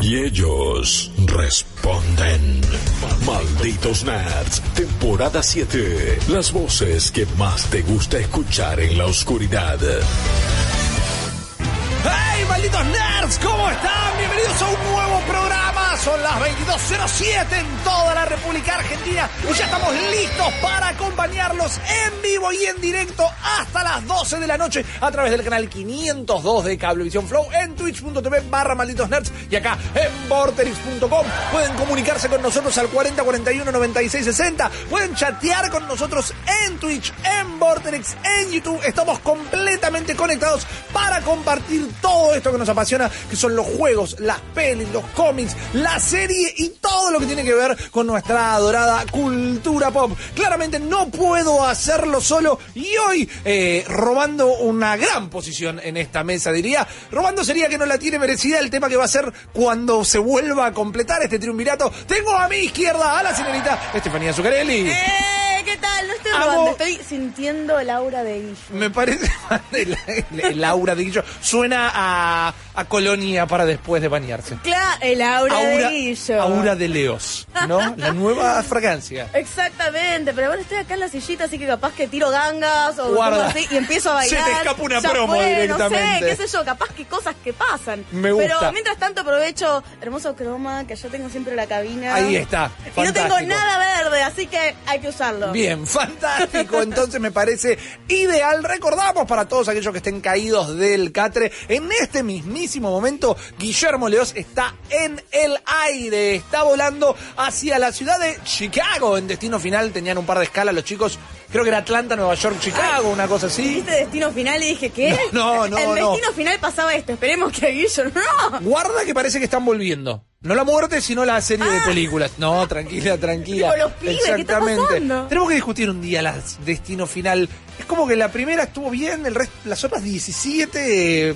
Y ellos responden. Malditos Nerds, temporada 7. Las voces que más te gusta escuchar en la oscuridad. ¡Hey, malditos nerds! ¿Cómo están? Bienvenidos a un nuevo programa. Son las 22.07 en toda la República Argentina y ya estamos listos para acompañarlos en vivo y en directo hasta las 12 de la noche a través del canal 502 de Cablevisión Flow en twitch.tv barra malditos nerds y acá en vorterix.com. Pueden comunicarse con nosotros al 40 41 96 60. Pueden chatear con nosotros en Twitch, en Vorterix, en YouTube. Estamos completamente conectados para compartir todo esto que nos apasiona, que son los juegos, las pelis, los cómics, la serie y todo lo que tiene que ver con nuestra adorada cultura pop. Claramente no puedo hacerlo solo y hoy eh, robando una gran posición en esta mesa, diría. Robando sería que no la tiene merecida el tema que va a ser cuando se vuelva a completar este triunvirato. Tengo a mi izquierda a la señorita Estefanía Zuccarelli. ¡Eh! No estoy Amo- robando, estoy sintiendo el aura de Guillo. Me parece el, el- el aura de Guillo suena a, a colonia para después de bañarse. Claro, el aura, de Guillo. aura de Leos, ¿no? La nueva fragancia. Exactamente, pero bueno, estoy acá en la sillita, así que capaz que tiro gangas o Guarda. cosas así y empiezo a Se te bailar. escapa una Ya promo fue, directamente. No sé, qué sé yo, capaz que cosas que pasan. Me gusta. Pero mientras tanto aprovecho hermoso croma que yo tengo siempre en la cabina. Ahí está, Y no tengo nada verde, así que hay que usarlo. Bien, fantástico. Entonces me parece ideal. Recordamos para todos aquellos que estén caídos del catre, en este mismísimo momento, Guillermo Leos está en el aire. Está volando hacia la ciudad de Chicago. En destino final tenían un par de escalas los chicos. Creo que era Atlanta, Nueva York, Chicago, una cosa así. ¿Viste Destino Final y dije, ¿qué? No, no, El no. Destino Final pasaba esto, esperemos que Guillo no. Guarda que parece que están volviendo. No la muerte, sino la serie de películas. No, tranquila, tranquila. Ah. Los pibes, ¿qué está pasando? Tenemos que discutir un día las destino final. Es como que la primera estuvo bien, el resto, las otras 17 eh,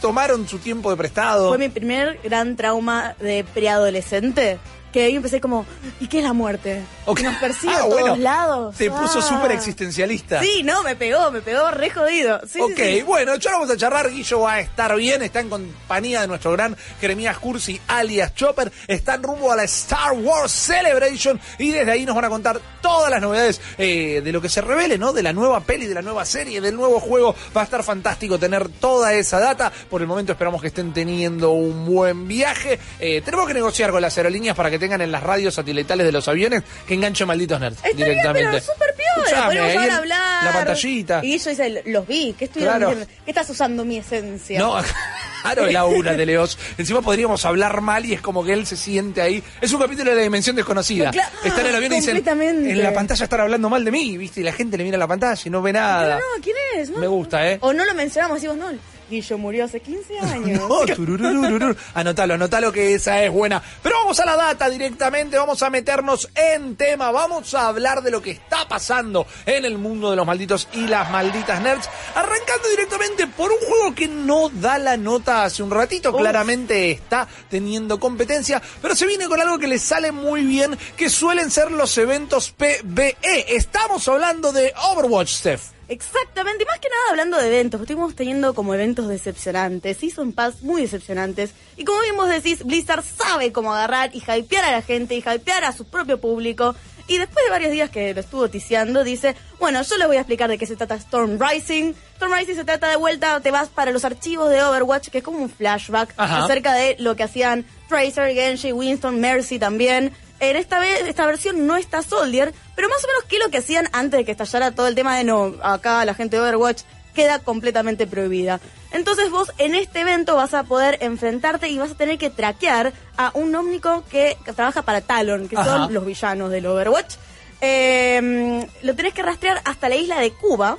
tomaron su tiempo de prestado. Fue mi primer gran trauma de preadolescente. Que ahí empecé como, ¿y qué es la muerte? Ok. Que nos persigue Ah, a todos bueno, lados. Te puso Ah. súper existencialista. Sí, no, me pegó, me pegó re jodido. Sí, ok, sí. bueno, ya vamos a charlar. Guillo va a estar bien. Está en compañía de nuestro gran Jeremías Cursi, alias Chopper. Está en rumbo a la Star Wars Celebration. Y desde ahí nos van a contar todas las novedades eh, de lo que se revele, ¿no? De la nueva peli, de la nueva serie, del nuevo juego. Va a estar fantástico tener toda esa data. Por el momento esperamos que estén teniendo un buen viaje. Eh, tenemos que negociar con las aerolíneas para que tengan en las radios satelitales de los aviones que enganche malditos nerds Está bien, directamente. pero piola. Escuchame, Podemos ahí hablar. La pantallita. Y Guillo dice, los vi, ¿qué estoy Claro. ¿Qué estás usando mi esencia? No, claro, el aura de Leos. Encima podríamos hablar mal y es como que él se siente ahí. Es un capítulo de la dimensión desconocida. Cla- Está en el avión y dicen, en la pantalla están hablando mal de mí, ¿viste? Y la gente le mira la pantalla y no ve nada. No, no, ¿quién es? No. Me gusta, ¿eh? O no lo mencionamos, decimos, no, Guillo murió hace 15 años. No. Anotalo, anotalo que esa es buena. Pero vamos a la data directamente, vamos a meternos en tema, vamos a hablar de lo que está pasando en el mundo de los malditos y las malditas nerds. Arrancando directamente por un juego que no da la nota hace un ratito, Uf. claramente está teniendo competencia, pero se viene con algo que le sale muy bien, que suelen ser los eventos PvE. Estamos hablando de Overwatch, Steph. Exactamente, y más que nada hablando de eventos, estuvimos teniendo como eventos decepcionantes, Season Pass muy decepcionantes, y como bien vos decís, Blizzard sabe cómo agarrar y hypear a la gente, y hypear a su propio público, y después de varios días que lo estuvo ticiando, dice, bueno, yo les voy a explicar de qué se trata Storm Rising. Storm Rising se trata de vuelta, te vas para los archivos de Overwatch, que es como un flashback Ajá. acerca de lo que hacían Tracer, Genji, Winston, Mercy también. En esta vez, esta versión no está Soldier, pero más o menos qué es lo que hacían antes de que estallara todo el tema de no, acá la gente de Overwatch queda completamente prohibida. Entonces vos en este evento vas a poder enfrentarte y vas a tener que traquear a un ómnico que trabaja para Talon, que Ajá. son los villanos del Overwatch. Eh, lo tenés que rastrear hasta la isla de Cuba,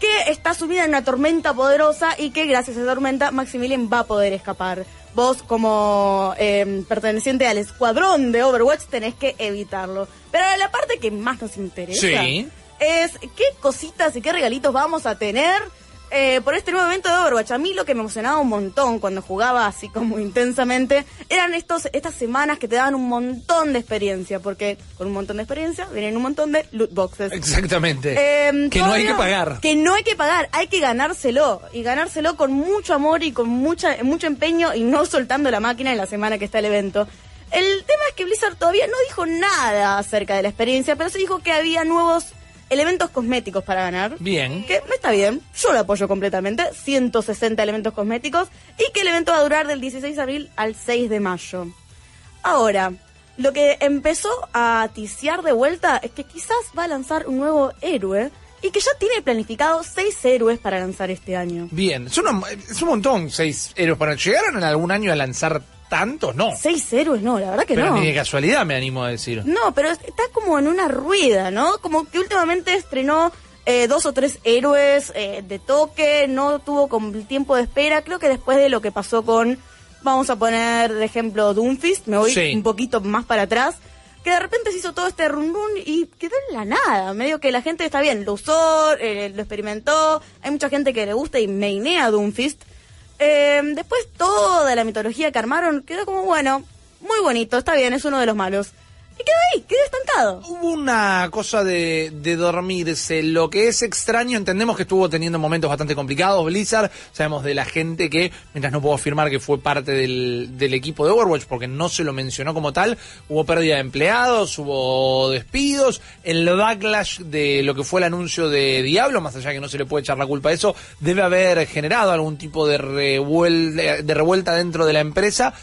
que está sumida en una tormenta poderosa y que gracias a esa tormenta Maximilian va a poder escapar. Vos como eh, perteneciente al escuadrón de Overwatch tenés que evitarlo. Pero la parte que más nos interesa Sí. es qué cositas y qué regalitos vamos a tener eh, por este nuevo evento de Overwatch. A mí lo que me emocionaba un montón cuando jugaba así como intensamente eran estos estas semanas que te daban un montón de experiencia, porque con un montón de experiencia vienen un montón de loot boxes. Exactamente. Eh, que no hay que pagar. Que no hay que pagar, hay que ganárselo. Y ganárselo con mucho amor y con mucha, mucho empeño y no soltando la máquina en la semana que está el evento. El tema es que Blizzard todavía no dijo nada acerca de la experiencia, pero se dijo que había nuevos elementos cosméticos para ganar. Bien. Que está bien, yo lo apoyo completamente. 160 elementos cosméticos y que el evento va a durar del 16 de abril al 6 de mayo. Ahora, lo que empezó a ticiar de vuelta es que quizás va a lanzar un nuevo héroe y que ya tiene planificado seis héroes para lanzar este año. Bien. Es, una- es un montón, seis héroes. ¿Para llegaron en algún año a lanzar tantos? No. Seis héroes, no, la verdad que Pero no. ni de casualidad me animo a decir. No, pero está como en una rueda, ¿no? Como que últimamente estrenó eh, dos o tres héroes eh, de toque, no tuvo como el tiempo de espera. Creo que después de lo que pasó con, vamos a poner de ejemplo Doomfist, me voy Sí. un poquito más para atrás, que de repente se hizo todo este run run y quedó en la nada. Medio que la gente está bien, lo usó, eh, lo experimentó, hay mucha gente que le gusta y mainea Doomfist. Eh, después toda la mitología que armaron quedó como bueno, muy bonito, está bien, es uno de los malos. Y quedó ahí, quedó estancado. Hubo una cosa de, de dormirse. Lo que es extraño, entendemos que estuvo teniendo momentos bastante complicados. Blizzard, sabemos de la gente que, mientras no puedo afirmar que fue parte del, equipo de Overwatch, porque no se lo mencionó como tal, hubo pérdida de empleados, hubo despidos, el backlash de lo que fue el anuncio de Diablo, más allá que no se le puede echar la culpa a eso, debe haber generado algún tipo de, revuel- de revuelta dentro de la empresa.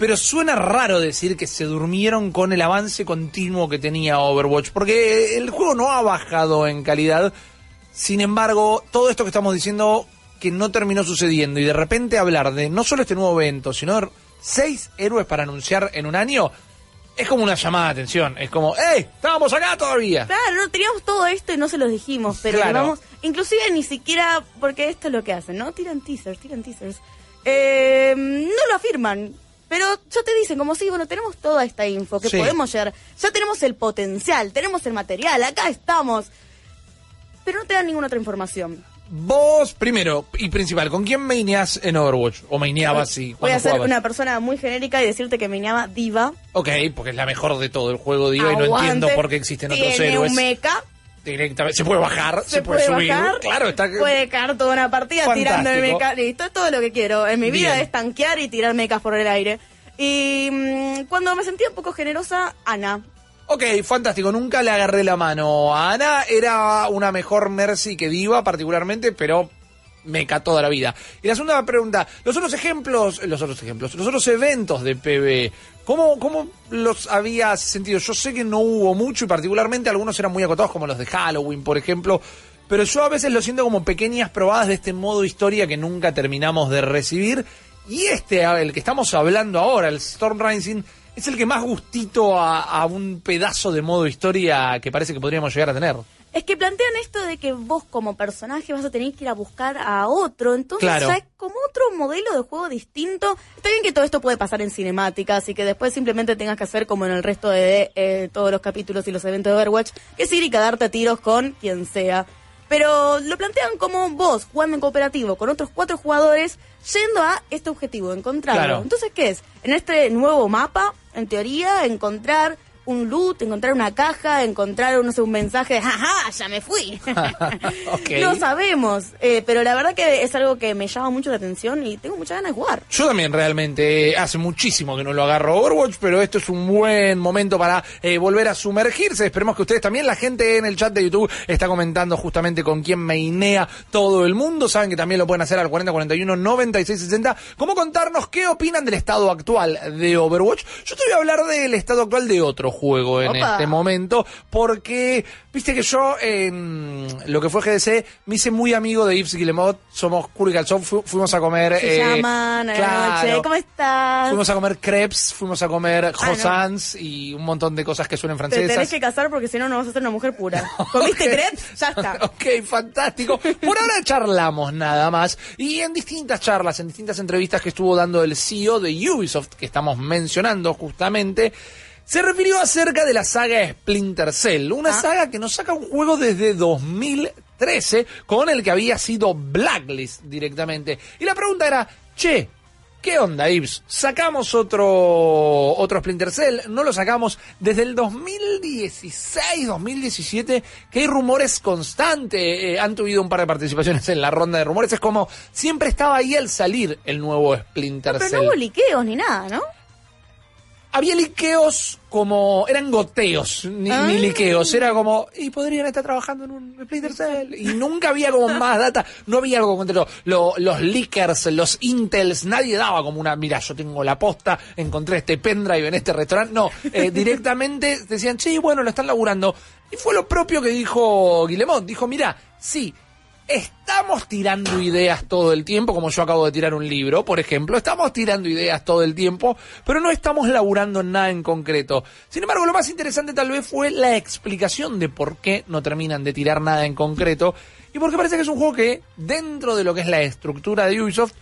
Pero suena raro decir que se durmieron con el avance continuo que tenía Overwatch, porque el juego no ha bajado en calidad. Sin embargo, todo esto que estamos diciendo que no terminó sucediendo y de repente hablar de no solo este nuevo evento, sino de seis héroes para anunciar en un año, es como una llamada de atención. Es como, ¡Ey! ¡Estábamos acá todavía! Claro, no teníamos todo esto y no se los dijimos, pero Claro. vamos, inclusive ni siquiera, porque esto es lo que hacen, ¿no? Tiran teasers, tiran teasers. Eh, no lo afirman, pero ya te dicen, como sí, bueno, tenemos toda esta info que Sí. podemos llegar, ya tenemos el potencial, tenemos el material, acá estamos, pero no te dan ninguna otra información. Vos, primero y principal, ¿con quién maineás en Overwatch? ¿O maineabas y Voy a ser jugabas? una persona muy genérica y decirte que llama Diva. Ok, porque es la mejor de todo el juego, digo, y no entiendo por qué existen otros héroes. un mecha, Directamente. Se puede bajar, se, se, puede, subir. bajar, Claro, está. puede caer toda una partida Fantástico. mecha. Listo, es todo lo que quiero. En mi vida Bien. es tanquear y tirar mechas por el aire. Y mm, cuando me sentía un poco generosa, Ana. Ok, fantástico. Nunca le agarré la mano a Ana. Era una mejor Mercy que Diva, particularmente, pero meca toda la vida. Y la segunda pregunta, los otros ejemplos, los otros ejemplos, los otros eventos de PB, ¿cómo, cómo los habías sentido? Yo sé que no hubo mucho y particularmente algunos eran muy acotados, como los de Halloween, por ejemplo. Pero yo a veces lo siento como pequeñas probadas de este modo historia que nunca terminamos de recibir. Y este, el que estamos hablando ahora, el Storm Rising, es el que más gustito a, a un pedazo de modo historia que parece que podríamos llegar a tener. Es que plantean esto de que vos como personaje vas a tener que ir a buscar a otro, entonces Claro. ya es como otro modelo de juego distinto. Está bien que todo esto puede pasar en cinemáticas y que después simplemente tengas que hacer como en el resto de eh, todos los capítulos y los eventos de Overwatch, que es ir y cagarte a tiros con quien sea. Pero lo plantean como vos jugando en cooperativo con otros cuatro jugadores yendo a este objetivo, encontrarlo. Claro. Entonces, ¿qué es? En este nuevo mapa, en teoría, encontrar un loot, encontrar una caja, encontrar no sé, un mensaje de ¡jaja! ¡Ya me fui! No sabemos, eh, pero la verdad que es algo que me llama mucho la atención y tengo muchas ganas de jugar. Yo también realmente hace muchísimo que no lo agarro a Overwatch, pero esto es un buen momento para eh, volver a sumergirse. Esperemos que ustedes también, la gente en el chat de YouTube está comentando justamente con quién mainea todo el mundo. Saben que también lo pueden hacer al 4041 9660. ¿Cómo contarnos qué opinan del estado actual de Overwatch? Yo te voy a hablar del estado actual de otro juego en Opa. este momento, porque viste que yo en lo que fue GDC me hice muy amigo de Yves Guillemot, somos Curi Calzón, fu- fuimos a comer... Se eh, llaman, a la claro. noche, ¿cómo estás? Fuimos a comer crepes, fuimos a comer Ah, no. croissants y un montón de cosas que suenan Te tenés francesas. que casar porque si no, no vas a ser una mujer pura. ¿Comiste Ok. crepes? Ya está. ok, fantástico. Por ahora charlamos nada más. Y en distintas charlas, en distintas entrevistas que estuvo dando el CEO de Ubisoft, que estamos mencionando justamente, Se refirió acerca de la saga Splinter Cell, una Ah. saga que nos saca un juego desde 2013 con el que había sido Blacklist directamente. Y la pregunta era, che, ¿qué onda, Ibs? ¿Sacamos otro, otro Splinter Cell? ¿No lo sacamos desde el 2016, 2017? Que hay rumores constantes, eh, han tenido un par de participaciones en la ronda de rumores. Es como, siempre estaba ahí al salir el nuevo Splinter Pero Cell no hubo liqueos ni nada, ¿no? Había liqueos como eran goteos ni, Ah. ni liqueos era como y podrían estar trabajando en un Splinter Cell y nunca había como más data no había algo concreto Lo- los leakers los intels nadie daba como una mira yo tengo la posta encontré este pendrive en este restaurante no eh, directamente decían sí bueno lo están laburando y fue lo propio que dijo Guillemot dijo mira sí Estamos tirando ideas todo el tiempo, como yo acabo de tirar un libro, por ejemplo. Estamos tirando ideas todo el tiempo, pero no estamos laburando nada en concreto. Sin embargo, lo más interesante tal vez fue la explicación de por qué no terminan de tirar nada en concreto. Y porque parece que es un juego que, dentro de lo que es la estructura de Ubisoft,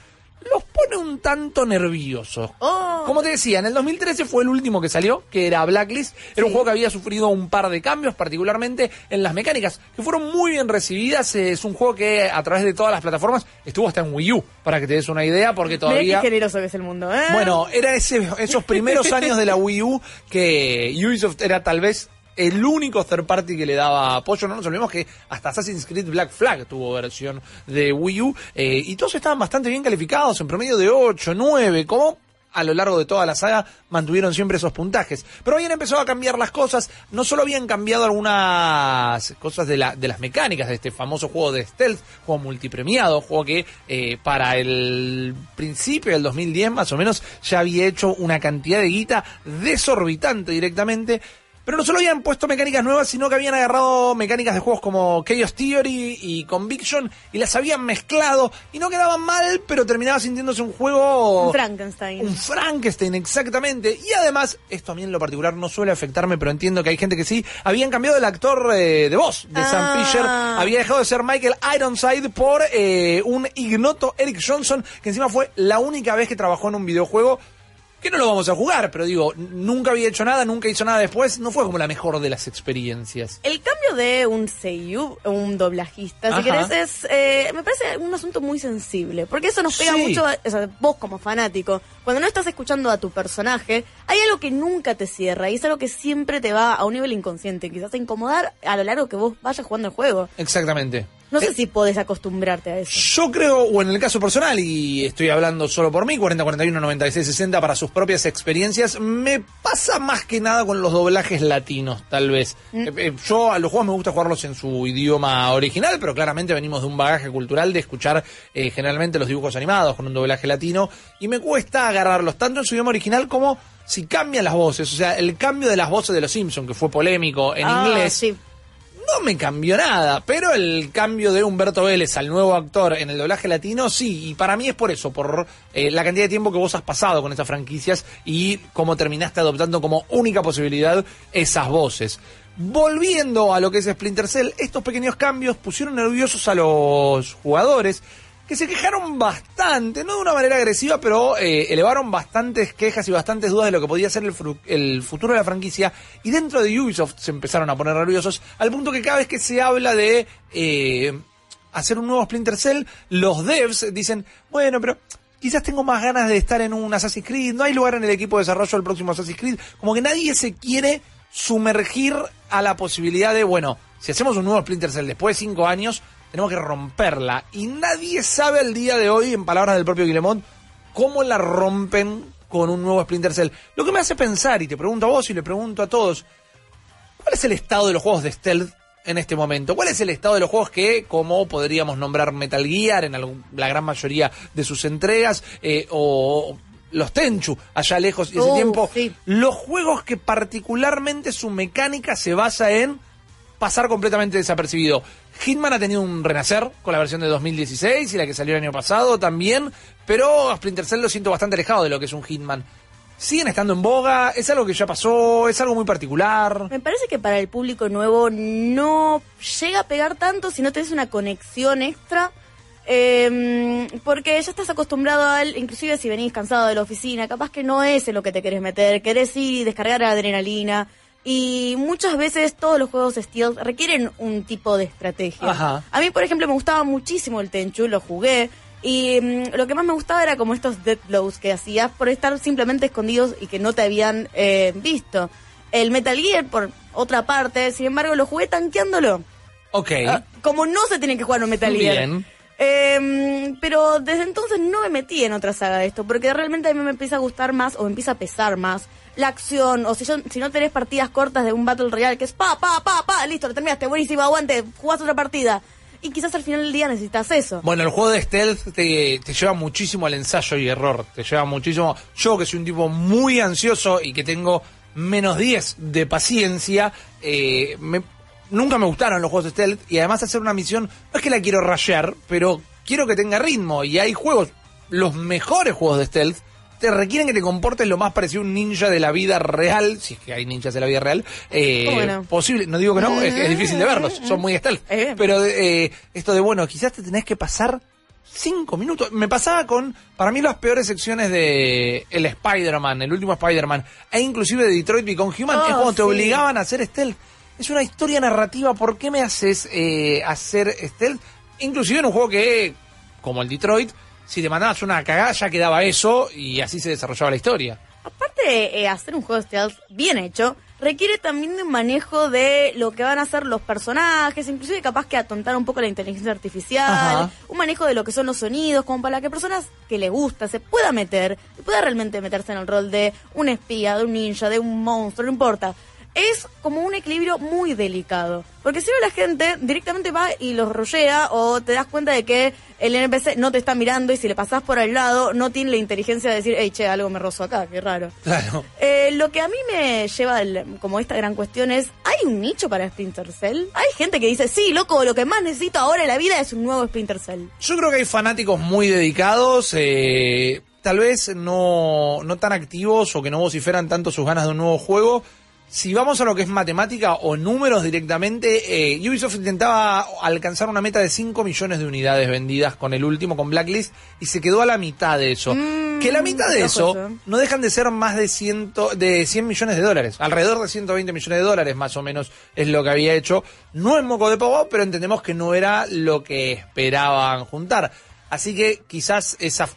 los pone un tanto nerviosos. Oh. Como te decía, en el 2013 fue el último que salió, que era Blacklist. Era un juego que había sufrido un par de cambios, particularmente en las mecánicas, que fueron muy bien recibidas. Es un juego que a través de todas las plataformas estuvo hasta en Wii U, para que te des una idea, porque todavía... qué generoso que es el mundo, ¿eh? Bueno, era ese, esos primeros años de la Wii U que Ubisoft era tal vez el único third party que le daba apoyo. No nos olvidemos que hasta Assassin's Creed Black Flag tuvo versión de Wii U eh, y todos estaban bastante bien calificados, en promedio de 8, 9, como a lo largo de toda la saga mantuvieron siempre esos puntajes. Pero habían empezado a cambiar las cosas. No solo habían cambiado algunas cosas de, la, de las mecánicas de este famoso juego de stealth, juego multipremiado, juego que eh, para el principio del 2010 más o menos ya había hecho una cantidad de guita desorbitante directamente. Pero no solo habían puesto mecánicas nuevas, sino que habían agarrado mecánicas de juegos como Chaos Theory y Conviction y las habían mezclado y no quedaban mal, pero terminaba sintiéndose un juego... Un Frankenstein. Un Frankenstein, exactamente. Y además, esto a mí en lo particular no suele afectarme, pero entiendo que hay gente que sí. Habían cambiado el actor eh, de voz de Sam Ah. Fisher. Había dejado de ser Michael Ironside por eh, un ignoto Eric Johnson, que encima fue la única vez que trabajó en un videojuego. Que no lo vamos a jugar, pero digo, nunca había hecho nada, nunca hizo nada después. No fue como la mejor de las experiencias. El cambio de un seiyuu, un doblajista, Ajá. si querés, es, eh, me parece un asunto muy sensible. Porque eso nos pega Sí. mucho, o sea, vos como fanático, cuando no estás escuchando a tu personaje, hay algo que nunca te cierra y es algo que siempre te va a un nivel inconsciente, quizás a incomodar a lo largo que vos vayas jugando el juego. Exactamente. No sé Eh, si podés acostumbrarte a eso. Yo creo, o en el caso personal, y estoy hablando solo por mí, 40, 41, 96, 60 para sus propias experiencias, me pasa más que nada con los doblajes latinos, tal vez. Eh, eh, yo a los juegos me gusta jugarlos en su idioma original, pero claramente venimos de un bagaje cultural de escuchar eh, generalmente los dibujos animados con un doblaje latino, y me cuesta agarrarlos tanto en su idioma original como si cambian las voces. O sea, el cambio de las voces de los Simpsons, que fue polémico en Ah, inglés, sí. No me cambió nada, pero el cambio de Humberto Vélez al nuevo actor en el doblaje latino, sí, y para mí es por eso, por eh, la cantidad de tiempo que vos has pasado con estas franquicias y cómo terminaste adoptando como única posibilidad esas voces. Volviendo a lo que es Splinter Cell, estos pequeños cambios pusieron nerviosos a los jugadores que se quejaron bastante, no de una manera agresiva, pero eh, elevaron bastantes quejas y bastantes dudas de lo que podía ser el, futuro de la franquicia. Y dentro de Ubisoft se empezaron a poner nerviosos, al punto que cada vez que se habla de eh, hacer un nuevo Splinter Cell, los devs dicen, bueno, pero quizás tengo más ganas de estar en un Assassin's Creed, no hay lugar en el equipo de desarrollo del próximo Assassin's Creed, como que nadie se quiere sumergir a la posibilidad de, bueno, si hacemos un nuevo Splinter Cell después de cinco años, tenemos que romperla. Y nadie sabe al día de hoy, en palabras del propio Guillemot, cómo la rompen con un nuevo Splinter Cell. Lo que me hace pensar, y te pregunto a vos y le pregunto a todos, ¿cuál es el estado de los juegos de stealth en este momento? ¿Cuál es el estado de los juegos que, como podríamos nombrar Metal Gear en algún- la gran mayoría de sus entregas, eh, o los Tenchu, allá lejos y ese Uh, tiempo, sí. los juegos que particularmente su mecánica se basa en pasar completamente desapercibido. Hitman ha tenido un renacer con la versión de 2016 y la que salió el año pasado también, pero Splinter Cell lo siento bastante alejado de lo que es un Hitman. Siguen estando en boga, es algo que ya pasó, es algo muy particular. Me parece que para el público nuevo no llega a pegar tanto si no tenés una conexión extra Eh, porque ya estás acostumbrado al, inclusive si venís cansado de la oficina, capaz que no es en lo que te querés meter, querés ir y descargar adrenalina. Y muchas veces todos los juegos stealth requieren un tipo de estrategia. Ajá. A mí, por ejemplo, me gustaba muchísimo el Tenchu, lo jugué. Y mm, lo que más me gustaba era como estos dead blows que hacías por estar simplemente escondidos y que no te habían eh, visto. El Metal Gear, por otra parte, sin embargo, lo jugué tanqueándolo. Ok. Ah, como no se tiene que jugar un Metal Gear. Bien. Eh, pero desde entonces no me metí en otra saga de esto, porque realmente a mí me empieza a gustar más o me empieza a pesar más la acción, o si, yo, si no tenés partidas cortas de un Battle Royale que es pa, pa, pa, pa, listo, lo terminaste, buenísimo, aguante, jugás otra partida. Y quizás al final del día necesitas eso. Bueno, el juego de stealth te, te lleva muchísimo al ensayo y error. Te lleva muchísimo. Yo, que soy un tipo muy ansioso y que tengo menos 10 de paciencia, eh, me- nunca me gustaron los juegos de stealth. Y además, hacer una misión, no es que la quiero rayar, pero quiero que tenga ritmo. Y hay juegos, los mejores juegos de stealth, te requieren que te comportes lo más parecido a un ninja de la vida real, si es que hay ninjas de la vida real, eh, posible, no digo que no, es, difícil de verlos, son muy stealth, pero eh, esto de, bueno, quizás te tenés que pasar cinco minutos. Me pasaba con, para mí, las peores secciones de el Spider-Man, el último Spider-Man, e inclusive de Detroit Become Human, Oh, es cuando te obligaban a hacer stealth. Es una historia narrativa, ¿por qué me haces eh, hacer stealth? Inclusive en un juego que, como el Detroit, si te mandabas una cagada ya quedaba eso y así se desarrollaba la historia. Aparte de eh, hacer un juego stealth bien hecho, requiere también de un manejo de lo que van a hacer los personajes, inclusive capaz que atontar un poco la inteligencia artificial, Ajá. un manejo de lo que son los sonidos, como para que personas que le gusta se pueda meter, y pueda realmente meterse en el rol de un espía, de un ninja, de un monstruo, no importa. Es como un equilibrio muy delicado. Porque si no la gente directamente va y los rollea o te das cuenta de que el NPC no te está mirando y si le pasás por al lado no tiene la inteligencia de decir, hey, che, algo me rozó acá, qué raro. Claro. Eh, lo que a mí me lleva como esta gran cuestión es, ¿hay un nicho para Splinter Cell? Hay gente que dice, sí, loco, lo que más necesito ahora en la vida es un nuevo Splinter Cell. Yo creo que hay fanáticos muy dedicados, eh, tal vez no, no tan activos o que no vociferan tanto sus ganas de un nuevo juego. Si vamos a lo que es matemática o números directamente, eh, Ubisoft intentaba alcanzar una meta de 5 millones de unidades vendidas con el último, con Blacklist, y se quedó a la mitad de eso. que la mitad de eso. no dejan de ser más de, ciento, de 100 millones de dólares. Alrededor de 120 millones de dólares más o menos es lo que había hecho. No es moco de pavo, pero entendemos que no era lo que esperaban juntar. Así que quizás esa,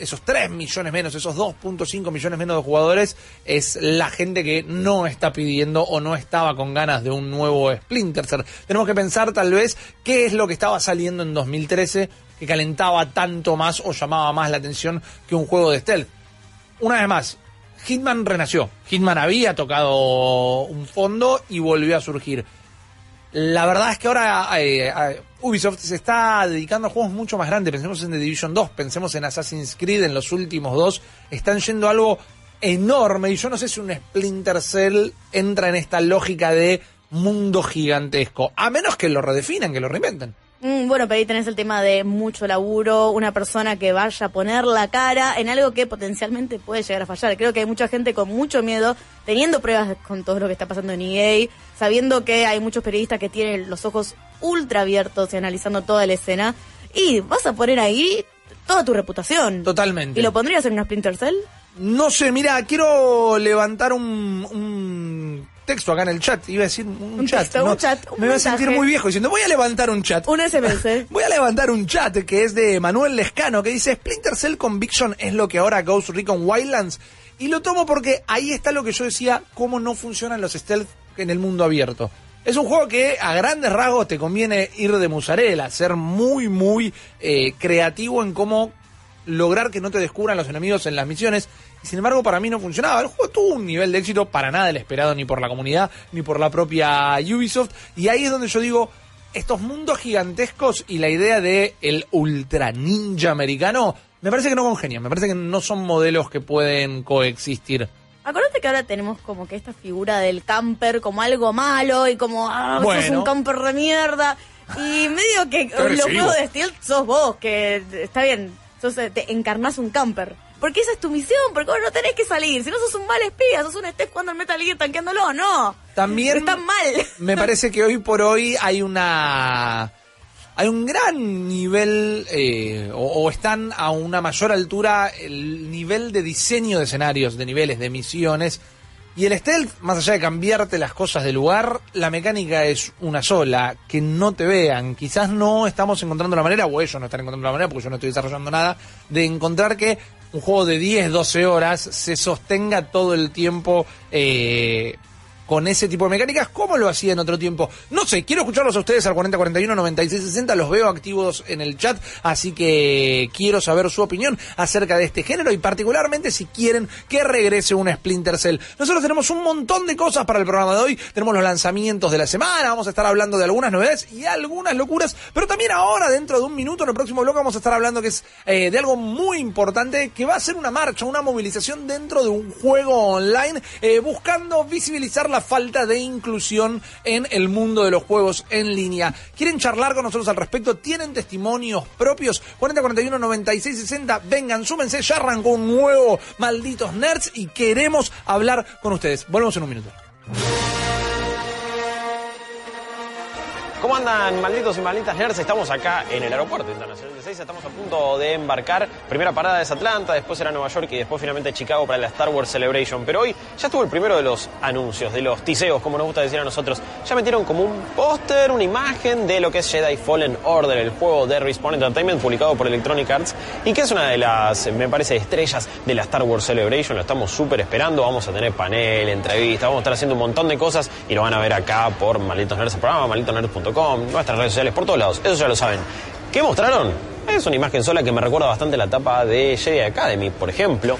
esos 3 millones menos, esos 2.5 millones menos de jugadores es la gente que no está pidiendo o no estaba con ganas de un nuevo Splinter Cell. Tenemos que pensar tal vez qué es lo que estaba saliendo en 2013 que calentaba tanto más o llamaba más la atención que un juego de stealth. Una vez más, Hitman renació. Hitman había tocado un fondo y volvió a surgir. La verdad es que ahora eh, eh, Ubisoft se está dedicando a juegos mucho más grandes. Pensemos en The Division 2, pensemos en Assassin's Creed, en los últimos dos. Están yendo a algo enorme y yo no sé si un Splinter Cell entra en esta lógica de mundo gigantesco. A menos que lo redefinan, que lo reinventen. Mm, bueno, pero ahí tenés el tema de mucho laburo, una persona que vaya a poner la cara en algo que potencialmente puede llegar a fallar. Creo que hay mucha gente con mucho miedo, teniendo pruebas con todo lo que está pasando en EA, sabiendo que hay muchos periodistas que tienen los ojos ultra abiertos y analizando toda la escena, y vas a poner ahí toda tu reputación. Totalmente. ¿Y lo pondrías en una Splinter Cell? No sé, mira, quiero levantar un, un texto acá en el chat. Iba a decir un, Un chat. texto, un chat, un me voy a sentir muy viejo diciendo, voy a levantar un chat. Un SMS. Voy a levantar un chat que es de Manuel Lescano que dice Splinter Cell Conviction es lo que ahora Ghost Recon Wildlands. Y lo tomo porque ahí está lo que yo decía, cómo no funcionan los stealth en el mundo abierto. Es un juego que a grandes rasgos te conviene ir de musarela, ser muy, muy eh, creativo en cómo lograr que no te descubran los enemigos en las misiones. Y sin embargo, para mí no funcionaba. El juego tuvo un nivel de éxito para nada el esperado ni por la comunidad ni por la propia Ubisoft. Y ahí es donde yo digo, estos mundos gigantescos y la idea de el ultra ninja americano, me parece que no congenian. Me parece que no son modelos que pueden coexistir. Acuérdate que ahora tenemos como que esta figura del camper como algo malo y como, ah, sos un camper de mierda. Y medio que los juegos de Stealth sos vos, que está bien, sos, eh, te encarnás un camper. Porque esa es tu misión, porque vos no tenés que salir. Si no sos un mal espía, sos un estés jugando al Metal Gear tanqueándolo, no. También Están mal. me parece que hoy por hoy hay una hay un gran nivel, eh, o, o están a una mayor altura el nivel de diseño de escenarios, de niveles, de misiones. Y el stealth, más allá de cambiarte las cosas de lugar, la mecánica es una sola, que no te vean. Quizás no estamos encontrando la manera, o ellos no están encontrando la manera, porque yo no estoy desarrollando nada, de encontrar que un juego de 10, 12 horas se sostenga todo el tiempo eh, con ese tipo de mecánicas, como lo hacía en otro tiempo. No sé, quiero escucharlos a ustedes al 4041 9660, los veo activos en el chat, así que quiero saber su opinión acerca de este género y particularmente si quieren que regrese un Splinter Cell. Nosotros tenemos un montón de cosas para el programa de hoy, tenemos los lanzamientos de la semana, vamos a estar hablando de algunas novedades y algunas locuras, pero también ahora, dentro de un minuto, en el próximo bloque vamos a estar hablando que es eh, de algo muy importante, que va a ser una marcha, una movilización dentro de un juego online, eh, buscando visibilizar la falta de inclusión en el mundo de los juegos en línea. ¿Quieren charlar con nosotros al respecto? ¿Tienen testimonios propios? 4041 9660, vengan, súmense, ya arrancó un nuevo Malditos Nerds y queremos hablar con ustedes. Volvemos en un minuto. ¿Cómo andan, malditos y malditas nerds? Estamos acá en el aeropuerto internacional de Seiza. Estamos a punto de embarcar. Primera parada es Atlanta, después era Nueva York y después finalmente Chicago para la Star Wars Celebration. Pero hoy ya estuvo el primero de los anuncios, de los tiseos, como nos gusta decir a nosotros. Ya metieron como un póster, una imagen de lo que es Jedi Fallen Order, el juego de Respawn Entertainment publicado por Electronic Arts y que es una de las, me parece, estrellas de la Star Wars Celebration. Lo estamos súper esperando. Vamos a tener panel, entrevista, vamos a estar haciendo un montón de cosas y lo van a ver acá por Malditos Nerds, el programa, nuestras redes sociales, por todos lados. Eso ya lo saben. ¿Qué mostraron? Es una imagen sola que me recuerda bastante la etapa de Jedi Academy, por ejemplo.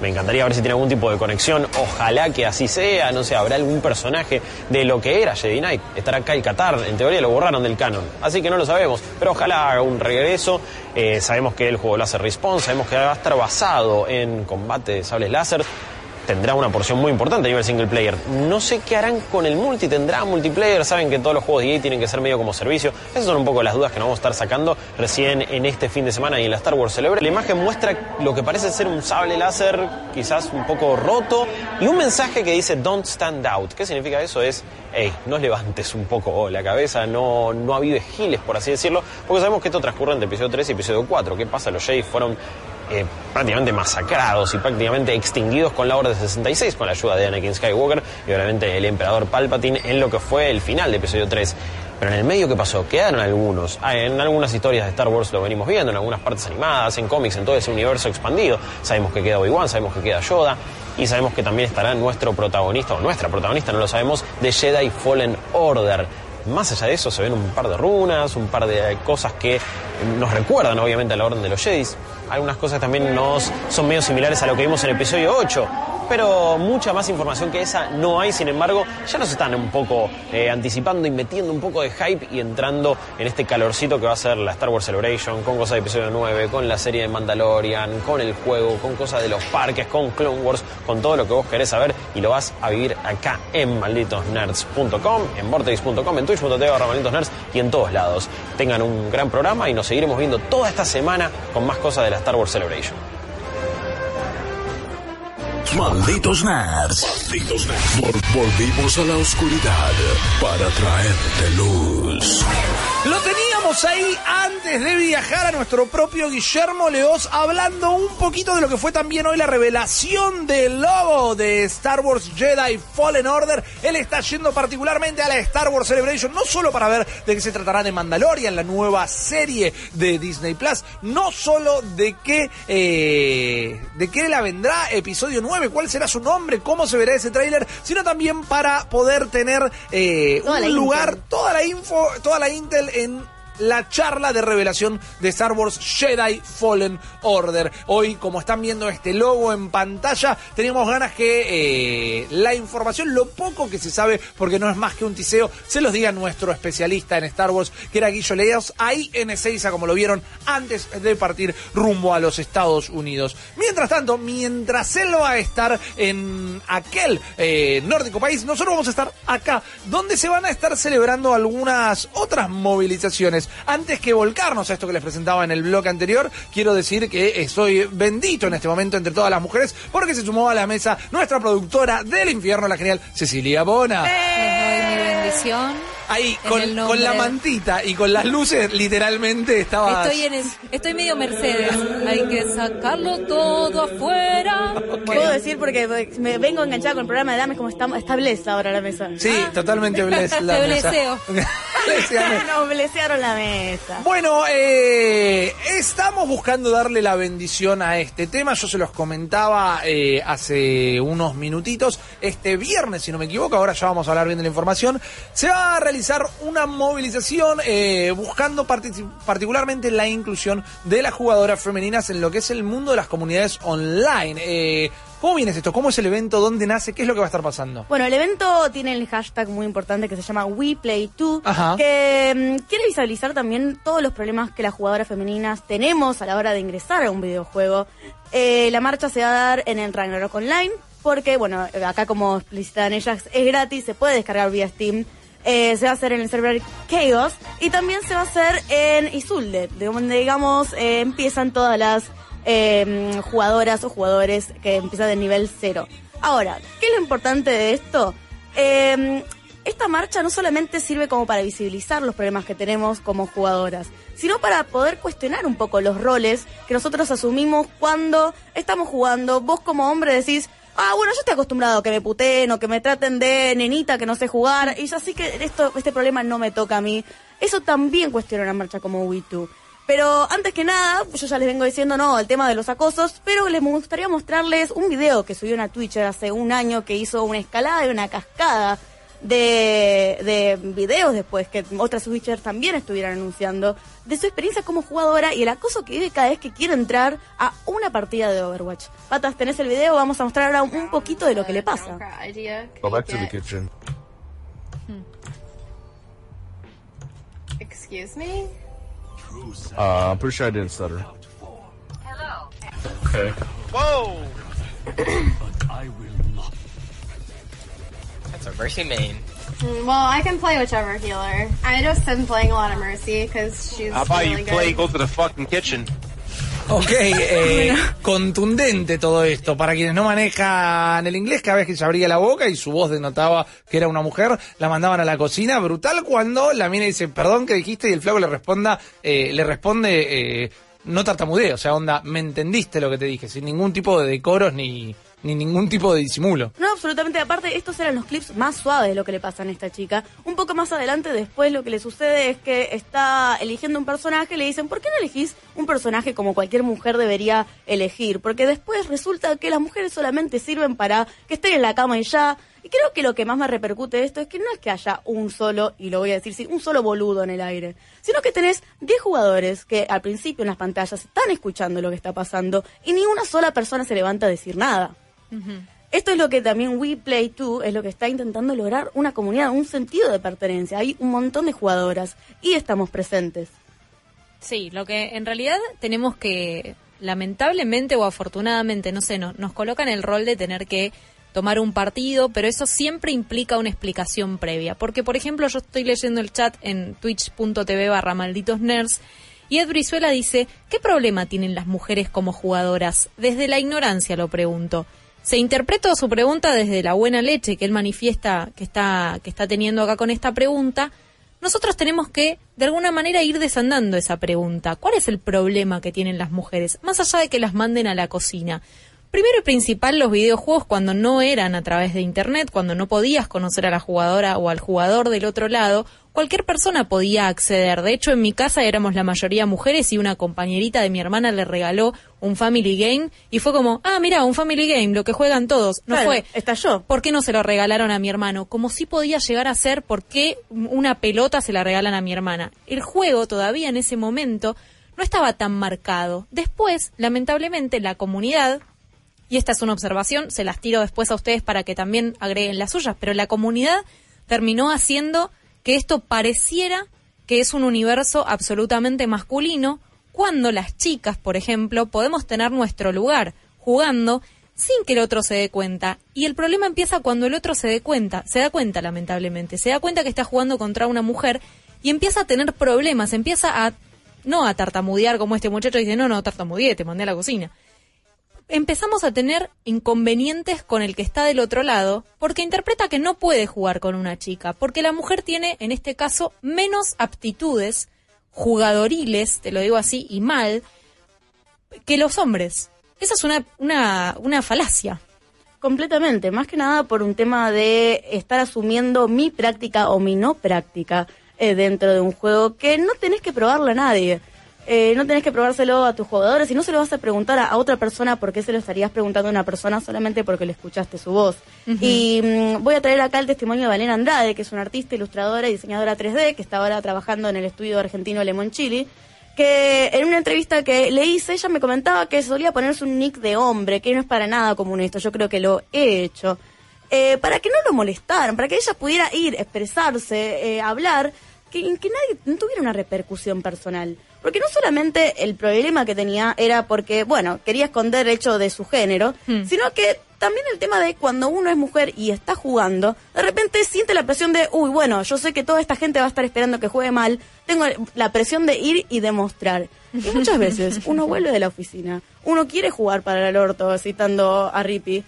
Me encantaría ver si tiene algún tipo de conexión. Ojalá que así sea. No sé, habrá algún personaje de lo que era Jedi Knight. Estará acá el Qatar. En teoría lo borraron del canon. Así que no lo sabemos. Pero ojalá haga un regreso. Eh, sabemos que el juego láser Respawn. Sabemos que va a estar basado en combate de sables láser tendrá una porción muy importante a nivel single player. No sé qué harán con el multi, tendrá multiplayer, saben que todos los juegos de EA tienen que ser medio como servicio. Esas son un poco las dudas que nos vamos a estar sacando recién en este fin de semana y en la Star Wars Celebration. La imagen muestra lo que parece ser un sable láser, quizás un poco roto, y un mensaje que dice Don't stand out. ¿Qué significa eso? Es, hey, no levantes un poco la cabeza, no, no avives giles, por así decirlo, porque sabemos que esto transcurre entre episodio 3 y episodio 4. ¿Qué pasa? Los Jedi fueron eh, prácticamente masacrados y prácticamente extinguidos con la Orden 66, con la ayuda de Anakin Skywalker y obviamente el emperador Palpatine en lo que fue el final de episodio 3. Pero en el medio, ¿qué pasó? Quedaron algunos. Ah, En algunas historias de Star Wars lo venimos viendo, en algunas partes animadas, en cómics, en todo ese universo expandido. Sabemos que queda Obi-Wan, sabemos que queda Yoda. Y sabemos que también estará nuestro protagonista, o nuestra protagonista, no lo sabemos, de Jedi Fallen Order. Más allá de eso, se ven un par de runas, un par de cosas que nos recuerdan, obviamente, a la Orden de los Jedi. Algunas cosas también nos son medio similares a lo que vimos en el episodio 8 pero mucha más información que esa no hay. Sin embargo, ya nos están un poco eh, anticipando y metiendo un poco de hype y entrando en este calorcito que va a ser la Star Wars Celebration, con cosas de episodio 9, con la serie de Mandalorian, con el juego, con cosas de los parques, con Clone Wars, con todo lo que vos querés saber y lo vas a vivir acá en malditosnerds.com, en vortex.com, en twitch.tv barra malditosnerds y en todos lados. Tengan un gran programa y nos seguiremos viendo toda esta semana con más cosas de la Star Wars Celebration. Malditos nerds. Malditos nerds. Vol- volvimos a la oscuridad para traerte luz. Lo teníamos ahí antes de viajar a nuestro propio Guillermo Leos hablando un poquito de lo que fue también hoy la revelación del logo de Star Wars Jedi Fallen Order. Él está yendo particularmente a la Star Wars Celebration, no solo para ver de qué se tratará de Mandalorian, la nueva serie de Disney Plus, no solo de qué, eh, de qué la vendrá episodio 9, cuál será su nombre, cómo se verá ese tráiler, sino también para poder tener eh, un lugar, intel. toda la info, toda la intel en la charla de revelación de Star Wars Jedi Fallen Order. Hoy, como están viendo este logo en pantalla, teníamos ganas que eh, la información, lo poco que se sabe, porque no es más que un tiseo, se los diga nuestro especialista en Star Wars, que era Guillo Leos, ahí en Ezeiza, como lo vieron antes de partir rumbo a los Estados Unidos. Mientras tanto, mientras él va a estar en aquel eh, nórdico país, nosotros vamos a estar acá, donde se van a estar celebrando algunas otras movilizaciones. Antes que volcarnos a esto que les presentaba en el blog anterior, quiero decir que estoy bendito en este momento entre todas las mujeres, porque se sumó a la mesa nuestra productora del infierno, la genial Cecilia Bona. Mi presión. Ahí, con, la mantita y con las luces, literalmente estaba. Estoy, en estoy medio Mercedes. Hay que sacarlo todo afuera. Puedo decir porque me vengo enganchada con el programa de damas como está, está Bless ahora la mesa. Sí, totalmente bless la Te mesa. bleseo. Nos blesearon la mesa. Bueno, eh, estamos buscando darle la bendición a este tema. Yo se los comentaba eh, hace unos minutitos. Este viernes, si no me equivoco, ahora ya vamos a hablar bien de la información, se va a realizar una movilización eh, buscando particularmente la inclusión de las jugadoras femeninas en lo que es el mundo de las comunidades online. Eh, ¿Cómo viene esto? ¿Cómo es el evento? ¿Dónde nace? ¿Qué es lo que va a estar pasando? Bueno, el evento tiene el hashtag muy importante que se llama WePlay2, Ajá. que mm, quiere visualizar también todos los problemas que las jugadoras femeninas tenemos a la hora de ingresar a un videojuego. Eh, la marcha se va a dar en el Ragnarok Online, porque, bueno, acá como explicitan ellas, es gratis, se puede descargar vía Steam. Eh, se va a hacer en el server Chaos y también se va a hacer en Isulde, de donde digamos eh, empiezan todas las eh, jugadoras o jugadores que empiezan del nivel cero. Ahora, ¿qué es lo importante de esto? Eh, esta marcha no solamente sirve como para visibilizar los problemas que tenemos como jugadoras, sino para poder cuestionar un poco los roles que nosotros asumimos cuando estamos jugando. Vos como hombre decís, ah, bueno, yo estoy acostumbrado a que me puteen o que me traten de nenita que no sé jugar, y yo así que esto, este problema no me toca a mí. Eso también cuestiona una marcha como WeToo. Pero antes que nada, yo ya les vengo diciendo, no, el tema de los acosos, pero les gustaría mostrarles un video que subió una Twitcher hace un año que hizo una escalada y una cascada de, de videos después que otras Twitchers también estuvieran anunciando de su experiencia como jugadora y el acoso que vive cada vez que quiere entrar a una partida de Overwatch. Patas, tenés el video, vamos a mostrar ahora un poquito de lo que le pasa. Go back to the kitchen. Excuse me? Uh, I'm pretty sure I didn't stutter. Okay. That's a mercy main. Mm, Well, I can play whichever healer. I just am playing a lot of Mercy because she's How about really you play, good. go to the fucking kitchen? Ok, eh, contundente todo esto. Para quienes no manejan el inglés, cada vez que se abría la boca y su voz denotaba que era una mujer, la mandaban a la cocina. Brutal cuando la mina dice, perdón, ¿qué dijiste? Y el flaco le responda, eh, le responde, eh, no tartamudeo. O sea, onda, me entendiste lo que te dije, sin ningún tipo de decoros ni, ni ningún tipo de disimulo. No, absolutamente. Aparte, estos eran los clips más suaves de lo que le pasa a esta chica. Un poco más adelante, después, lo que le sucede es que está eligiendo un personaje. Le dicen, ¿por qué no elegís un personaje como cualquier mujer debería elegir? Porque después resulta que las mujeres solamente sirven para que estén en la cama y ya. Y creo que lo que más me repercute de esto es que no es que haya un solo, y lo voy a decir, sí, un solo boludo en el aire, sino que tenés 10 jugadores que al principio en las pantallas están escuchando lo que está pasando y ni una sola persona se levanta a decir nada. Esto es lo que también We Play 2 es lo que está intentando lograr una comunidad, un sentido de pertenencia. Hay un montón de jugadoras y estamos presentes. Sí, lo que en realidad tenemos que, lamentablemente o afortunadamente, no sé, no- nos colocan el rol de tener que tomar un partido, pero eso siempre implica una explicación previa. Porque, por ejemplo, yo estoy leyendo el chat en twitch.tv barra malditos nerds y Ed Brizuela dice, ¿qué problema tienen las mujeres como jugadoras? Desde la ignorancia lo pregunto. Se interpretó su pregunta desde la buena leche que él manifiesta que está, que está teniendo acá con esta pregunta, nosotros tenemos que, de alguna manera, ir desandando esa pregunta. ¿Cuál es el problema que tienen las mujeres? Más allá de que las manden a la cocina. Primero y principal, los videojuegos cuando no eran a través de Internet, cuando no podías conocer a la jugadora o al jugador del otro lado, cualquier persona podía acceder. De hecho, en mi casa éramos la mayoría mujeres y una compañerita de mi hermana le regaló un Family Game y fue como, ah, mira, un Family Game, lo que juegan todos. No Claro, fue, estalló. ¿Por qué no se lo regalaron a mi hermano? Como si podía llegar a ser, ¿por qué una pelota se la regalan a mi hermana? El juego todavía en ese momento no estaba tan marcado. Después, lamentablemente, la comunidad, y esta es una observación, se las tiro después a ustedes para que también agreguen las suyas, pero la comunidad terminó haciendo que esto pareciera que es un universo absolutamente masculino, cuando las chicas, por ejemplo, podemos tener nuestro lugar jugando sin que el otro se dé cuenta. Y el problema empieza cuando el otro se dé cuenta, se da cuenta lamentablemente, se da cuenta que está jugando contra una mujer y empieza a tener problemas, empieza a no a tartamudear como este muchacho dice, no, no, tartamudeé, te mandé a la cocina empezamos a tener inconvenientes con el que está del otro lado, porque interpreta que no puede jugar con una chica, porque la mujer tiene, en este caso, menos aptitudes jugadoriles, te lo digo así, y mal, que los hombres. Esa es una, una, una falacia. Completamente, más que nada por un tema de estar asumiendo mi práctica o mi no práctica eh, dentro de un juego que no tenés que probarle a nadie. Eh, no tenés que probárselo a tus jugadores y no se lo vas a preguntar a, a otra persona porque se lo estarías preguntando a una persona solamente porque le escuchaste su voz. Y mm, voy a traer acá el testimonio de Valena Andrade, que es una artista, ilustradora y diseñadora 3D, que está ahora trabajando en el estudio argentino Lemon Chili, que en una entrevista que le hice, ella me comentaba que solía ponerse un nick de hombre, que no es para nada común esto, yo creo que lo he hecho. Eh, para que no lo molestaran, para que ella pudiera ir, expresarse, eh, hablar, que, que nadie no tuviera una repercusión personal. Porque no solamente el problema que tenía era porque, bueno, quería esconder el hecho de su género, Hmm. sino que también el tema de cuando uno es mujer y está jugando, de repente siente la presión de, uy, bueno, yo sé que toda esta gente va a estar esperando que juegue mal, tengo la presión de ir y demostrar. Y muchas veces uno vuelve de la oficina, uno quiere jugar para el orto, citando a Rippy,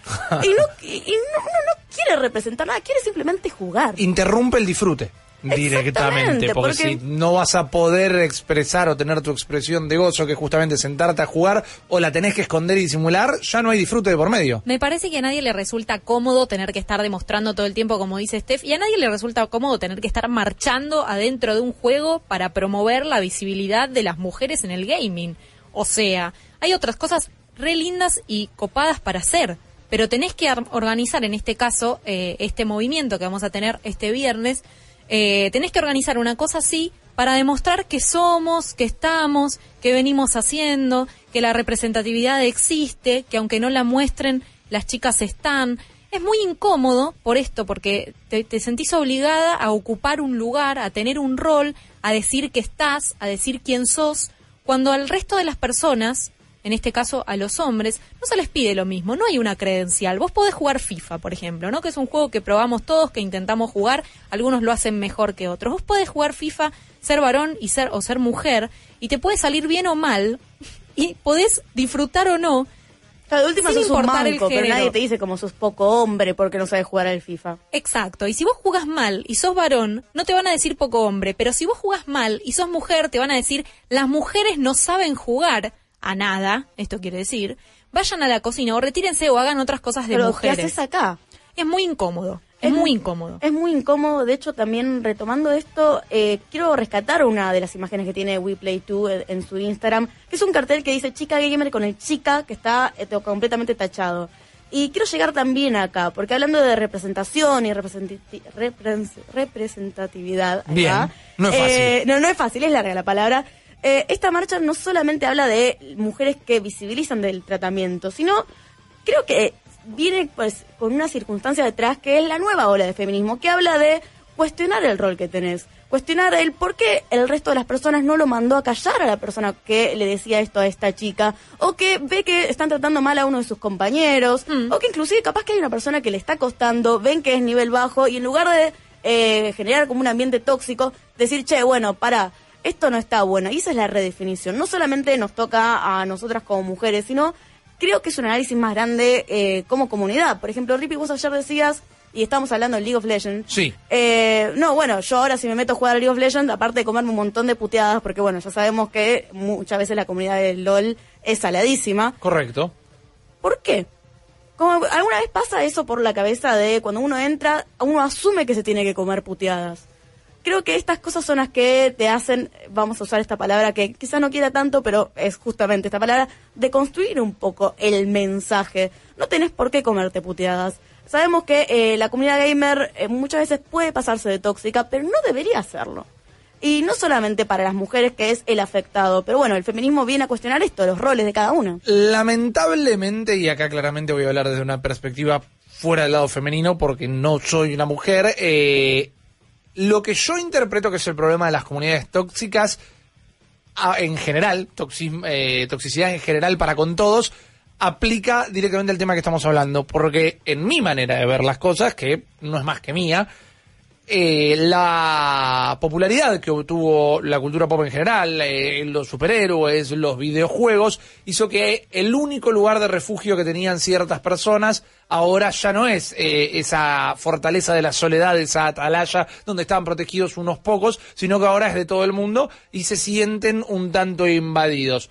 y, no, y, y no, uno no quiere representar nada, quiere simplemente jugar. Interrumpe el disfrute directamente, porque, porque- si no vas a poder expresar o tener tu expresión de gozo, que es justamente sentarte a jugar, o la tenés que esconder y disimular, ya no hay disfrute de por medio. Me parece que a nadie le resulta cómodo tener que estar demostrando todo el tiempo, como dice Steph, y a nadie le resulta cómodo tener que estar marchando adentro de un juego para promover la visibilidad de las mujeres en el gaming. O sea, hay otras cosas re lindas y copadas para hacer, pero tenés que ar- organizar en este caso eh, este movimiento que vamos a tener este viernes. Eh, tenés que organizar una cosa así para demostrar que somos, que estamos, que venimos haciendo, que la representatividad existe, que aunque no la muestren, las chicas están. Es muy incómodo por esto, porque te, te sentís obligada a ocupar un lugar, a tener un rol, a decir que estás, a decir quién sos, cuando al resto de las personas, en este caso a los hombres, no se les pide lo mismo, no hay una credencial. Vos podés jugar FIFA, por ejemplo, ¿no? Que es un juego que probamos todos, que intentamos jugar, algunos lo hacen mejor que otros. Vos podés jugar FIFA, ser varón y ser o ser mujer, y te puede salir bien o mal, y podés disfrutar o no. De última sin sos un manco, pero nadie te dice como sos poco hombre porque no sabes jugar al FIFA. Exacto, y si vos jugás mal y sos varón, no te van a decir poco hombre, pero si vos jugás mal y sos mujer, te van a decir las mujeres no saben jugar a nada, esto quiere decir, vayan a la cocina o retírense o hagan otras cosas de Pero ¿qué mujeres. haces acá? Es muy incómodo, es, muy incómodo. Es muy incómodo. De hecho, también retomando esto, eh, quiero rescatar una de las imágenes que tiene WePlay2 en, en su Instagram, que es un cartel que dice chica gamer con el chica que está eh, completamente tachado. Y quiero llegar también acá, porque hablando de representación y representatividad, Bien, va, no es fácil. eh, no, no es fácil, es larga la palabra. Eh, esta marcha no solamente habla de mujeres que visibilizan del tratamiento, sino creo que viene pues con una circunstancia detrás que es la nueva ola de feminismo, que habla de cuestionar el rol que tenés, cuestionar el por qué el resto de las personas no lo mandó a callar a la persona que le decía esto a esta chica, o que ve que están tratando mal a uno de sus compañeros, o que inclusive capaz que hay una persona que le está costando, ven que es nivel bajo, y en lugar de eh, generar como un ambiente tóxico, decir, che, bueno, para, esto no está bueno. Y esa es la redefinición. No solamente nos toca a nosotras como mujeres, sino creo que es un análisis más grande eh, como comunidad. Por ejemplo, Rippy, vos ayer decías, y estábamos hablando del League of Legends. Sí. Eh, no, bueno, yo ahora si me meto a jugar a League of Legends, aparte de comerme un montón de puteadas, porque bueno, ya sabemos que muchas veces la comunidad del LOL es saladísima. Correcto. ¿Por qué? Como alguna vez pasa eso por la cabeza de cuando uno entra, uno asume que se tiene que comer puteadas. Creo que estas cosas son las que te hacen, vamos a usar esta palabra que quizá no quiera tanto, pero es justamente esta palabra, de construir un poco el mensaje. No tenés por qué comerte puteadas. Sabemos que eh, la comunidad gamer eh, muchas veces puede pasarse de tóxica, pero no debería hacerlo. Y no solamente para las mujeres, que es el afectado, pero bueno, el feminismo viene a cuestionar esto, los roles de cada una. Lamentablemente, y acá claramente voy a hablar desde una perspectiva fuera del lado femenino, porque no soy una mujer, eh, lo que yo interpreto que es el problema de las comunidades tóxicas, en general, eh, toxicidad en general para con todos, aplica directamente al tema que estamos hablando, porque en mi manera de ver las cosas, que no es más que mía, eh, la popularidad que obtuvo la cultura pop en general, eh, los superhéroes, los videojuegos, hizo que el único lugar de refugio que tenían ciertas personas ahora ya no es eh, esa fortaleza de la soledad, esa atalaya donde estaban protegidos unos pocos, sino que ahora es de todo el mundo y se sienten un tanto invadidos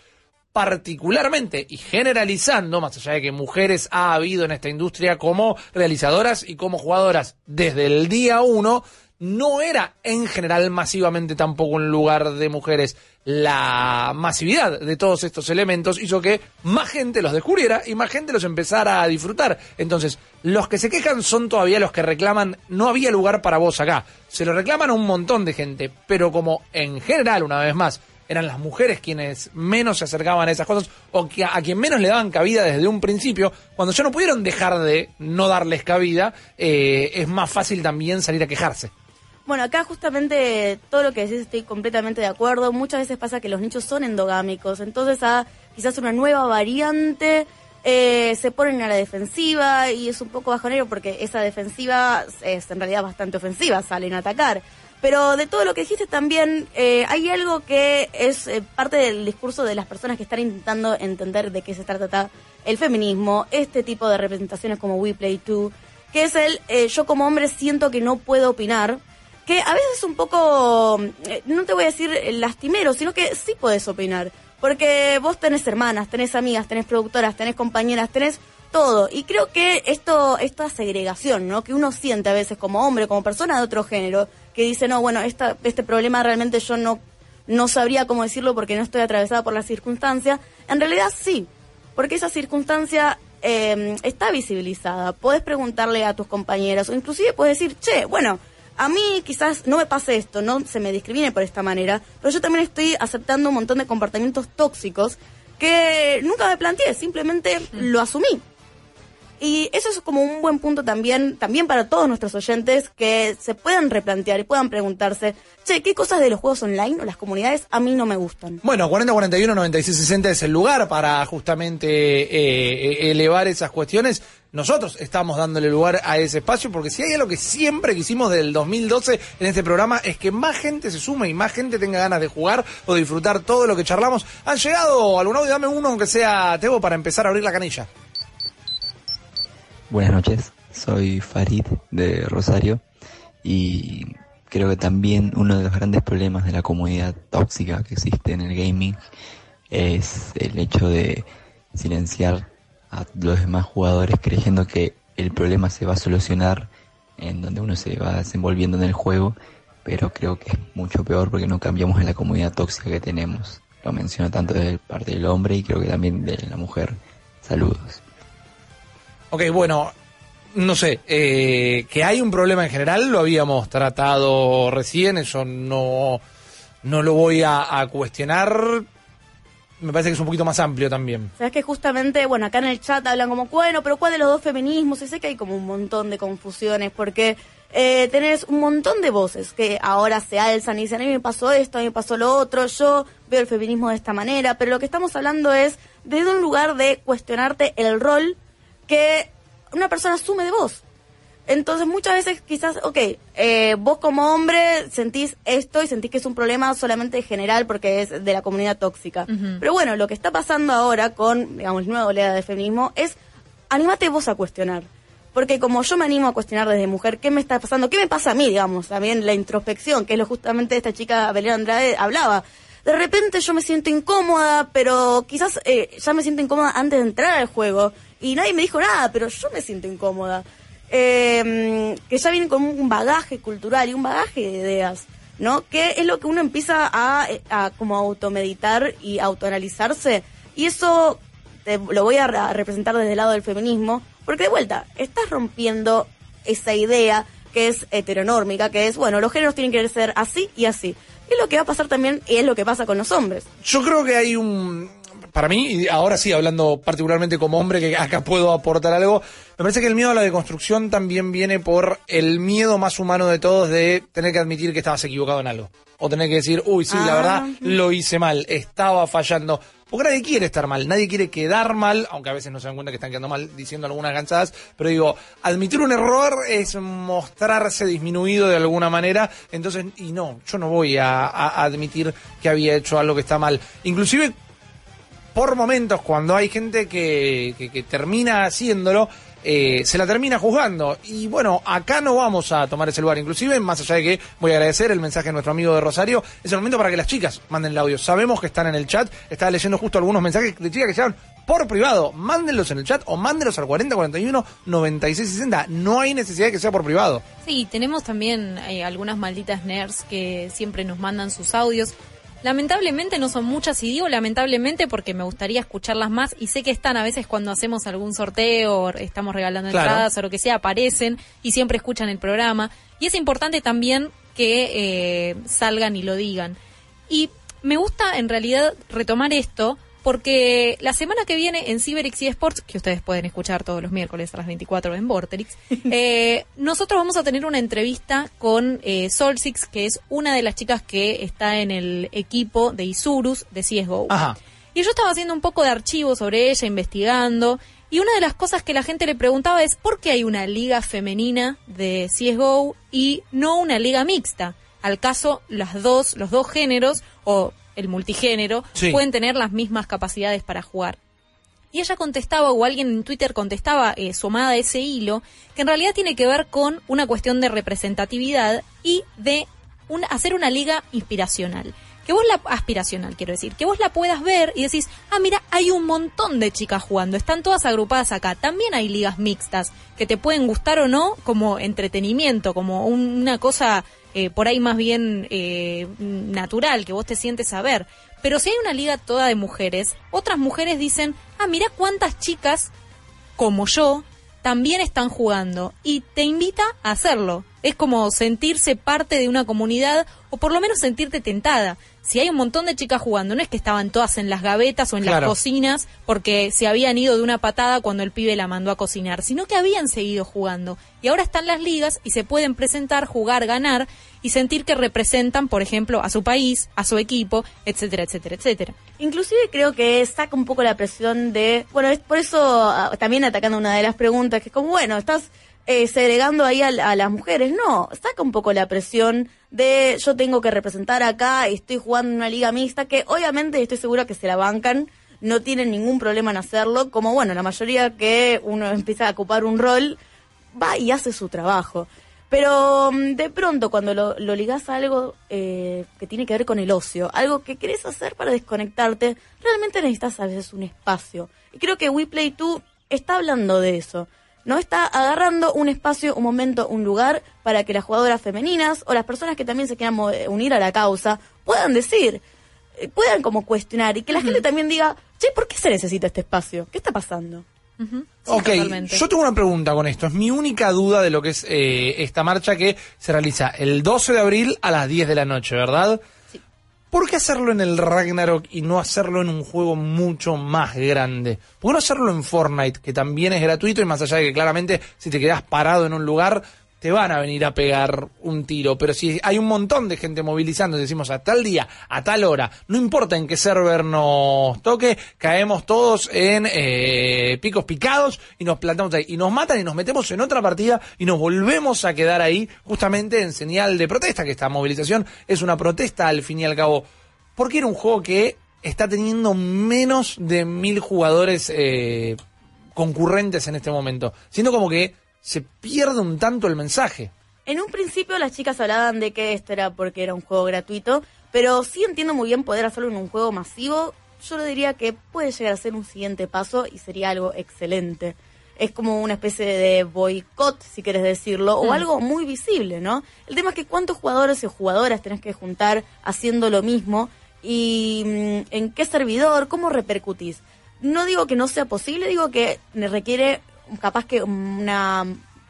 particularmente y generalizando, más allá de que mujeres ha habido en esta industria como realizadoras y como jugadoras desde el día uno, no era en general masivamente tampoco un lugar de mujeres. La masividad de todos estos elementos hizo que más gente los descubriera y más gente los empezara a disfrutar. Entonces, los que se quejan son todavía los que reclaman no había lugar para vos acá. Se lo reclaman a un montón de gente, pero como en general, una vez más, eran las mujeres quienes menos se acercaban a esas cosas o que a, quien menos le daban cabida desde un principio, cuando ya no pudieron dejar de no darles cabida, eh, es más fácil también salir a quejarse. Bueno, acá justamente todo lo que decís estoy completamente de acuerdo. Muchas veces pasa que los nichos son endogámicos, entonces a quizás una nueva variante eh, se ponen a la defensiva y es un poco bajonero porque esa defensiva es en realidad bastante ofensiva, salen a atacar. Pero de todo lo que dijiste también eh, hay algo que es eh, parte del discurso de las personas que están intentando entender de qué se trata el feminismo, este tipo de representaciones como We Play Too, que es el eh, yo como hombre siento que no puedo opinar, que a veces es un poco, eh, no te voy a decir lastimero, sino que sí puedes opinar. Porque vos tenés hermanas, tenés amigas, tenés productoras, tenés compañeras, tenés todo. Y creo que esto, esta segregación, ¿no? Que uno siente a veces como hombre, como persona de otro género, que dice, no, bueno, esta, este problema realmente yo no, no sabría cómo decirlo porque no estoy atravesada por la circunstancia. En realidad sí, porque esa circunstancia eh, está visibilizada. Podés preguntarle a tus compañeras o inclusive puedes decir, che, bueno, a mí quizás no me pase esto, no se me discrimine por esta manera, pero yo también estoy aceptando un montón de comportamientos tóxicos que nunca me planteé, simplemente lo asumí. Y eso es como un buen punto también, también para todos nuestros oyentes que se puedan replantear y puedan preguntarse, che, ¿qué cosas de los juegos online o las comunidades a mí no me gustan? Bueno, 4041-9660 es el lugar para justamente eh, elevar esas cuestiones. Nosotros estamos dándole lugar a ese espacio porque si hay algo que siempre quisimos del 2012 en este programa es que más gente se sume y más gente tenga ganas de jugar o disfrutar todo lo que charlamos. Han llegado algún audio, dame uno aunque sea Tebo para empezar a abrir la canilla. Buenas noches, soy Farid de Rosario y creo que también uno de los grandes problemas de la comunidad tóxica que existe en el gaming es el hecho de silenciar a los demás jugadores creyendo que el problema se va a solucionar en donde uno se va desenvolviendo en el juego, pero creo que es mucho peor porque no cambiamos en la comunidad tóxica que tenemos. Lo menciono tanto de parte del hombre y creo que también de la mujer. Saludos. Ok, bueno, no sé, eh, que hay un problema en general, lo habíamos tratado recién, eso no, no lo voy a, cuestionar. Me parece que es un poquito más amplio también. Sabes que justamente, bueno, acá en el chat hablan como, bueno, pero ¿cuál de los dos feminismos? Y sé que hay como un montón de confusiones porque eh, tenés un montón de voces que ahora se alzan y dicen, a mí me pasó esto, a mí me pasó lo otro, yo veo el feminismo de esta manera, pero lo que estamos hablando es desde un lugar de cuestionarte el rol que una persona asume de vos. Entonces muchas veces quizás, ok, eh, vos como hombre sentís esto y sentís que es un problema solamente general porque es de la comunidad tóxica. Pero bueno, lo que está pasando ahora con, digamos, nueva oleada de feminismo es, anímate vos a cuestionar. Porque como yo me animo a cuestionar desde mujer, ¿qué me está pasando? ¿Qué me pasa a mí, digamos? También la introspección, que es lo justamente esta chica Belén Andrade hablaba. De repente yo me siento incómoda, pero quizás eh, ya me siento incómoda antes de entrar al juego. Y nadie me dijo nada, pero yo me siento incómoda eh, que ya vienen con un bagaje cultural y un bagaje de ideas, ¿no? Que es lo que uno empieza a, a como automeditar y autoanalizarse. Y eso te, lo voy a, representar desde el lado del feminismo, porque de vuelta, estás rompiendo esa idea que es heteronórmica, que es, bueno, los géneros tienen que ser así y así. Y es lo que va a pasar también, y es lo que pasa con los hombres. Yo creo que hay un... Para mí, y ahora sí, hablando particularmente como hombre, que acá puedo aportar algo, me parece que el miedo a la deconstrucción también viene por el miedo más humano de todos de tener que admitir que estabas equivocado en algo. O tener que decir, uy, sí, la Ah, verdad, lo hice mal, estaba fallando. Porque nadie quiere estar mal, nadie quiere quedar mal, aunque a veces no se dan cuenta que están quedando mal diciendo algunas cansadas, pero digo, admitir un error es mostrarse disminuido de alguna manera, entonces, y no, yo no voy a, a admitir que había hecho algo que está mal. Inclusive por momentos, cuando hay gente que, que- que termina haciéndolo, eh, se la termina juzgando. Y bueno, acá no vamos a tomar ese lugar. Inclusive, más allá de que voy a agradecer el mensaje de nuestro amigo de Rosario, es el momento para que las chicas manden el audio. Sabemos que están en el chat. Estaba leyendo justo algunos mensajes de chicas que llegan por privado. Mándenlos en el chat o mándenlos al 4041 9660. No hay necesidad de que sea por privado. Sí, tenemos también eh, algunas malditas nerds que siempre nos mandan sus audios. Lamentablemente no son muchas y digo lamentablemente porque me gustaría escucharlas más y sé que están a veces cuando hacemos algún sorteo o estamos regalando Claro. entradas o lo que sea, aparecen y siempre escuchan el programa. Y es importante también que eh, salgan y lo digan. Y me gusta en realidad retomar esto porque la semana que viene en Cyberix y Sports, que ustedes pueden escuchar todos los miércoles a las 24 en Vorterix, eh, nosotros vamos a tener una entrevista con eh, Solsix, que es una de las chicas que está en el equipo de Isurus de CSGO. Ajá. Y yo estaba haciendo un poco de archivo sobre ella, investigando, y una de las cosas que la gente le preguntaba es por qué hay una liga femenina de CSGO y no una liga mixta. Al caso, las dos, los dos géneros, o el multigénero, Sí. pueden tener las mismas capacidades para jugar. Y ella contestaba, o alguien en Twitter contestaba, eh, sumada a ese hilo, que en realidad tiene que ver con una cuestión de representatividad y de un- hacer una liga inspiracional. Que vos la, aspiracional quiero decir, que vos la puedas ver y decís, ah, mira, hay un montón de chicas jugando, están todas agrupadas acá. También hay ligas mixtas que te pueden gustar o no como entretenimiento, como un- una cosa eh, por ahí más bien eh, natural, que vos te sientes a ver. Pero si hay una liga toda de mujeres, otras mujeres dicen, ah, mira cuántas chicas como yo también están jugando y te invita a hacerlo. Es como sentirse parte de una comunidad o por lo menos sentirte tentada. Si hay un montón de chicas jugando, no es que estaban todas en las gavetas o en Claro. las cocinas porque se habían ido de una patada cuando el pibe la mandó a cocinar, sino que habían seguido jugando. Y ahora están las ligas y se pueden presentar, jugar, ganar y sentir que representan, por ejemplo, a su país, a su equipo, etcétera, etcétera, etcétera. Inclusive creo que saca un poco la presión de, bueno, es por eso ah, también atacando una de las preguntas, que es como, bueno, estás eh, segregando ahí a, a las mujeres. No, saca un poco la presión de yo tengo que representar acá estoy jugando en una liga mixta, que obviamente estoy segura que se la bancan, no tienen ningún problema en hacerlo, como bueno, la mayoría que uno empieza a ocupar un rol, va y hace su trabajo. Pero mm, de pronto cuando lo, ligás a algo eh, que tiene que ver con el ocio, algo que querés hacer para desconectarte, realmente necesitas a veces un espacio. Y creo que WePlay 2 está hablando de eso. No está agarrando un espacio, un momento, un lugar para que las jugadoras femeninas o las personas que también se quieran mo- unir a la causa puedan decir, eh, puedan como cuestionar y que la gente también diga, che, ¿por qué se necesita este espacio? ¿Qué está pasando? Ok, yo tengo una pregunta con esto. Es mi única duda de lo que es eh, esta marcha que se realiza el 12 de abril a las 10 de la noche, ¿verdad? ¿Por qué hacerlo en el Ragnarok y no hacerlo en un juego mucho más grande? ¿Por qué no hacerlo en Fortnite, que también es gratuito y más allá de que claramente si te quedas parado en un lugar te van a venir a pegar un tiro? Pero si hay un montón de gente movilizando, decimos a tal día, a tal hora, no importa en qué server nos toque, caemos todos en eh, picos picados y nos plantamos ahí. Y nos matan y nos metemos en otra partida y nos volvemos a quedar ahí justamente en señal de protesta, que esta movilización es una protesta al fin y al cabo. Porque era un juego que está teniendo menos de mil jugadores eh, concurrentes en este momento. Siendo como que se pierde un tanto el mensaje. En un principio las chicas hablaban de que esto era porque era un juego gratuito, pero sí entiendo muy bien poder hacerlo en un juego masivo. Yo le diría que puede llegar a ser un siguiente paso y sería algo excelente. Es como una especie de boicot, si quieres decirlo, o Mm. algo muy visible, ¿no? El tema es que cuántos jugadores y jugadoras tenés que juntar haciendo lo mismo y mm, en qué servidor, cómo repercutís. No digo que no sea posible, digo que requiere capaz que una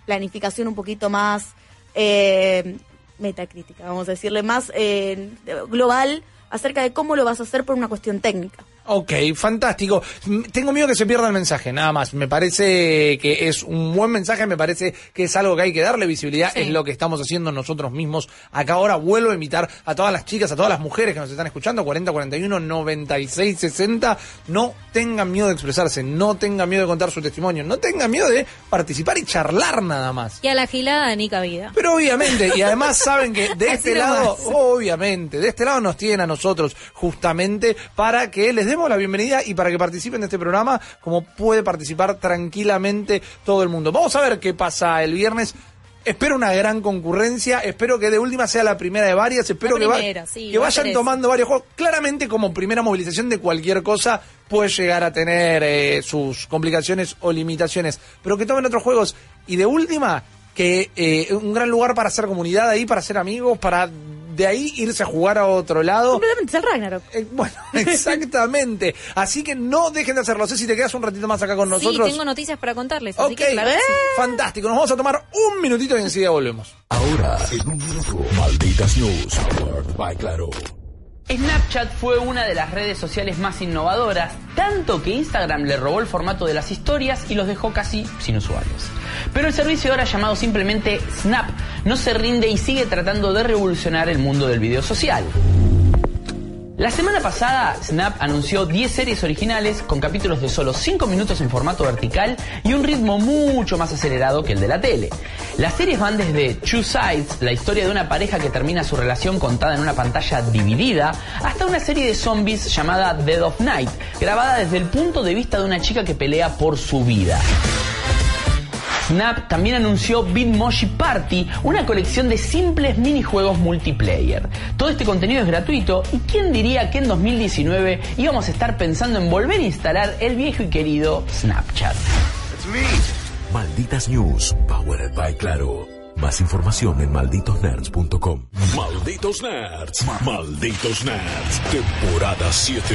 planificación un poquito más eh, metacrítica, vamos a decirle, más eh, global acerca de cómo lo vas a hacer por una cuestión técnica. Ok, fantástico. Tengo miedo que se pierda el mensaje, nada más. Me parece que es un buen mensaje, me parece que es algo que hay que darle visibilidad, Sí. es lo que estamos haciendo nosotros mismos. Acá ahora vuelvo a invitar a todas las chicas, a todas las mujeres que nos están escuchando, 40, 41, 96, 60, no tengan miedo de expresarse, no tengan miedo de contar su testimonio, no tengan miedo de participar y charlar nada más. Y a la gilada ni cabida. Pero obviamente, y además saben que de este lado, obviamente, de este lado nos tienen a nosotros justamente para que les demos la bienvenida y para que participen de este programa como puede participar tranquilamente todo el mundo. Vamos a ver qué pasa el viernes. Espero una gran concurrencia, espero que de última sea la primera de varias, espero que, va- primera, sí, que vayan ser tomando varios juegos. Claramente como primera movilización de cualquier cosa puede llegar a tener eh, sus complicaciones o limitaciones, pero que tomen otros juegos y de última que eh, un gran lugar para hacer comunidad ahí, para hacer amigos, para de ahí irse a jugar a otro lado. Completamente es el Ragnarok. Eh, bueno, exactamente. Así que no dejen de hacerlo. Sé si te quedas un ratito más acá con nosotros. Sí, tengo noticias para contarles. Así Ok, que claro sí. fantástico. Nos vamos a tomar un minutito y enseguida volvemos. Ahora, en un minuto, Malditas News, powered by Claro. Snapchat fue una de las redes sociales más innovadoras, tanto que Instagram le robó el formato de las historias y los dejó casi sin usuarios. Pero el servicio ahora llamado simplemente Snap no se rinde y sigue tratando de revolucionar el mundo del video social. La semana pasada, Snap anunció 10 series originales con capítulos de solo 5 minutos en formato vertical y un ritmo mucho más acelerado que el de la tele. Las series van desde Two Sides, la historia de una pareja que termina su relación contada en una pantalla dividida, hasta una serie de zombies llamada Dead of Night, grabada desde el punto de vista de una chica que pelea por su vida. Snap también anunció Bitmoji Party, una colección de simples minijuegos multiplayer. Todo este contenido es gratuito y quién diría que en 2019 íbamos a estar pensando en volver a instalar el viejo y querido Snapchat. Malditas News, powered by Claro. Más información en malditosnerds.com. Malditos Nerds, Malditos Nerds, temporada 7.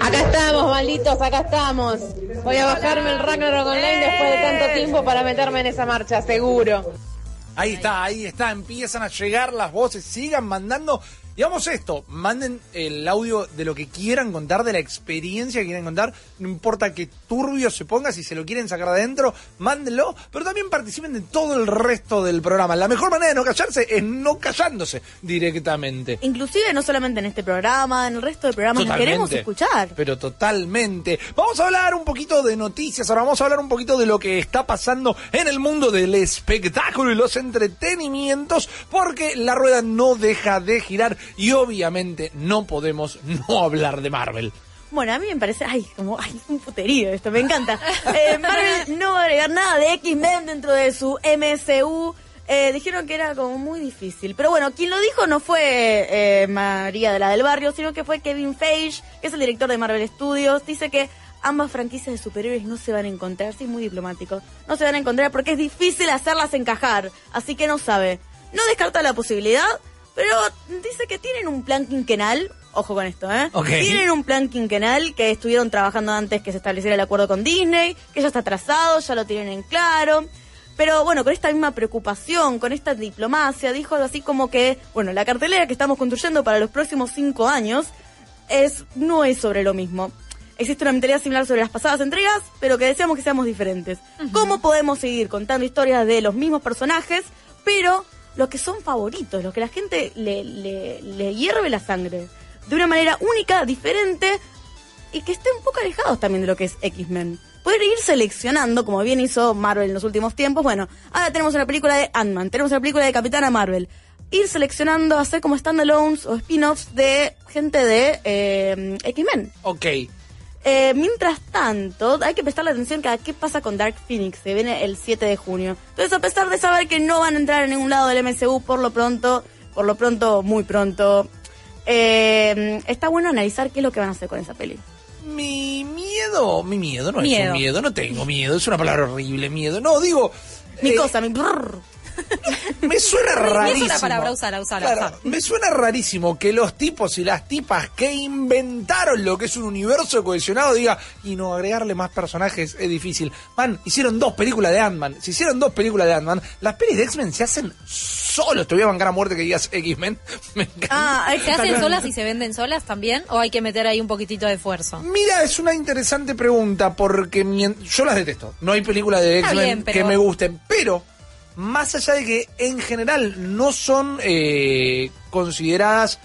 Acá estamos, malditos, acá estamos. Voy a bajarme el Ragnarok Online después de tanto tiempo para meterme en esa marcha, seguro. Ahí está, ahí está, empiezan a llegar las voces, sigan mandando. Digamos esto, manden el audio de lo que quieran contar, de la experiencia que quieran contar, no importa que turbio se ponga, si se lo quieren sacar de adentro, mándenlo, pero también participen de todo el resto del programa. La mejor manera de no callarse es no callándose directamente. Inclusive no solamente en este programa, en el resto de programas que queremos escuchar. Pero totalmente. Vamos a hablar un poquito de noticias, ahora vamos a hablar un poquito de lo que está pasando en el mundo del espectáculo y los entretenimientos, porque la rueda no deja de girar y obviamente no podemos no hablar de Marvel. Bueno, a mí me parece, ay, como, ay, un puterío esto, me encanta. Eh, Marvel no va a agregar nada de X-Men dentro de su MCU. Eh, dijeron que era como muy difícil. Pero bueno, quien lo dijo no fue eh, María de la del Barrio, sino que fue Kevin Feige, que es el director de Marvel Studios. Dice que ambas franquicias de superhéroes no se van a encontrar, sí, muy diplomático. No se van a encontrar porque es difícil hacerlas encajar. Así que no sabe. No descarta la posibilidad, pero dice que tienen un plan quinquenal. Ojo con esto, ¿eh? Tienen un plan quinquenal que estuvieron trabajando antes que se estableciera el acuerdo con Disney, que ya está trazado, ya lo tienen en claro. Pero bueno, con esta misma preocupación, con esta diplomacia, dijo algo así como que, bueno, la cartelera que estamos construyendo para los próximos cinco años es no es sobre lo mismo. Existe una mentalidad similar sobre las pasadas entregas, pero que deseamos que seamos diferentes. ¿Cómo podemos seguir contando historias de los mismos personajes, pero los que son favoritos, los que la gente le, le, hierve la sangre? De una manera única, diferente, y que estén un poco alejados también de lo que es X-Men. Poder ir seleccionando, como bien hizo Marvel en los últimos tiempos. Bueno, ahora tenemos una película de Ant-Man, tenemos una película de Capitana Marvel. Ir seleccionando, hacer como standalones o spin-offs de gente de eh, X-Men. Ok. Eh, mientras tanto, hay que prestarle atención a qué pasa con Dark Phoenix, que viene el 7 de junio. Entonces, a pesar de saber que no van a entrar en ningún lado del MCU por lo pronto, por lo pronto, muy pronto, eh, está bueno analizar qué es lo que van a hacer con esa peli. Mi miedo, mi miedo no es Miedo. un miedo, no tengo miedo, es una palabra horrible, miedo. No, digo... Mi eh, cosa, mi... brrr. me suena Es rarísimo. una palabra, usala, usala. Claro, usala. me suena rarísimo que los tipos y las tipas que inventaron lo que es un universo cohesionado diga, y no agregarle más personajes es difícil. Man, hicieron dos películas de Ant-Man. Si hicieron dos películas de Ant-Man, las pelis de X-Men se hacen solos. Te voy a bancar a muerte que digas X-Men. Me encanta. Ah, ¿Se hacen solas y se venden solas también? ¿O hay que meter ahí un poquitito de esfuerzo? Mira, es una interesante pregunta porque yo las detesto. No hay películas de X-Men que me gusten, pero más allá de que en general no son eh, consideradas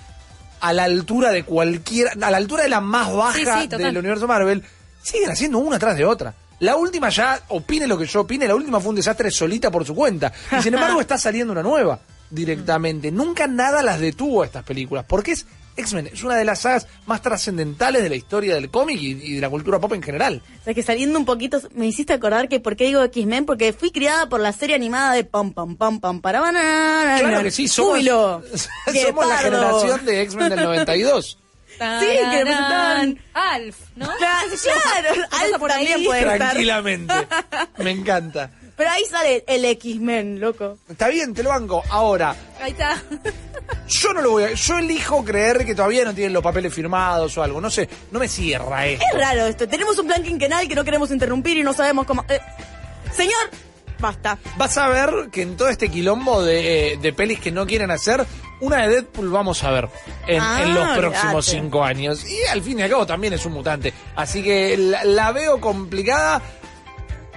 a la altura de cualquiera, a la altura de la más baja Sí, sí, total. del universo Marvel, siguen haciendo una tras de otra. La última ya, opine lo que yo opine, la última fue un desastre solita por su cuenta. Y sin embargo está saliendo una nueva directamente. Nunca nada las detuvo a estas películas, porque es X-Men, es una de las sagas más trascendentales de la historia del cómic y, y de la cultura pop en general. O sea, que saliendo un poquito, me hiciste acordar que por qué digo X-Men, porque fui criada por la serie animada de Pam Pam Pam Pam para banana. Claro que sí, somos, Júbilo, somos la generación de X-Men del 92. Sí, que representaban- Alf, ¿no? Claro, claro, Alf por ahí. también puede estar. Tranquilamente. Me encanta. Pero ahí sale el X-Men, loco. Está bien, te lo banco. Ahora, Ahí está. yo no lo voy a. Yo elijo creer que todavía no tienen los papeles firmados o algo. No sé, no me cierra esto. Es raro esto. Tenemos un plan quinquenal que no queremos interrumpir y no sabemos cómo. eh, señor, basta. Vas a ver que en todo este quilombo de, eh, de pelis que no quieren hacer, una de Deadpool vamos a ver en, Ah, en los próximos olvidate. cinco años. Y al fin y al cabo también es un mutante. Así que la, la veo complicada.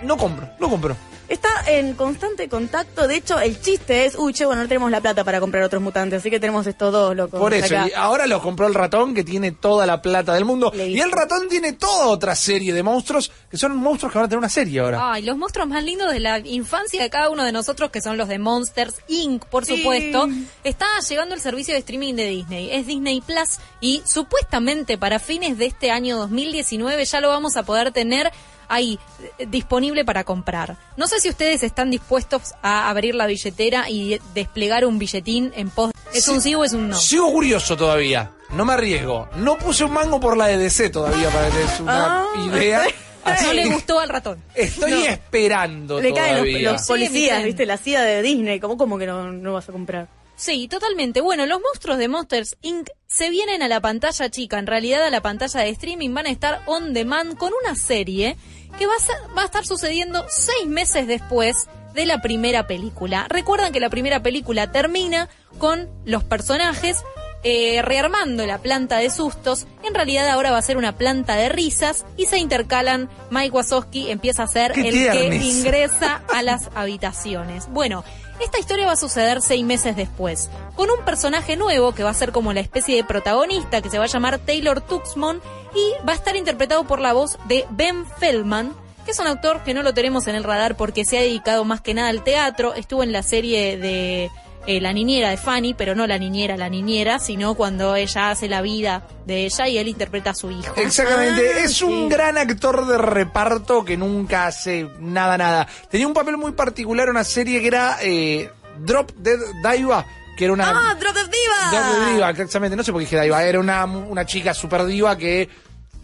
No compro, no compro. Está en constante contacto. De hecho, el chiste es, uy, che, bueno, no tenemos la plata para comprar otros mutantes, así que tenemos estos dos, loco. Por eso, acá. y ahora lo compró el ratón que tiene toda la plata del mundo. Y el ratón tiene toda otra serie de monstruos que son monstruos que van a tener una serie ahora. Ay, los monstruos más lindos de la infancia de cada uno de nosotros, que son los de Monsters Inc., por Sí. supuesto. Está llegando el servicio de streaming de Disney. Es Disney Plus y supuestamente para fines de este año 2019 ya lo vamos a poder tener ahí eh, disponible para comprar. No sé si ustedes están dispuestos a abrir la billetera y desplegar un billetín en pos. ¿Es Sí. un sí o es un no? Sigo curioso todavía. No me arriesgo. No puse un mango por la de DC todavía para que des una Ah. idea. Así No le gustó al ratón. Estoy No. esperando Le caen los, policías. ¿viste? La CIA de Disney. ¿Cómo, cómo que no, no vas a comprar? Sí, totalmente. Bueno, los monstruos de Monsters Inc. se vienen a la pantalla chica, en realidad a la pantalla de streaming van a estar on demand con una serie que va a, ser- va a estar sucediendo seis meses después de la primera película. Recuerdan que la primera película termina con los personajes eh, rearmando la planta de sustos. En realidad ahora va a ser una planta de risas y se intercalan. Mike Wazowski empieza a ser ¡Qué el que ingresa a las habitaciones. Bueno, esta historia va a suceder seis meses después, con un personaje nuevo que va a ser como la especie de protagonista, que se va a llamar Taylor Tuxman, y va a estar interpretado por la voz de Ben Feldman, que es un actor que no lo tenemos en el radar porque se ha dedicado más que nada al teatro, estuvo en la serie de eh, La niñera de Fanny, pero no la niñera, la niñera, sino cuando ella hace la vida de ella y él interpreta a su hijo. Exactamente, Ah, es un gran actor de reparto que nunca hace nada, nada. Tenía un papel muy particular en una serie que era eh, Drop Dead Diva, que era una... ¡Ah, Drop the Diva! Drop Dead Diva, exactamente, no sé por qué dije Diva, era una, una chica super diva que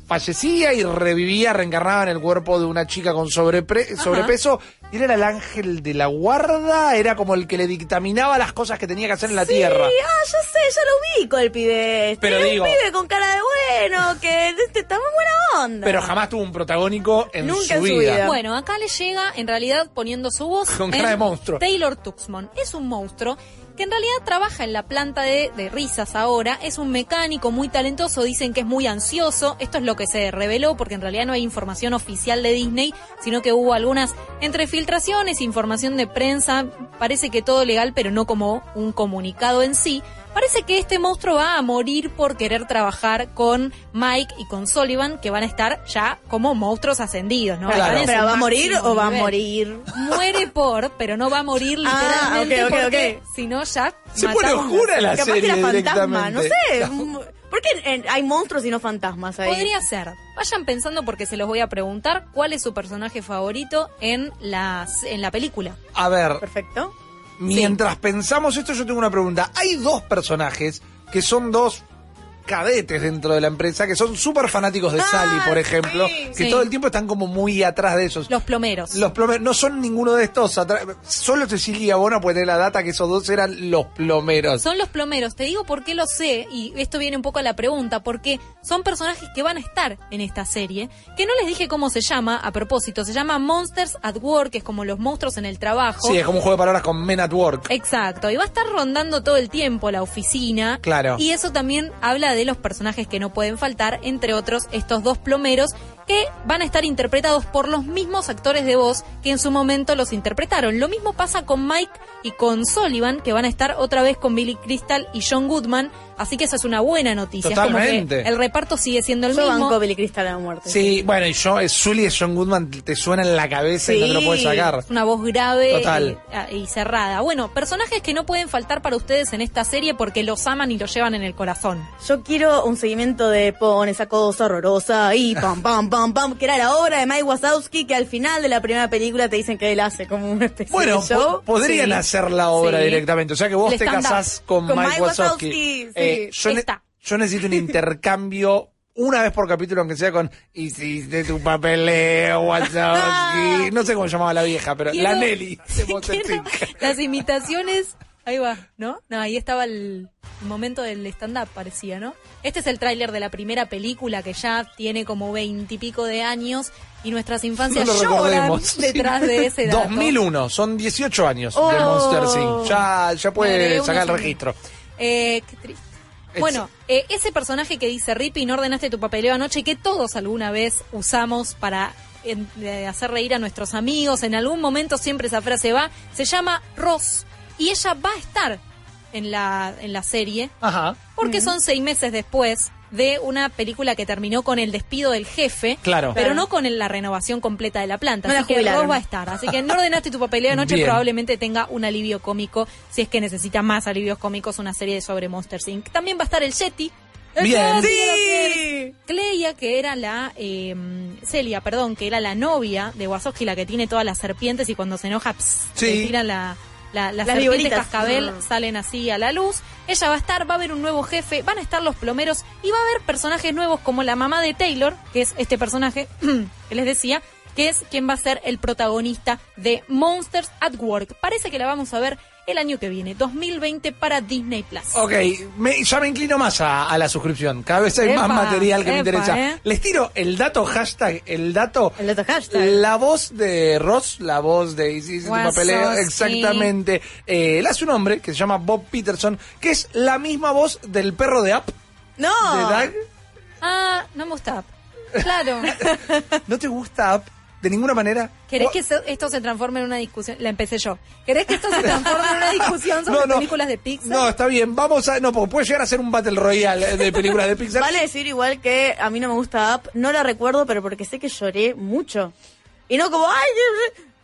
fallecía y revivía, reencarnaba en el cuerpo de una chica con sobrepre- sobrepeso. Y él era el ángel de la guarda, era como el que le dictaminaba las cosas que tenía que hacer en la Sí, tierra. ah, ya sé, ya lo ubico el pibe. este. Pero digo- un pibe con cara de bueno, que este, está muy buena onda. Pero jamás tuvo un protagónico en Nunca su en su vida. vida. Bueno, acá le llega en realidad poniendo su voz Con cara de monstruo. Taylor Tuxman. Es un monstruo que en realidad trabaja en la planta de, de risas ahora. Es un mecánico muy talentoso. Dicen que es muy ansioso. Esto es lo que se reveló porque en realidad no hay información oficial de Disney, sino que hubo algunas entre filtraciones, información de prensa. Parece que todo legal, pero no como un comunicado en sí. Parece que este monstruo va a morir por querer trabajar con Mike y con Sullivan, que van a estar ya como monstruos ascendidos, ¿no? Claro. ¿Pero va a morir o va a morir? Muere por, pero no va a morir Ah, literalmente ok, ok, porque ok. si no ya Se pone oscura la Capaz que era fantasma, no sé. ¿Por qué hay monstruos y no fantasmas ahí? Podría ser. Vayan pensando porque se los voy a preguntar cuál es su personaje favorito en las en la película. A ver, Perfecto. Mientras pensamos esto, yo tengo una pregunta. Hay dos personajes que son dos cadetes dentro de la empresa que son súper fanáticos de Sally, por ejemplo, que Ah, Sí. todo el tiempo están como muy atrás de esos. Los plomeros. Los plomeros no son ninguno de estos. Solo Cecilia Bona puede tener la data que esos dos eran los plomeros. Son los plomeros. Te digo por qué lo sé, y esto viene un poco a la pregunta, porque son personajes que van a estar en esta serie, que no les dije cómo se llama, a propósito, se llama Monsters at Work, que es como los monstruos en el trabajo. Sí, es como un juego de palabras con Men at Work. Exacto, y va a estar rondando todo el tiempo la oficina. Claro. Y eso también habla de los personajes que no pueden faltar, entre otros estos dos plomeros que van a estar interpretados por los mismos actores de voz que en su momento los interpretaron. Lo mismo pasa con Mike y con Sullivan, que van a estar otra vez con Billy Crystal y John Goodman, así que eso es una buena noticia. Es como Totalmente. que el reparto sigue siendo el Yo mismo. banco Billy Crystal a la muerte. Sí, bueno, y yo, eh, Sully y John Goodman te suena en la cabeza y no te lo puedes sacar. Es una voz grave Total. y, y cerrada. Bueno, personajes que no pueden faltar para ustedes en esta serie porque los aman y los llevan en el corazón. Yo quiero un seguimiento de pon esa cosa horrorosa y pam, pam, pam, pam, que era la obra de Mike Wazowski que al final de la primera película te dicen que él hace como una especie Bueno, de show. po- podrían Sí. hacer la obra Sí. directamente. O sea que vos te casás con, Con Mike Wazowski. Wazowski, sí. Eh, yo, ne- Está. yo necesito un intercambio una vez por capítulo, aunque sea con hiciste tu papeleo, Wazowski. No sé cómo llamaba la vieja, pero Quiero- la Nelly. Quiero-. Las imitaciones. Ahí va, ¿no? No, ahí estaba el momento del stand-up, parecía, ¿no? Este es el tráiler de la primera película que ya tiene como veintipico de años y nuestras infancias No lo lloran detrás de ese dato. 2001, son 18 años de Oh. Monster Inc. Ya, ya puede sacar el registro. Eh, qué triste. Bueno, eh, ese personaje que dice Rippy, no ordenaste tu papeleo anoche, que todos alguna vez usamos para en- eh, hacer reír a nuestros amigos, en algún momento siempre esa frase va, se llama Ross. Y ella va a estar en la, en la serie, Ajá. porque son seis meses después de una película que terminó con el despido del jefe, Claro. pero Claro. no con el- la renovación completa de la planta. No la así que. Ross va a estar. Así que no ordenaste tu papeleo anoche, Bien. probablemente tenga un alivio cómico, si es que necesita más alivios cómicos, una serie sobre Monster Inc. También va a estar el Yeti. El Bien. De Pierce. Cleia, que era la eh, Celia, perdón, que era la novia de Wazowski, la que tiene todas las serpientes y cuando se enoja, pss, Sí. le tira la, la, las Las serpientes cascabel Mm. salen así a la luz. Ella va a estar, va a haber un nuevo jefe, van a estar los plomeros y va a haber personajes nuevos como la mamá de Taylor, que es este personaje que les decía, que es quien va a ser el protagonista de Monsters at Work. Parece que la vamos a ver el año que viene, 2020 para Disney Plus. Ok, me- ya me inclino más a, a la suscripción. Cada vez hay Epa, más material que me interesa. eh. Les tiro el dato hashtag, el dato. El dato hashtag. La voz de Ross, la voz de Isis papeleo, exactamente. Eh, él hace un hombre que se llama Bob Peterson, que es la misma voz del perro de Up, No. de Doug. Ah, no me gusta. Claro. ¿No te gusta Up de ninguna manera? ¿Querés que esto se transforme en una discusión? La empecé yo. ¿Querés que esto se transforme en una discusión sobre No, no. películas de Pixar? No, está bien, vamos a... No, porque puede llegar a ser un Battle Royale de películas de Pixar. Vale decir igual que a mí no me gusta Up, no la recuerdo, pero porque sé que lloré mucho. Y no como, ay,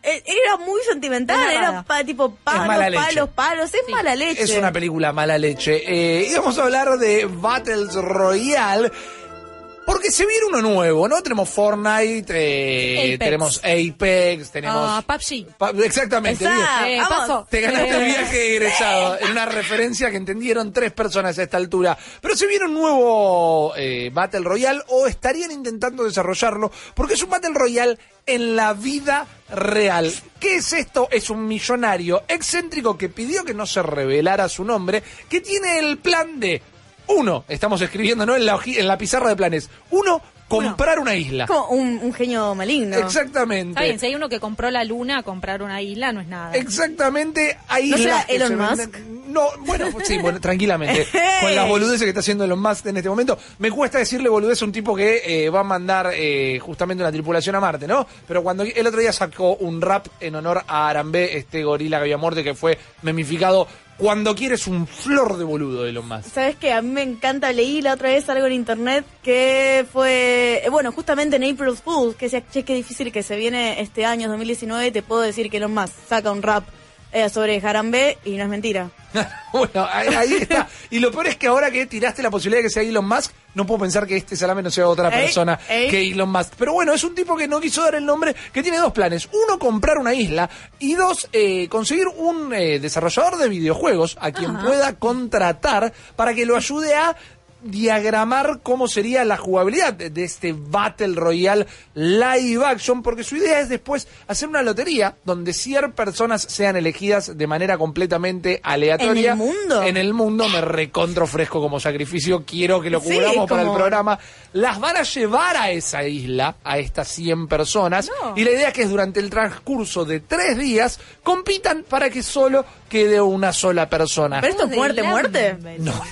eh, era muy sentimental, era pa- tipo palos, leche. palos, palos, es mala leche. Es una película mala leche. Eh, y vamos a hablar de Battles Royale. Porque se viene uno nuevo, ¿no? Tenemos Fortnite, eh, Apex. tenemos Apex, tenemos... Ah, PUBG. Pa- Exactamente. Exacto. bien. Eh, vamos. paso. Te ganaste Eh, el viaje egresado en una referencia que entendieron tres personas a esta altura. Pero se viene un nuevo eh, Battle Royale o estarían intentando desarrollarlo porque es un Battle Royale en la vida real. ¿Qué es esto? Es un millonario excéntrico que pidió que no se revelara su nombre, que tiene el plan de, uno, estamos escribiendo ¿no? en, la, hoji- en la pizarra de planes, uno, comprar una isla. Como un, un genio maligno. Exactamente. Está bien, si hay uno que compró la luna, comprar una isla no es nada. Exactamente, ahí ¿No será Elon se Musk? No, bueno, pues sí, bueno, tranquilamente. Con las boludeces que está haciendo Elon Musk en este momento. Me cuesta decirle boludez a un tipo que eh, va a mandar eh, justamente una tripulación a Marte, ¿no? Pero cuando el otro día sacó un rap en honor a Arambe, este gorila que había muerto y que fue memificado. Cuando quieres un flor de boludo de Elon Musk. ¿Sabes qué? A mí me encanta, leí la otra vez algo en internet que fue, eh, bueno, justamente en April Fools, que decía, che, qué difícil que se viene este año 2019, te puedo decir que Elon Musk saca un rap eh, sobre Jarambe y no es mentira. bueno, ahí, ahí está. Y lo peor es que ahora que tiraste la posibilidad de que sea Elon Musk, no puedo pensar que este salame no sea otra Ey, persona ey. que Elon Musk. Pero bueno, es un tipo que no quiso dar el nombre, que tiene dos planes. Uno, comprar una isla. Y dos, eh, conseguir un eh, desarrollador de videojuegos a quien Ajá. pueda contratar para que lo ayude a diagramar cómo sería la jugabilidad de, de este Battle Royale live action, porque su idea es después hacer una lotería donde 100 personas sean elegidas de manera completamente aleatoria. ¿En el mundo? En el mundo me recontro fresco como sacrificio, quiero que lo Sí, cubramos para el programa. Las van a llevar a esa isla, a estas 100 personas, No. y la idea es que durante el transcurso de tres días compitan para que solo quede una sola persona. ¿Pero esto es muerte, muerte? No, no,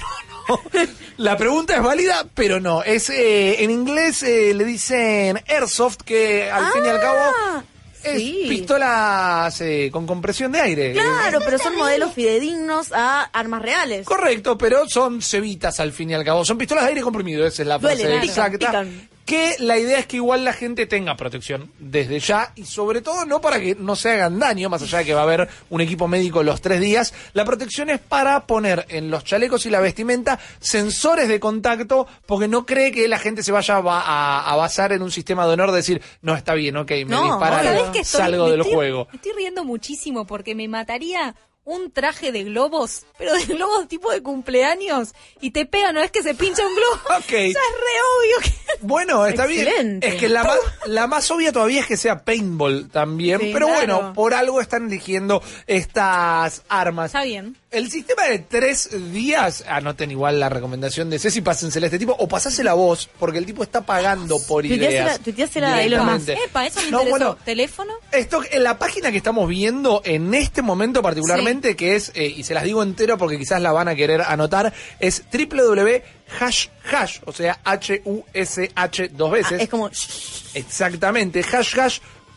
no. La pregunta es válida, pero no. Es eh, en inglés eh, le dicen airsoft, que al fin y al cabo es Ah, sí. pistolas eh, con compresión de aire. Claro, pero son modelos fidedignos a armas reales. Correcto, pero son cebitas al fin y al cabo. Son pistolas de aire comprimido, esa es la frase Duelen, pican, exacta. pican. Que la idea es que igual la gente tenga protección desde ya y sobre todo no para que no se hagan daño, más allá de que va a haber un equipo médico los tres días, la protección es para poner en los chalecos y la vestimenta sensores de contacto porque no cree que la gente se vaya a, ba- a- a basar en un sistema de honor de decir, no está bien, ok, me No, disparan, ¿sabés que estoy- salgo del estoy- juego. Me estoy riendo muchísimo porque me mataría un traje de globos, pero de globos tipo de cumpleaños, y te pega, no es que se pincha un globo. Ok. Ya es re obvio que... Bueno, está Excelente. bien. Es que la más, la más obvia todavía es que sea paintball también. Sí, pero claro. bueno, por algo están eligiendo estas armas. Está bien. El sistema de tres días, anoten igual la recomendación de Ceci, pásensela a este tipo, o pasásela vos, porque el tipo está pagando por Tuiteásela- ideas. tuiteásela a Elon Musk. Epa, eso me No, interesó. bueno, ¿Teléfono? esto, en la página que estamos viendo en este momento particularmente, que es, eh, y se las digo entero porque quizás la van a querer anotar, es www.hash hash, o sea, H-U-S-H dos Ah, veces. es como... Exactamente,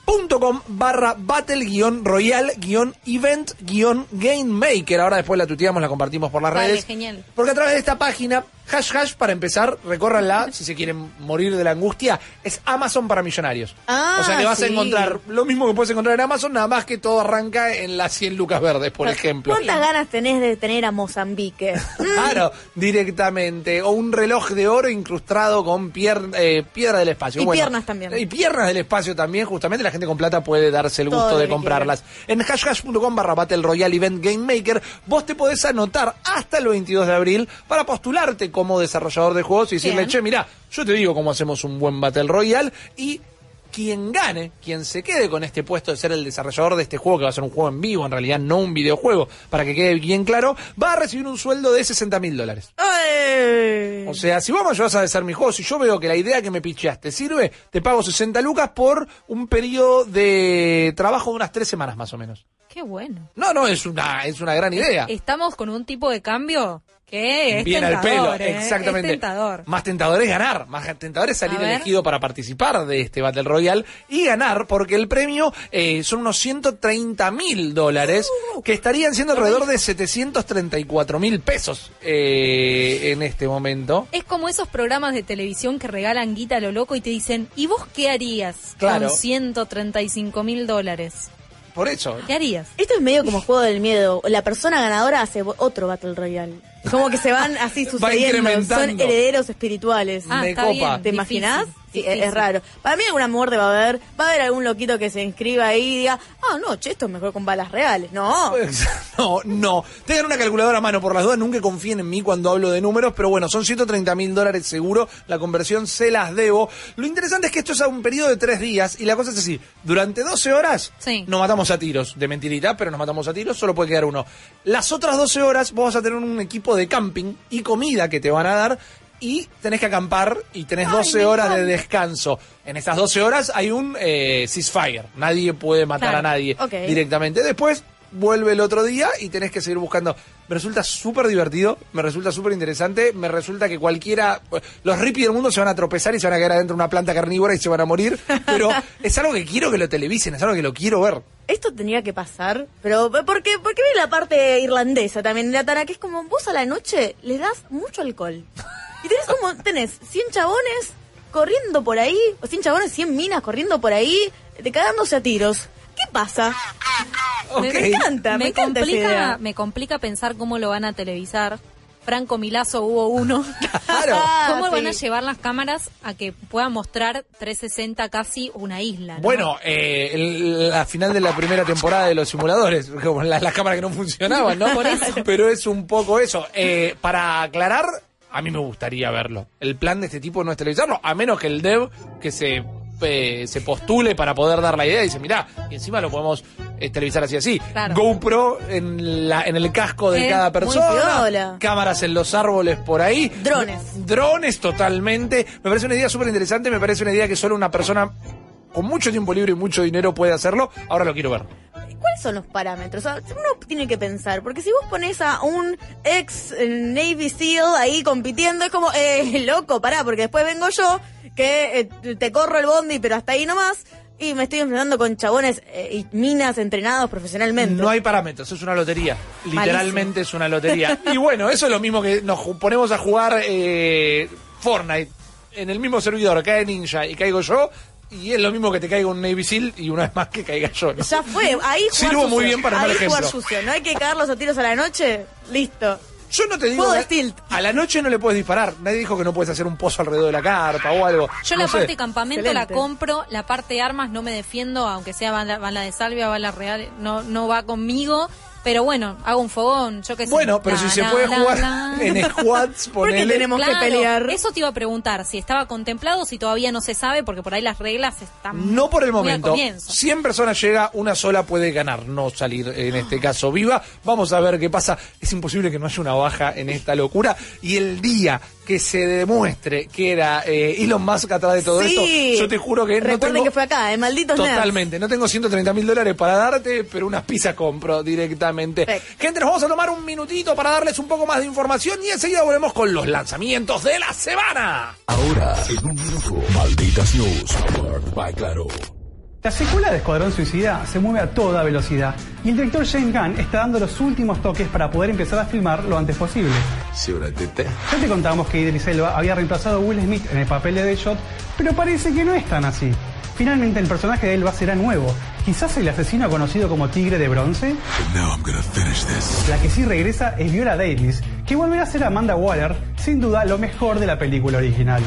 hashhash.com barra battle guion royal guion event guion game maker. Ahora después la tuteamos, la compartimos por las Vale, redes. genial. Porque a través de esta página, hash hash para empezar, recórranla si se quieren morir de la angustia, es Amazon para millonarios. Ah, o sea que vas a encontrar lo mismo que puedes encontrar en Amazon, nada más que todo arranca en las 100 lucas verdes, por ejemplo. ¿Cuántas ganas tenés de tener a Mozambique? Claro, directamente. O un reloj de oro incrustado con pier- eh, piedra del espacio. Y piernas también. Y piernas del espacio también. Justamente la gente con plata puede darse el gusto de comprarlas. En hashhash.com barra Battle Royale Event Game Maker, vos te podés anotar hasta el 22 de abril para postularte como desarrollador de juegos y decirle, Bien. che, mira, yo te digo cómo hacemos un buen Battle Royale y quien gane, quien se quede con este puesto de ser el desarrollador de este juego, que va a ser un juego en vivo, en realidad no un videojuego, para que quede bien claro, va a recibir un sueldo de 60 mil dólares. ¡Ay! O sea, si vos me ayudás a hacer mi juego, si yo veo que la idea que me picheaste sirve, te pago 60 lucas por un periodo de trabajo de unas tres semanas más o menos. Qué bueno. No, no, es una, es una gran idea. Estamos con un tipo de cambio que es Bien al tentador, pelo, ¿eh? exactamente. Es tentador. Más tentador es ganar, más tentador es salir elegido para participar de este Battle Royale y ganar, porque el premio eh, son unos 130 mil dólares, Uh. que estarían siendo alrededor de 734 mil pesos eh, en este momento. Es como esos programas de televisión que regalan guita a lo loco y te dicen, ¿y vos qué harías Claro. con 135 mil dólares? Por eso. ¿Qué harías? Esto es medio como juego del miedo. La persona ganadora hace otro Battle Royale. Como que se van así Va sucediendo. Son incrementando. herederos espirituales. Ah, Me está copa. bien. ¿Te Difícil, imaginas? Difícil. es raro. Para mí alguna muerte va a haber. Va a haber algún loquito que se inscriba ahí y diga, ah, no, che, esto es mejor con balas reales. No. No, no. Tengan una calculadora a mano por las dudas. Nunca confíen en mí cuando hablo de números, pero bueno, son 130 mil dólares seguro. La conversión se las debo. Lo interesante es que esto es a un periodo de tres días y la cosa es así. Durante 12 horas Sí. nos matamos a tiros. De mentirita, pero nos matamos a tiros. Solo puede quedar uno. Las otras 12 horas vos vas a tener un equipo de camping y comida que te van a dar. Y tenés que acampar y tenés 12 me horas de descanso. En estas 12 horas hay un eh, ceasefire. Nadie puede matar Claro. a nadie directamente. Después vuelve el otro día y tenés que seguir buscando. Me resulta súper divertido, me resulta súper interesante, me resulta que cualquiera, los rippies del mundo se van a tropezar y se van a quedar adentro de una planta carnívora y se van a morir, pero es algo que quiero que lo televisen, es algo que lo quiero ver. Esto tendría que pasar, pero porque porque viene la parte irlandesa también, la tana, que es como vos a la noche le das mucho alcohol. Y tenés como, tenés 100 chabones corriendo por ahí, o 100 chabones, 100 minas corriendo por ahí, de cagándose a tiros. ¿Qué pasa? Me encanta, me, me, encanta esa complica, idea. me complica pensar cómo lo van a televisar. Franco Milazo hubo uno. Claro. ¿Cómo Ah, van a llevar las cámaras a que puedan mostrar 360 casi una isla? ¿no? Bueno, eh, el- la final de la primera temporada de los simuladores, como las, las cámaras que no funcionaban, ¿no? Por eso. Pero es un poco eso. Eh, para aclarar, a mí me gustaría verlo. El plan de este tipo no es televisarlo, a menos que el dev que se, eh, se postule para poder dar la idea y dice, mirá, y encima lo podemos eh, televisar así así. Claro. GoPro en, la, en el casco de cada persona, cámaras en los árboles por ahí. Drones. Drones totalmente. Me parece una idea súper interesante, me parece una idea que solo una persona con mucho tiempo libre y mucho dinero puede hacerlo. Ahora lo quiero ver. ¿Cuáles son los parámetros? O sea, uno tiene que pensar, porque si vos pones a un ex eh, Navy SEAL ahí compitiendo, es como, eh, loco, pará, porque después vengo yo, que eh, te corro el bondi, pero hasta ahí nomás, y me estoy enfrentando con chabones eh, y minas entrenados profesionalmente. No hay parámetros, es una lotería. Literalmente es una lotería. Y bueno, eso es lo mismo que nos ponemos a jugar eh, Fortnite en el mismo servidor, cae Ninja y caigo yo, y es lo mismo que te caiga un Navy SEAL y una vez más que caiga yo. ¿no? Ya fue, ahí Sirvo sucio. muy bien para ahí mal jugar sucio, no hay que cagarlos a tiros a la noche, listo. Yo no te digo Juego de a la noche no le puedes disparar. Nadie dijo que no puedes hacer un pozo alrededor de la carpa o algo. Yo No la sé. parte campamento la compro, la parte armas no me defiendo, aunque sea bala, bala de salvia, bala real, no, no va conmigo. Pero bueno, hago un fogón, yo qué sé. Bueno, pero La, si se la, puede la, jugar la. en squads, ponele. tenemos que pelear? Eso te iba a preguntar, si estaba contemplado, si todavía no se sabe, porque por ahí las reglas están No por el momento. comienzo. 100 personas llega, una sola puede ganar, no salir en este caso viva. Vamos a ver qué pasa. Es imposible que no haya una baja en esta locura. Y el día que se demuestre que era eh, Elon Musk atrás de todo Sí. esto, yo te juro que no Recuerden tengo... que fue acá, eh, malditos nerds. Totalmente, no tengo 130 mil dólares para darte, pero unas pizzas compro directamente. Gente, nos vamos a tomar un minutito para darles un poco más de información y enseguida volvemos con los lanzamientos de la semana. Ahora, en un minuto, Malditas News, by Claro. La secuela de Escuadrón Suicida se mueve a toda velocidad y el director James Gunn está dando los últimos toques para poder empezar a filmar lo antes posible. Ya te contábamos que Idris Elba había reemplazado a Will Smith en el papel de Deadshot, pero parece que no es tan así. Finalmente el personaje de Elba será nuevo, quizás el asesino conocido como Tigre de Bronce. La que sí regresa es Viola Davis, que volverá a ser Amanda Waller, sin duda lo mejor de la película original.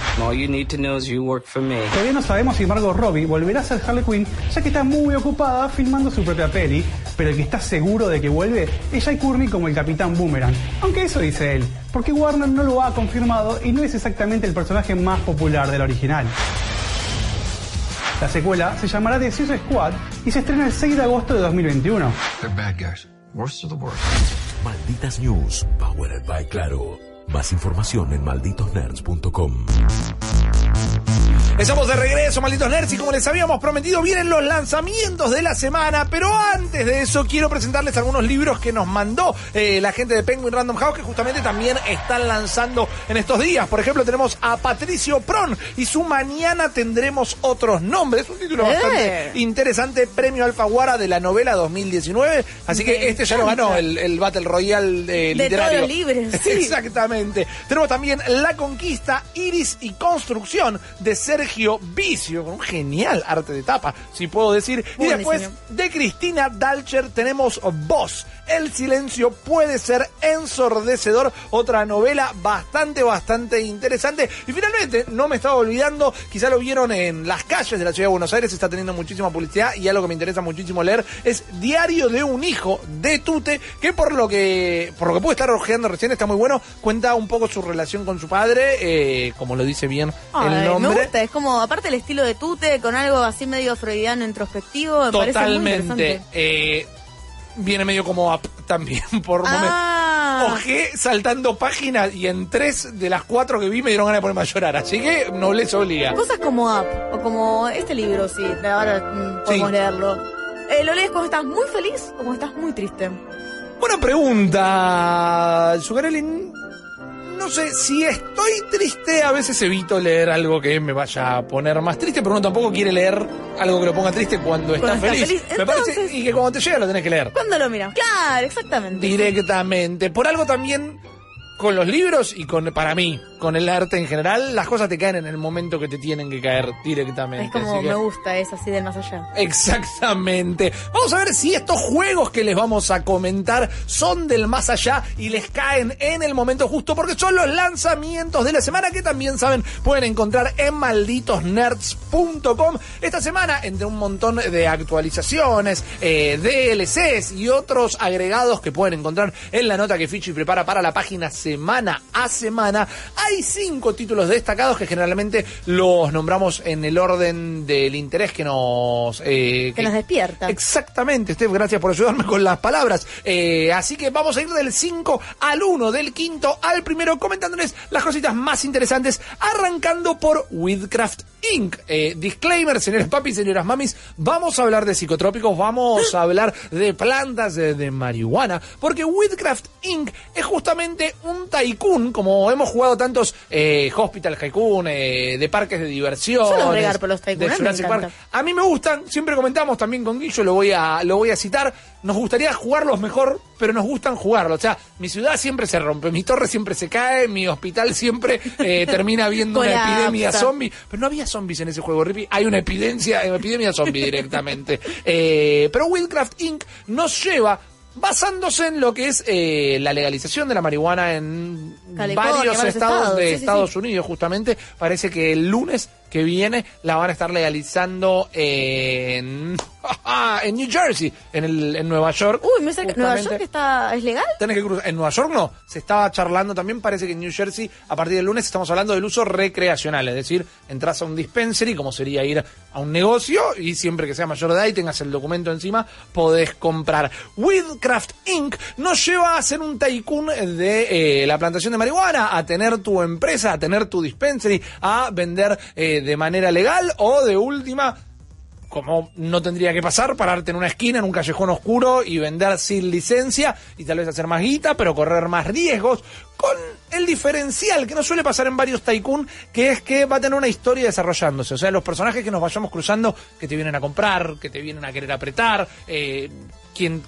Todavía no sabemos si Margot Robbie volverá a ser Harley Quinn, ya que está muy ocupada filmando su propia peli, pero el que está seguro de que vuelve es Jay Courtney como el Capitán Boomerang, aunque eso dice él, porque Warner no lo ha confirmado y no es exactamente el personaje más popular del original. La secuela se llamará The Suicide Squad y se estrena el 6 de agosto de 2021. They're bad guys. Worst of the worst. Malditas News, powered by Claro. Más información en malditosnerds.com. Estamos de regreso, malditos nerds, y como les habíamos prometido, vienen los lanzamientos de la semana. Pero antes de eso, quiero presentarles algunos libros que nos mandó eh, la gente de Penguin Random House, que justamente también están lanzando en estos días. Por ejemplo, tenemos a Patricio Pron y su Mañana tendremos otros nombres. Un título Eh. bastante interesante, Premio Alfaguara de la novela 2019. Así que este ya lo ganó, el, el Battle Royale De literario. libres, sí. Exactamente. Tenemos también La Conquista, Iris y Construcción de Sergio Vicio, con un genial arte de tapa, si puedo decir. Y después de Cristina Dalcher tenemos Voz. El silencio puede ser ensordecedor, otra novela bastante, bastante interesante. Y finalmente, no me estaba olvidando, quizá lo vieron en las calles de la ciudad de Buenos Aires, está teniendo muchísima publicidad y algo que me interesa muchísimo leer es Diario de un hijo de Tute, que por lo que por lo que pude estar ojeando recién está muy bueno, cuenta un poco su relación con su padre, eh, como lo dice bien Ay, el nombre. Me gusta, es como, aparte el estilo de Tute, con algo así medio freudiano, introspectivo, me parece muy Totalmente. interesante. Eh, viene medio como up también por momentos. Ah, Ojé saltando páginas y en tres de las cuatro que vi me dieron ganas de ponerme a llorar. Así que no les obliga. cosas como Up, o como este libro, sí, ahora mm, podemos Sí. leerlo. Eh, ¿Lo lees cuando estás muy feliz o cuando estás muy triste? Buena pregunta, Zuccarelli. No sé, si estoy triste, a veces evito leer algo que me vaya a poner más triste, pero uno tampoco quiere leer algo que lo ponga triste cuando está Cuando está feliz. feliz. Me parece, y que cuando te llega lo tenés que leer. ¿Cuándo lo miras? Claro, exactamente. directamente. Por algo también con los libros y con para mí, con el arte en general, las cosas te caen en el momento que te tienen que caer directamente. Es como que- me gusta, es así del más allá. Exactamente. Vamos a ver si estos juegos que les vamos a comentar son del más allá y les caen en el momento justo porque son los lanzamientos de la semana que también saben pueden encontrar en malditosnerds.com. Esta semana, entre un montón de actualizaciones, eh, DLCs y otros agregados que pueden encontrar en la nota que Fichi prepara para la página, se semana a semana. Hay cinco títulos destacados que generalmente los nombramos en el orden del interés que nos... eh, que, nos despierta. Exactamente, Steph, gracias por ayudarme con las palabras. Eh, así que vamos a ir del 5 al 1, del quinto al primero, comentándoles las cositas más interesantes, arrancando por Wildcraft Inc. Eh, disclaimer, señores papis, señoras mamis, vamos a hablar de psicotrópicos, vamos a hablar de plantas de, marihuana, porque Wildcraft Inc. es justamente un tycoon, como hemos jugado tantos eh, Hospital Tycoon, eh, de parques de diversión. por los A mí me gustan, siempre comentamos también con Guillo, lo voy a, lo voy a citar, nos gustaría jugarlos mejor, pero nos gustan jugarlos. O sea, mi ciudad siempre se rompe, mi torre siempre se cae, mi hospital siempre eh, termina viendo una epidemia zombie. Pero no había zombies en ese juego, Rippy. Hay una epidemia, epidemia zombie directamente. Eh, pero Wildcraft Inc. nos lleva basándose en lo que es eh, la legalización de la marihuana en varios estados, de Estados Unidos, justamente. Parece que el lunes que viene la van a estar legalizando en, en New Jersey, en, el, en Nueva York. Uy, me que Nueva York está, es legal. Tenés que cruzar. En Nueva York no. Se estaba charlando también, parece que en New Jersey, a partir del lunes, estamos hablando del uso recreacional. Es decir, entras a un dispensary, como sería ir a un negocio, y siempre que sea mayor de edad y tengas el documento encima, podés comprar. Wildcraft Inc. nos lleva a hacer un tycoon de eh, la plantación de marihuana, a tener tu empresa, a tener tu dispensary, a vender. Eh, de manera legal o de última, como no tendría que pasar, pararte en una esquina, en un callejón oscuro y vender sin licencia y tal vez hacer más guita, pero correr más riesgos, con el diferencial que no suele pasar en varios tycoon, que es que va a tener una historia desarrollándose. O sea, los personajes que nos vayamos cruzando, que te vienen a comprar, que te vienen a querer apretar, eh,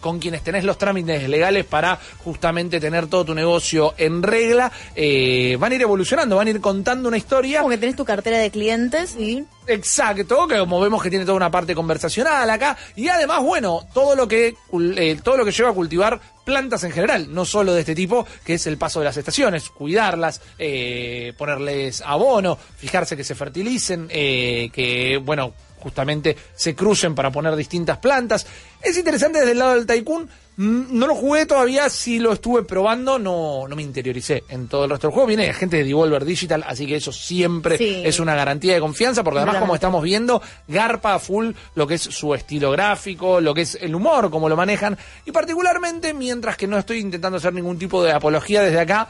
con quienes tenés los trámites legales para justamente tener todo tu negocio en regla, eh, van a ir evolucionando, van a ir contando una historia. Como que tenés tu cartera de clientes. Y... Exacto, que como vemos que tiene toda una parte conversacional acá, y además, bueno, todo lo que, eh, todo lo que lleva a cultivar plantas en general, no solo de este tipo, que es el paso de las estaciones, cuidarlas, eh, ponerles abono, fijarse que se fertilicen, que, bueno, justamente se crucen para poner distintas plantas. Es interesante desde el lado del Tycoon. Mm, no lo jugué todavía, si lo estuve probando, no, no me interioricé en todo el resto del juego. Viene gente de Devolver Digital, así que eso siempre es una garantía de confianza, porque además, como estamos viendo, garpa full lo que es su estilo gráfico, lo que es el humor, como lo manejan, y particularmente, mientras que no estoy intentando hacer ningún tipo de apología desde acá,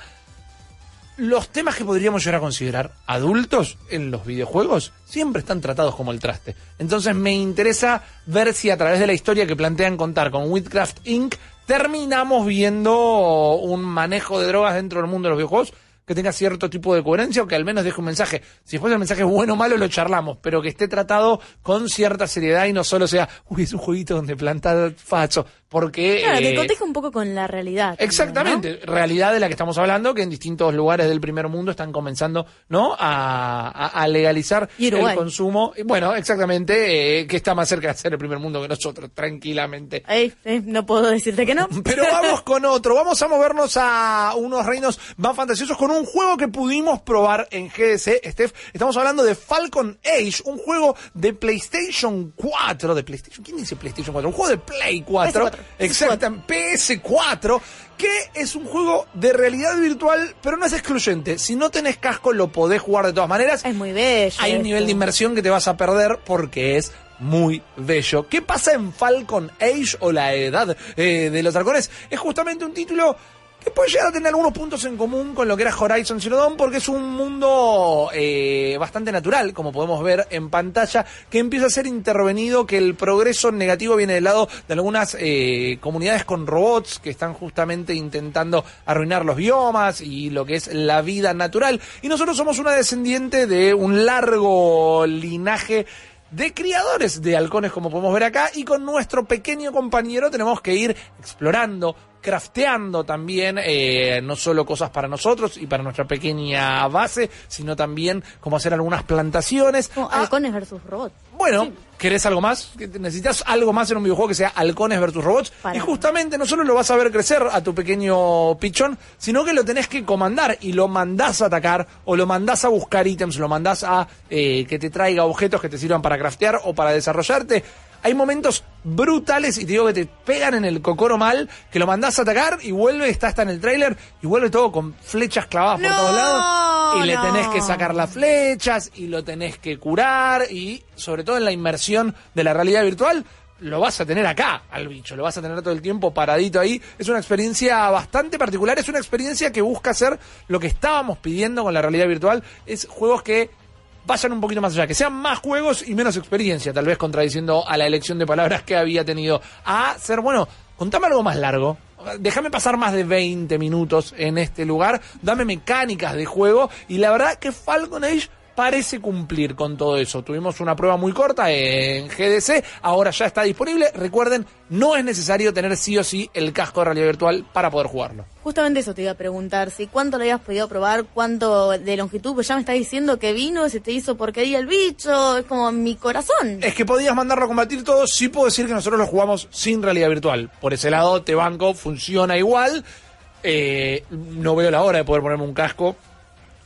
los temas que podríamos llegar a considerar adultos en los videojuegos siempre están tratados como el traste. Entonces me interesa ver si a través de la historia que plantean contar con Witcraft Inc. terminamos viendo un manejo de drogas dentro del mundo de los videojuegos que tenga cierto tipo de coherencia o que al menos deje un mensaje. Si después el mensaje es bueno o malo, lo charlamos, pero que esté tratado con cierta seriedad y no solo sea, uy, es un jueguito donde planta facho. Porque. Claro, que eh, coteja un poco con la realidad. Exactamente, realidad de la que estamos hablando, que en distintos lugares del primer mundo están comenzando, ¿no? A, legalizar el consumo. Bueno, exactamente, eh, que está más cerca de ser el primer mundo que nosotros, tranquilamente. no puedo decirte que no. Pero vamos con otro, vamos a movernos a unos reinos más fantasiosos con un juego que pudimos probar en GDC, Steph. Estamos hablando de Falcon Age, un juego de PlayStation 4, de PlayStation, ¿quién dice PlayStation 4? Un juego de Play 4. Exactamente, PS4, que es un juego de realidad virtual, pero no es excluyente. Si no tenés casco, lo podés jugar de todas maneras. Es muy bello. Hay un nivel de inmersión que te vas a perder porque es muy bello. ¿Qué pasa en Falcon Age o la edad eh, de los dragones? Es justamente un título que puede llegar a tener algunos puntos en común con lo que era Horizon Zero Dawn, porque es un mundo eh, bastante natural, como podemos ver en pantalla, que empieza a ser intervenido, que el progreso negativo viene del lado de algunas eh, comunidades con robots que están justamente intentando arruinar los biomas y lo que es la vida natural. Y nosotros somos una descendiente de un largo linaje de criadores de halcones como podemos ver acá y con nuestro pequeño compañero tenemos que ir explorando, crafteando también eh, no solo cosas para nosotros y para nuestra pequeña base, sino también como hacer algunas plantaciones. Ah, halcones versus robots. Bueno, ¿querés algo más? ¿Necesitas algo más en un videojuego que sea halcones versus robots? y justamente no solo lo vas a ver crecer a tu pequeño pichón, sino que lo tenés que comandar y lo mandás a atacar o lo mandás a buscar ítems, lo mandás a eh, que te traiga objetos que te sirvan para craftear o para desarrollarte hay momentos brutales y te digo que te pegan en el cocoro mal, que lo mandás a atacar y vuelve, está hasta en el tráiler y vuelve todo con flechas clavadas por todos lados y le no. tenés que sacar las flechas y lo tenés que curar y sobre todo en la inmersión de la realidad virtual lo vas a tener acá al bicho, lo vas a tener todo el tiempo paradito ahí. Es una experiencia bastante particular, es una experiencia que busca hacer lo que estábamos pidiendo con la realidad virtual, es juegos que vayan un poquito más allá, que sean más juegos y menos experiencia, tal vez contradiciendo a la elección de palabras que había tenido. A ser, bueno, contame algo más largo. Déjame pasar más de 20 minutos en este lugar, dame mecánicas de juego y la verdad que Falcon Age parece cumplir con todo eso. Tuvimos una prueba muy corta en GDC, ahora ya está disponible. Recuerden, no es necesario tener sí o sí el casco de realidad virtual para poder jugarlo. Justamente eso te iba a preguntar, si cuánto lo habías podido probar, cuánto de longitud, pues ya me estás diciendo que vino, se te hizo porquería el bicho, es como mi corazón. Es que podías mandarlo a combatir todo, sí puedo decir que nosotros lo jugamos sin realidad virtual. Por ese lado, te banco, funciona igual. Eh, no veo la hora de poder ponerme un casco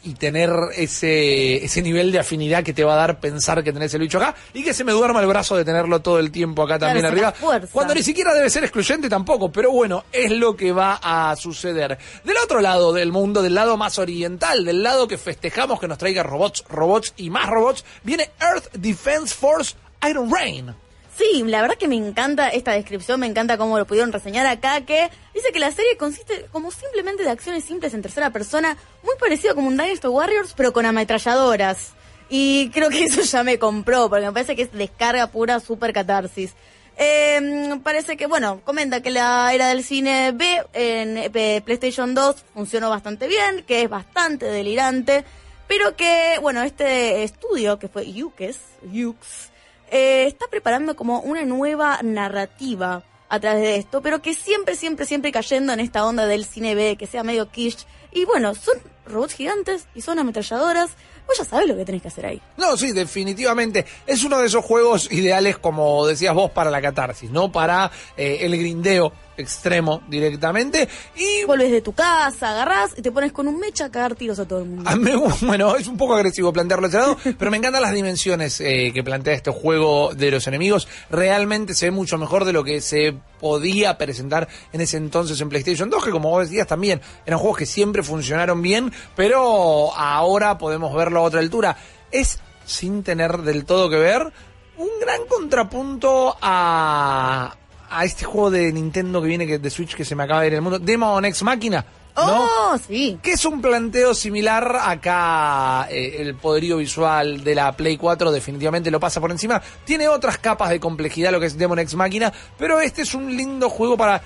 y tener ese, ese nivel de afinidad que te va a dar pensar que tenés el bicho acá y que se me duerma el brazo de tenerlo todo el tiempo acá Claro, también arriba. Cuando ni siquiera debe ser excluyente tampoco, pero bueno, es lo que va a suceder. Del otro lado del mundo, del lado más oriental, del lado que festejamos que nos traiga robots, robots y más robots, viene Earth Defense Force Iron Rain. Sí, la verdad que me encanta esta descripción, me encanta cómo lo pudieron reseñar acá, que dice que la serie consiste como simplemente de acciones simples en tercera persona, muy parecido como un Dynasty Warriors, pero con ametralladoras. Y creo que eso ya me compró, porque me parece que es descarga pura super catarsis. Eh, parece que, bueno, comenta que la era del cine B en eh, PlayStation 2 funcionó bastante bien, que es bastante delirante, pero que, bueno, este estudio, que fue Yukes, Yukes, eh, está preparando como una nueva narrativa a través de esto, pero que siempre, siempre, siempre cayendo en esta onda del cine B, que sea medio quiche. Y bueno, son robots gigantes y son ametralladoras. Vos ya sabés lo que tenés que hacer ahí. No, sí, definitivamente. Es uno de esos juegos ideales, como decías vos, para la catarsis, ¿no? Para eh, el grindeo extremo directamente. Y Volvés de tu casa, agarrás y te pones con un mecha a cagar tiros a todo el mundo. a mí, bueno, es un poco agresivo plantearlo ese lado, pero me encantan las dimensiones eh, que plantea este juego de los enemigos. Realmente se ve mucho mejor de lo que se podía presentar en ese entonces en PlayStation 2, que como vos decías también eran juegos que siempre funcionaron bien, pero ahora podemos verlo a otra altura. Es, sin tener del todo que ver, un gran contrapunto a, a este juego de Nintendo que viene que- de Switch que se me acaba de ir el mundo, Demon X Máquina. ¿no? ¡Oh, sí! Que es un planteo similar acá, eh, el poderío visual de la Play 4 definitivamente lo pasa por encima. Tiene otras capas de complejidad lo que es Demon X Máquina, pero este es un lindo juego para...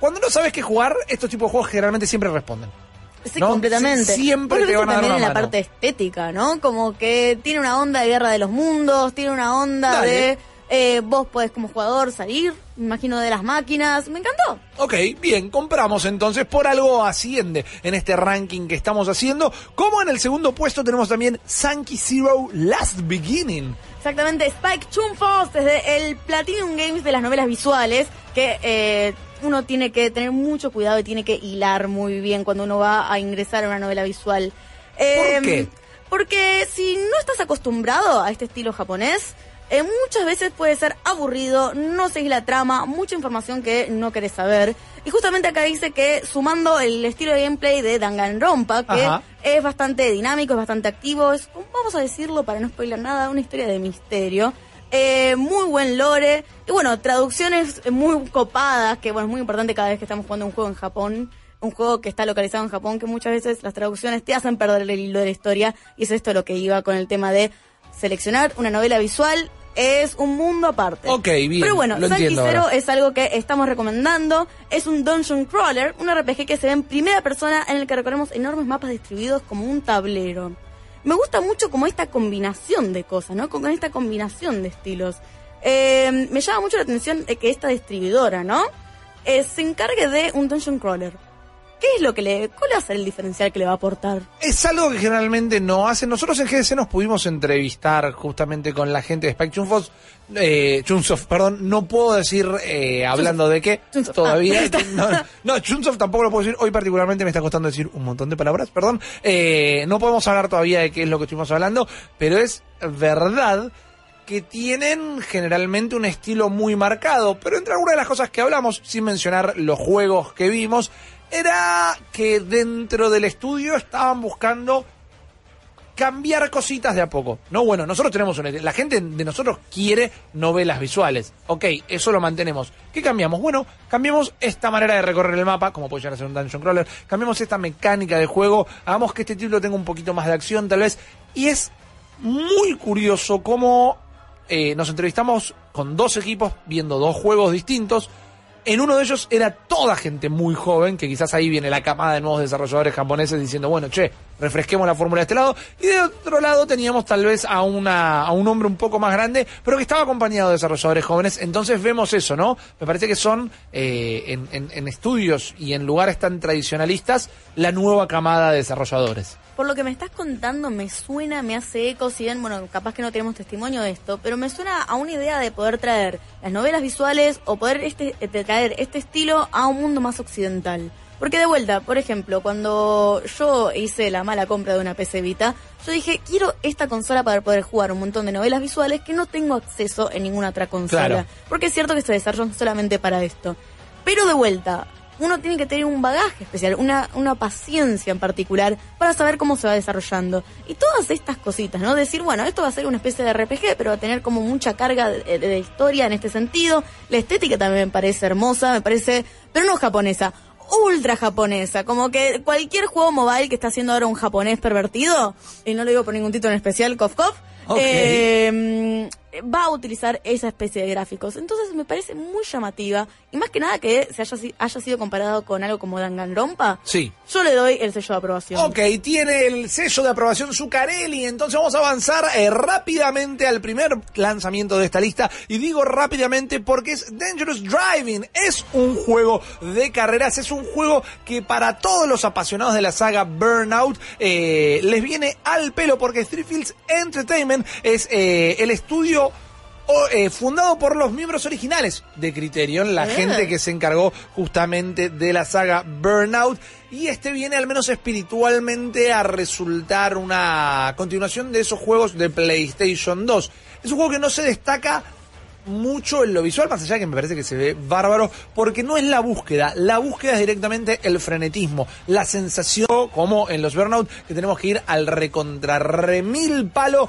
Cuando no sabes qué jugar, estos tipos de juegos generalmente siempre responden. Sí, ¿no? completamente. Sie- Siempre Vos te van a dar también en la parte estética, ¿no? Como que tiene una onda de guerra de los mundos, tiene una onda Dale. de eh, vos podés como jugador salir, me imagino de las máquinas. Me encantó. Ok, bien, compramos entonces, por algo asciende en este ranking que estamos haciendo. Como en el segundo puesto tenemos también Sankey Zero Last Beginning. Exactamente, Spike Chunfos desde el Platinum Games de las novelas visuales, que eh, uno tiene que tener mucho cuidado y tiene que hilar muy bien cuando uno va a ingresar a una novela visual. Eh, ¿Por qué? Porque si no estás acostumbrado a este estilo japonés, eh, muchas veces puede ser aburrido, no seguís la trama, mucha información que no querés saber. Y justamente acá dice que sumando el estilo de gameplay de Danganronpa, que Ajá. es bastante dinámico, es bastante activo, es, vamos a decirlo para no spoiler nada, una historia de misterio. Eh, muy buen lore, y bueno, traducciones muy copadas, que bueno, es muy importante cada vez que estamos jugando un juego en Japón, un juego que está localizado en Japón, que muchas veces las traducciones te hacen perder el hilo de la historia, y es esto lo que iba con el tema de seleccionar una novela visual, es un mundo aparte. Ok, bien, Pero bueno, entiendo Zero es algo que estamos recomendando. Es un dungeon crawler, un RPG que se ve en primera persona en el que recorremos enormes mapas distribuidos como un tablero. Me gusta mucho como esta combinación de cosas, ¿no? Con esta combinación de estilos. Eh, me llama mucho la atención de que esta distribuidora, ¿no? Eh, se encargue de un dungeon crawler. ¿Qué es lo que le... ¿Cuál va a ser el diferencial que le va a aportar? Es algo que generalmente no hacen. Nosotros en GDC nos pudimos entrevistar justamente con la gente de Spike Chunsoft, eh, Chunsoft, perdón, no puedo decir eh, hablando de qué Chunsoft. todavía. Ah, no, no, Chunsoft tampoco lo puedo decir. Hoy particularmente me está costando decir un montón de palabras, perdón. Eh, no podemos hablar todavía de qué es lo que estuvimos hablando, pero es verdad que tienen generalmente un estilo muy marcado, pero entre algunas de las cosas que hablamos, sin mencionar los juegos que vimos, era que dentro del estudio estaban buscando cambiar cositas de a poco. No, bueno, nosotros tenemos una La gente de nosotros quiere novelas visuales. Ok, eso lo mantenemos. ¿Qué cambiamos? Bueno, cambiamos esta manera de recorrer el mapa, como puede llegar a ser un dungeon crawler. Cambiamos esta mecánica de juego. Hagamos que este título tenga un poquito más de acción, tal vez. Y es muy curioso cómo eh, nos entrevistamos con dos equipos viendo dos juegos distintos en uno de ellos era toda gente muy joven, que quizás ahí viene la camada de nuevos desarrolladores japoneses diciendo, bueno, che, refresquemos la fórmula de este lado. Y de otro lado teníamos tal vez a, una, a un hombre un poco más grande, pero que estaba acompañado de desarrolladores jóvenes. Entonces vemos eso, ¿no? Me parece que son eh, en, en estudios y en lugares tan tradicionalistas la nueva camada de desarrolladores por lo que me estás contando, me suena, me hace eco, si bien, bueno, capaz que no tenemos testimonio de esto, pero me suena a una idea de poder traer las novelas visuales o poder este, eh, traer este estilo a un mundo más occidental. Porque de vuelta, por ejemplo, cuando yo hice la mala compra de una PC Vita, yo dije, quiero esta consola para poder jugar un montón de novelas visuales que no tengo acceso en ninguna otra consola. Porque es cierto que se desarrollan solamente para esto. Pero de vuelta, uno tiene que tener un bagaje especial, una, una paciencia en particular para saber cómo se va desarrollando. Y todas estas cositas, ¿no? Decir, bueno, esto va a ser una especie de RPG, pero va a tener como mucha carga de, historia en este sentido. La estética también me parece hermosa, me parece, pero no japonesa ultra japonesa, como que cualquier juego mobile que está haciendo ahora un japonés pervertido, y no lo digo por ningún título en especial, Kof Kof, eh, va a utilizar esa especie de gráficos. Entonces me parece muy llamativa y más que nada que se haya, haya sido comparado con algo como Danganronpa. Sí. Yo le doy el sello de aprobación. Ok, tiene el sello de aprobación Zuccarelli. Entonces vamos a avanzar eh, rápidamente al primer lanzamiento de esta lista. Y digo rápidamente porque es Dangerous Driving. Es un juego de carreras. Es un juego que para todos los apasionados de la saga Burnout eh, les viene al pelo porque Three Fields Entertainment es eh, el estudio eh, fundado por los miembros originales de Criterion, la gente que se encargó justamente de la saga Burnout. Y este viene al menos espiritualmente a resultar una continuación de esos juegos de PlayStation 2. Es un juego que no se destaca mucho en lo visual, más allá que me parece que se ve bárbaro, porque no es la búsqueda, la búsqueda es directamente el frenetismo, la sensación, como en los Burnout, que tenemos que ir al recontra remil palo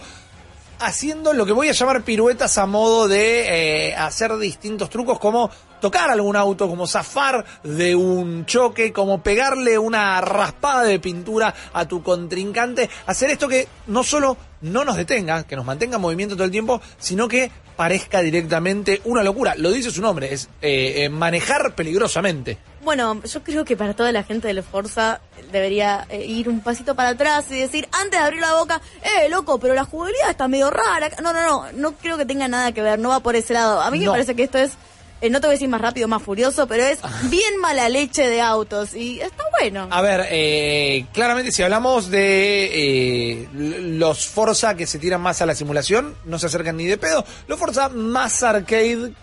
haciendo lo que voy a llamar piruetas a modo de eh, hacer distintos trucos como tocar algún auto, como zafar de un choque, como pegarle una raspada de pintura a tu contrincante, hacer esto que no solo no nos detenga, que nos mantenga en movimiento todo el tiempo, sino que parezca directamente una locura. Lo dice su nombre, es eh, eh, manejar peligrosamente. Bueno, yo creo que para toda la gente de la Forza debería eh, ir un pasito para atrás y decir, antes de abrir la boca, eh, loco, pero la jugabilidad está medio rara. No, no, no, no creo que tenga nada que ver, no va por ese lado. A mí me parece que esto es eh, no te voy a decir más rápido, más furioso, pero es bien mala leche de autos y está bueno. A ver, eh, claramente si hablamos de los Forza que se tiran más a la simulación, no se acercan ni de pedo. Los Forza más arcade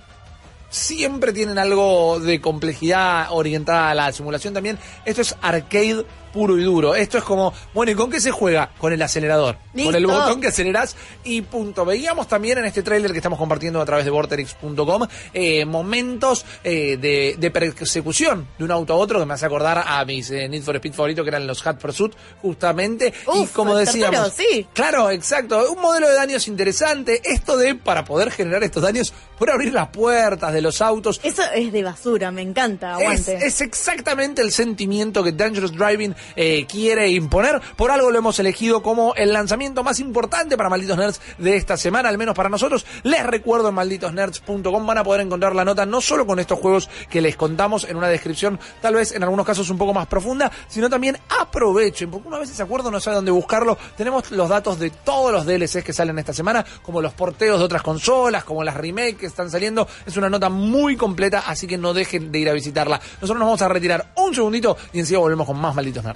siempre tienen algo de complejidad orientada a la simulación también. Esto es arcade puro y duro. Esto es como, bueno, ¿y con qué se juega? Con el acelerador. Con el botón que acelerás y punto. Veíamos también en este tráiler que estamos compartiendo a través de vorterix.com eh, momentos eh, de, persecución de un auto a otro que me hace acordar a mis eh, Need for Speed favoritos que eran los Hot Pursuit, justamente. y como decíamos, sí. claro, exacto, un modelo de daños interesante. Esto de, para poder generar estos daños, por abrir las puertas de los autos. Eso es de basura, me encanta, aguante. Es, es exactamente el sentimiento que Dangerous Driving eh, quiere imponer. Por algo lo hemos elegido como el lanzamiento más importante para Malditos Nerds de esta semana, al menos para nosotros. Les recuerdo en malditosnerds.com van a poder encontrar la nota no solo con estos juegos que les contamos en una descripción, tal vez en algunos casos un poco más profunda, sino también aprovechen, porque una vez se acuerdo no sabe dónde buscarlo. Tenemos los datos de todos los DLCs que salen esta semana, como los porteos de otras consolas, como las remakes que están saliendo. Es una nota muy completa, así que no dejen de ir a visitarla. Nosotros nos vamos a retirar un segundito y enseguida volvemos con más Malditos Nerds.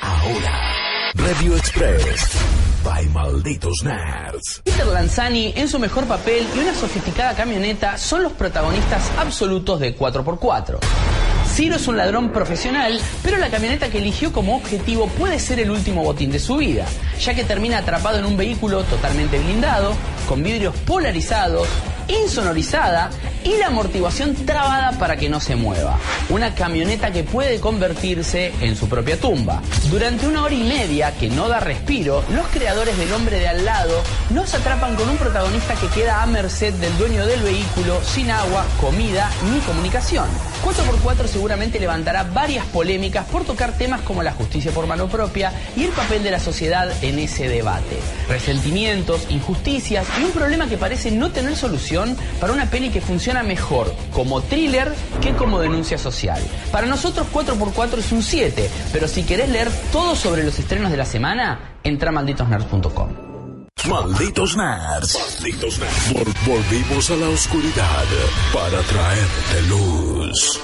Ahora, Review Express by Malditos Nerds. Peter Lanzani, en su mejor papel y una sofisticada camioneta, son los protagonistas absolutos de 4x4. Ciro es un ladrón profesional, pero la camioneta que eligió como objetivo puede ser el último botín de su vida, ya que termina atrapado en un vehículo totalmente blindado, con vidrios polarizados, insonorizada y la amortiguación trabada para que no se mueva. Una camioneta que puede convertirse en su propia tumba. Durante una hora y media que no da respiro, los creadores del hombre de al lado nos atrapan con un protagonista que queda a merced del dueño del vehículo sin agua, comida ni comunicación. 4x4 seguramente levantará varias polémicas por tocar temas como la justicia por mano propia y el papel de la sociedad en ese debate. Resentimientos, injusticias y un problema que parece no tener solución para una peli que funciona mejor como thriller que como denuncia social. Para nosotros 4x4 es un 7, pero si querés leer todo sobre los estrenos de la semana, entra a malditosnerds.com. Malditos nerds. Malditos nerds. Vol- volvimos a la oscuridad para traerte luz.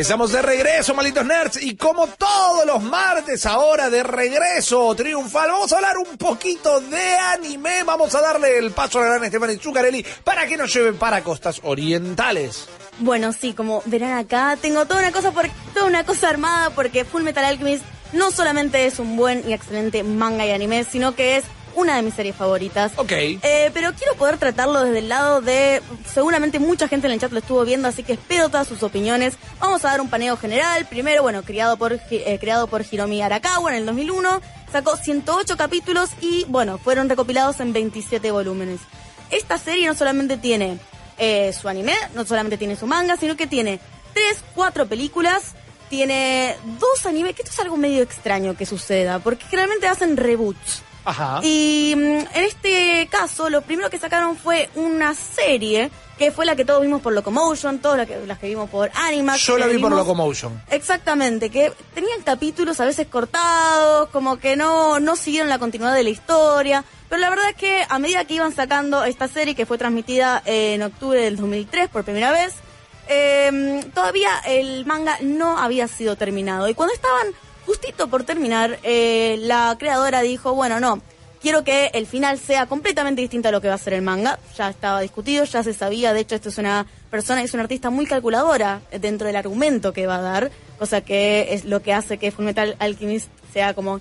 Estamos de regreso, malditos nerds, y como todos los martes, ahora de regreso triunfal, vamos a hablar un poquito de anime, vamos a darle el paso a la gran Esteban Zuccarelli para que nos lleve para costas orientales. Bueno, sí, como verán acá, tengo toda una cosa por, toda una cosa armada porque Full Metal Alchemist no solamente es un buen y excelente manga y anime, sino que es una de mis series favoritas. Ok. Eh, pero quiero poder tratarlo desde el lado de. Seguramente mucha gente en el chat lo estuvo viendo, así que espero todas sus opiniones. Vamos a dar un paneo general. Primero, bueno, creado por, eh, creado por Hiromi Arakawa en el 2001. Sacó 108 capítulos y, bueno, fueron recopilados en 27 volúmenes. Esta serie no solamente tiene eh, su anime, no solamente tiene su manga, sino que tiene 3, 4 películas. Tiene dos animes, que esto es algo medio extraño que suceda, porque generalmente hacen reboots. Ajá. Y mm, en este caso, lo primero que sacaron fue una serie, que fue la que todos vimos por Locomotion, todas las que, las que vimos por Animax. Yo la vi por vimos- Locomotion. Exactamente, que tenían capítulos a veces cortados, como que no, no siguieron la continuidad de la historia. Pero la verdad es que a medida que iban sacando esta serie, que fue transmitida en octubre del 2003 por primera vez, eh, todavía el manga no había sido terminado. Y cuando estaban justito por terminar, eh, la creadora dijo, bueno, no, quiero que el final sea completamente distinto a lo que va a ser el manga. Ya estaba discutido, ya se sabía, de hecho esto es una persona, es una artista muy calculadora dentro del argumento que va a dar, cosa que es lo que hace que Fullmetal Alchemist sea como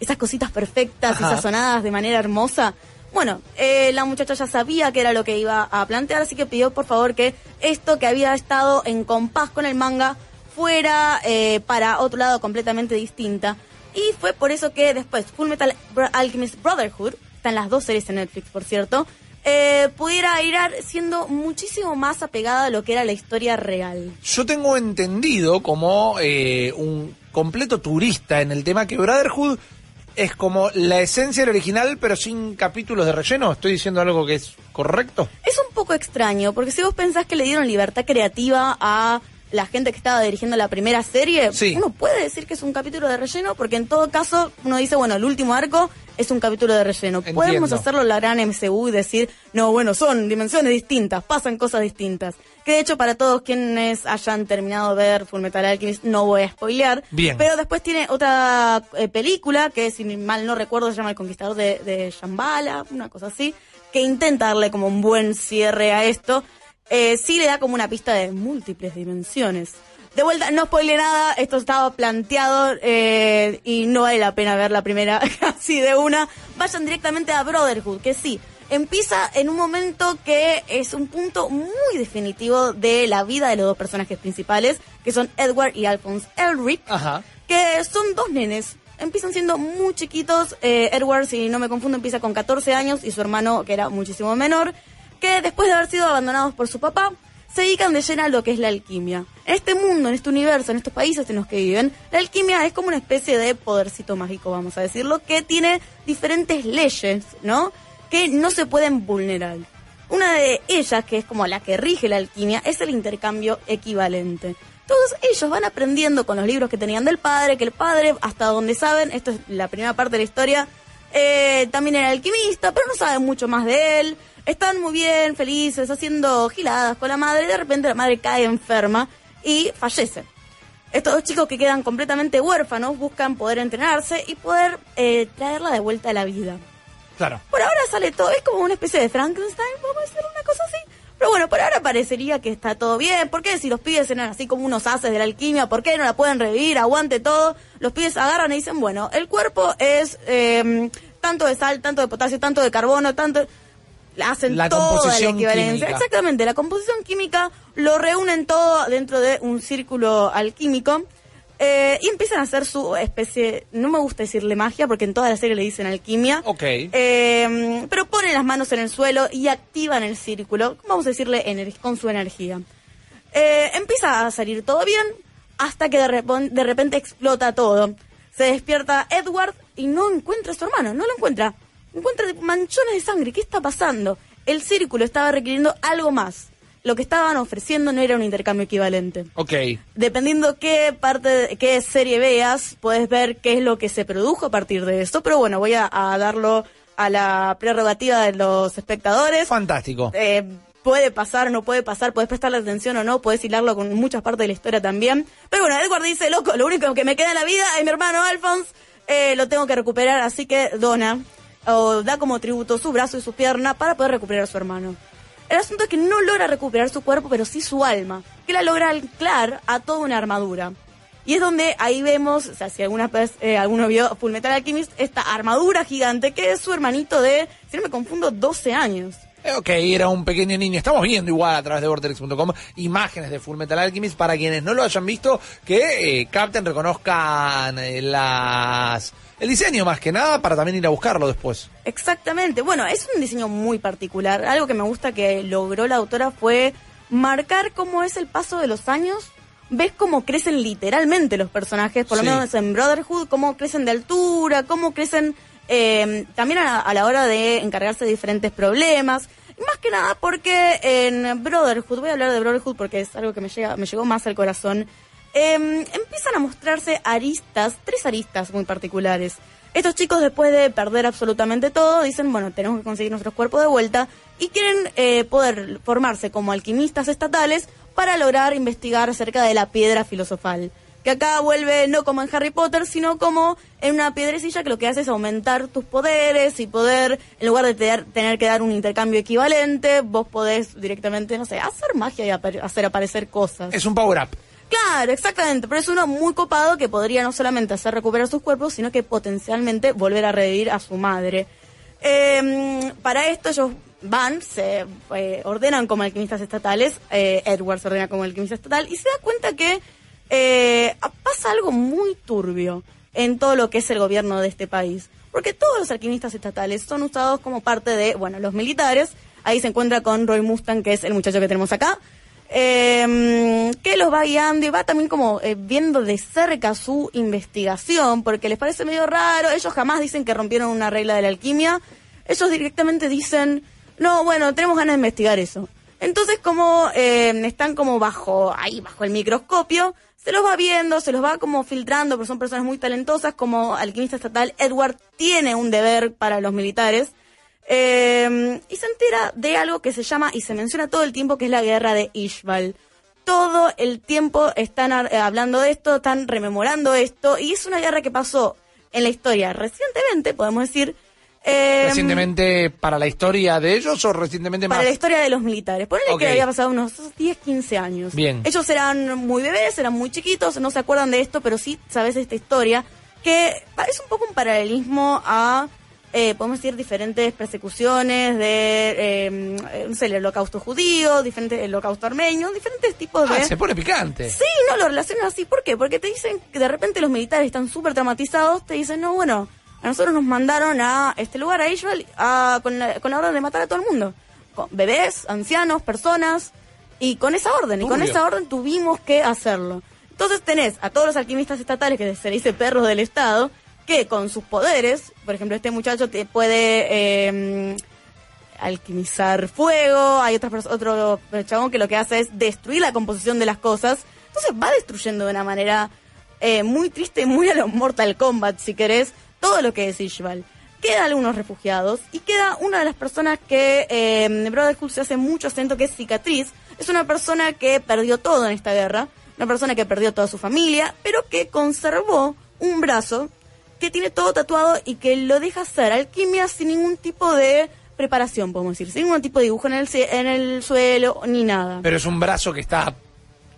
esas cositas perfectas y Ajá. sazonadas de manera hermosa. Bueno, eh, la muchacha ya sabía que era lo que iba a plantear, así que pidió por favor que esto que había estado en compás con el manga fuera eh, para otro lado completamente distinta. Y fue por eso que después Full Metal Alchemist Brotherhood, están las dos series en Netflix por cierto, eh, pudiera ir siendo muchísimo más apegada a lo que era la historia real. Yo tengo entendido como eh, un completo turista en el tema que Brotherhood es como la esencia del original, pero sin capítulos de relleno. ¿Estoy diciendo algo que es correcto? Es un poco extraño, porque si vos pensás que le dieron libertad creativa a la gente que estaba dirigiendo la primera serie, Sí. uno puede decir que es un capítulo de relleno, porque en todo caso uno dice, bueno, el último arco es un capítulo de relleno. Entiendo. Podemos hacerlo la gran MCU y decir, no, bueno, son dimensiones distintas, pasan cosas distintas. Que de hecho para todos quienes hayan terminado de ver Fullmetal Alchemist no voy a spoilear. Bien. Pero después tiene otra eh, película que si mal no recuerdo se llama El Conquistador de, de Shambhala, una cosa así, que intenta darle como un buen cierre a esto. Eh, sí le da como una pista de múltiples dimensiones. De vuelta, no spoile nada, esto estaba planteado eh, y no vale la pena ver la primera así de una. Vayan directamente a Brotherhood, que sí, empieza en un momento que es un punto muy definitivo de la vida de los dos personajes principales, que son Edward y Alphonse Elric, Ajá. que son dos nenes. Empiezan siendo muy chiquitos. eh, Edward, si no me confundo, empieza con 14 años y su hermano, que era muchísimo menor, que después de haber sido abandonados por su papá, se dedican de lleno a lo que es la alquimia. En este mundo, en este universo, en estos países en los que viven, la alquimia es como una especie de podercito mágico, vamos a decirlo, que tiene diferentes leyes, ¿no? Que no se pueden vulnerar. Una de ellas, que es como la que rige la alquimia, es el intercambio equivalente. Todos ellos van aprendiendo con los libros que tenían del padre, que el padre, hasta donde saben, esto es la primera parte de la historia, eh, también era alquimista, pero no saben mucho más de él. Están muy bien, felices, haciendo giladas con la madre, y de repente la madre cae enferma y fallece. Estos dos chicos que quedan completamente huérfanos buscan poder entrenarse y poder eh, traerla de vuelta a la vida. Claro. Por ahora sale todo, es como una especie de Frankenstein, vamos a decir una cosa así. Pero bueno, por ahora parecería que está todo bien. ¿Por qué si los pibes eran así como unos haces de la alquimia, por qué no la pueden revivir, aguante todo? Los pibes agarran y dicen, bueno, el cuerpo es eh, tanto de sal, tanto de potasio, tanto de carbono, tanto hacen La toda la equivalencia. química. Exactamente, la composición química lo reúnen todo dentro de un círculo alquímico eh, y empiezan a hacer su especie, no me gusta decirle magia porque en toda la serie le dicen alquimia, Ok. eh, pero ponen las manos en el suelo y activan el círculo, vamos a decirle con su energía. Eh, empieza a salir todo bien hasta que de, de repente explota todo. Se despierta Edward y no encuentra a su hermano, no lo encuentra. Encuentra manchones de sangre. ¿Qué está pasando? El círculo estaba requiriendo algo más. Lo que estaban ofreciendo no era un intercambio equivalente. Ok. Dependiendo qué parte, de- qué serie veas, puedes ver qué es lo que se produjo a partir de esto. Pero bueno, voy a, a darlo a la prerrogativa de los espectadores. Fantástico. Eh, puede pasar, no puede pasar, puedes prestarle atención o no, puedes hilarlo con muchas partes de la historia también. Pero bueno, Edward dice, loco, lo único que me queda en la vida es mi hermano Alphonse, eh, lo tengo que recuperar, así que dona o da como tributo su brazo y su pierna para poder recuperar a su hermano. El asunto es que no logra recuperar su cuerpo, pero sí su alma, que la logra anclar a toda una armadura. Y es donde ahí vemos, o sea, si alguna vez eh, alguno vio Full Metal Alchemist, esta armadura gigante que es su hermanito de, si no me confundo, 12 años. Eh, Ok, era un pequeño niño. Estamos viendo igual a través de Vortex.com imágenes de Full Metal Alchemist para quienes no lo hayan visto, que eh, capten, reconozcan eh, las el diseño más que nada para también ir a buscarlo después. Exactamente. Bueno, es un diseño muy particular. Algo que me gusta que logró la autora fue marcar cómo es el paso de los años. Ves cómo crecen literalmente los personajes, por lo Sí. menos en Brotherhood, cómo crecen de altura, cómo crecen eh, también a, a la hora de encargarse de diferentes problemas. Más que nada porque en Brotherhood, voy a hablar de Brotherhood porque es algo que me, llega, me llegó más al corazón, eh, empiezan a mostrarse aristas, tres aristas muy particulares. Estos chicos después de perder absolutamente todo dicen, bueno, tenemos que conseguir nuestros cuerpos de vuelta y quieren eh, poder formarse como alquimistas estatales para lograr investigar acerca de la piedra filosofal. Que acá vuelve no como en Harry Potter, sino como en una piedrecilla que lo que hace es aumentar tus poderes y poder, en lugar de te- tener que dar un intercambio equivalente, vos podés directamente, no sé, hacer magia y hacer aparecer cosas. Es un power up. Claro, exactamente, pero es uno muy copado que podría no solamente hacer recuperar sus cuerpos, sino que potencialmente volver a revivir a su madre. Eh, para esto ellos van, se eh, ordenan como alquimistas estatales, eh, Edward se ordena como alquimista estatal y se da cuenta que eh, pasa algo muy turbio en todo lo que es el gobierno de este país. Porque todos los alquimistas estatales son usados como parte de, bueno, los militares. Ahí se encuentra con Roy Mustang, que es el muchacho que tenemos acá, eh, que los va guiando y va también como eh, viendo de cerca su investigación, porque les parece medio raro. Ellos jamás dicen que rompieron una regla de la alquimia. Ellos directamente dicen, no, bueno, tenemos ganas de investigar eso. Entonces, como eh, están como bajo, ahí bajo el microscopio, se los va viendo, se los va como filtrando, porque son personas muy talentosas, como alquimista estatal, Edward tiene un deber para los militares, eh, y se entera de algo que se llama, y se menciona todo el tiempo, que es la guerra de Ishbal. Todo el tiempo están eh, hablando de esto, están rememorando esto, y es una guerra que pasó en la historia recientemente, podemos decir, eh, ¿Recientemente para la historia de ellos o recientemente más? para la historia de los militares. Ponele Ok. que había pasado unos 10, 15 años. Bien. Ellos eran muy bebés, eran muy chiquitos, no se acuerdan de esto, pero sí sabes esta historia, que es un poco un paralelismo a, eh, podemos decir, diferentes persecuciones de, eh, no sé, el holocausto judío, diferentes, el holocausto armenio, diferentes tipos de... Ah, se pone picante. Sí, no, lo relacionan así. ¿Por qué? Porque te dicen que de repente los militares están súper traumatizados, te dicen, no, bueno, a nosotros nos mandaron a este lugar, a Israel, a- con, la, con la orden de matar a todo el mundo. Con bebés, ancianos, personas, y con esa orden, y con esa orden tuvimos que hacerlo. Entonces tenés a todos los alquimistas estatales, que se le dice perros del Estado, que con sus poderes, por ejemplo, este muchacho te puede... eh, alquimizar fuego, hay otras pers- otro chabón que lo que hace es destruir la composición de las cosas, entonces va destruyendo de una manera eh, muy triste muy a lo Mortal Kombat, si querés, todo lo que es Ishbal. Quedan algunos refugiados y queda una de las personas que eh, Brotherhood se hace mucho acento, que es Cicatriz. Es una persona que perdió todo en esta guerra, una persona que perdió toda su familia, pero que conservó un brazo que tiene todo tatuado y que lo deja hacer alquimia sin ningún tipo de preparación, podemos decir, sin ningún tipo de dibujo en el, en el suelo ni nada. Pero es un brazo que está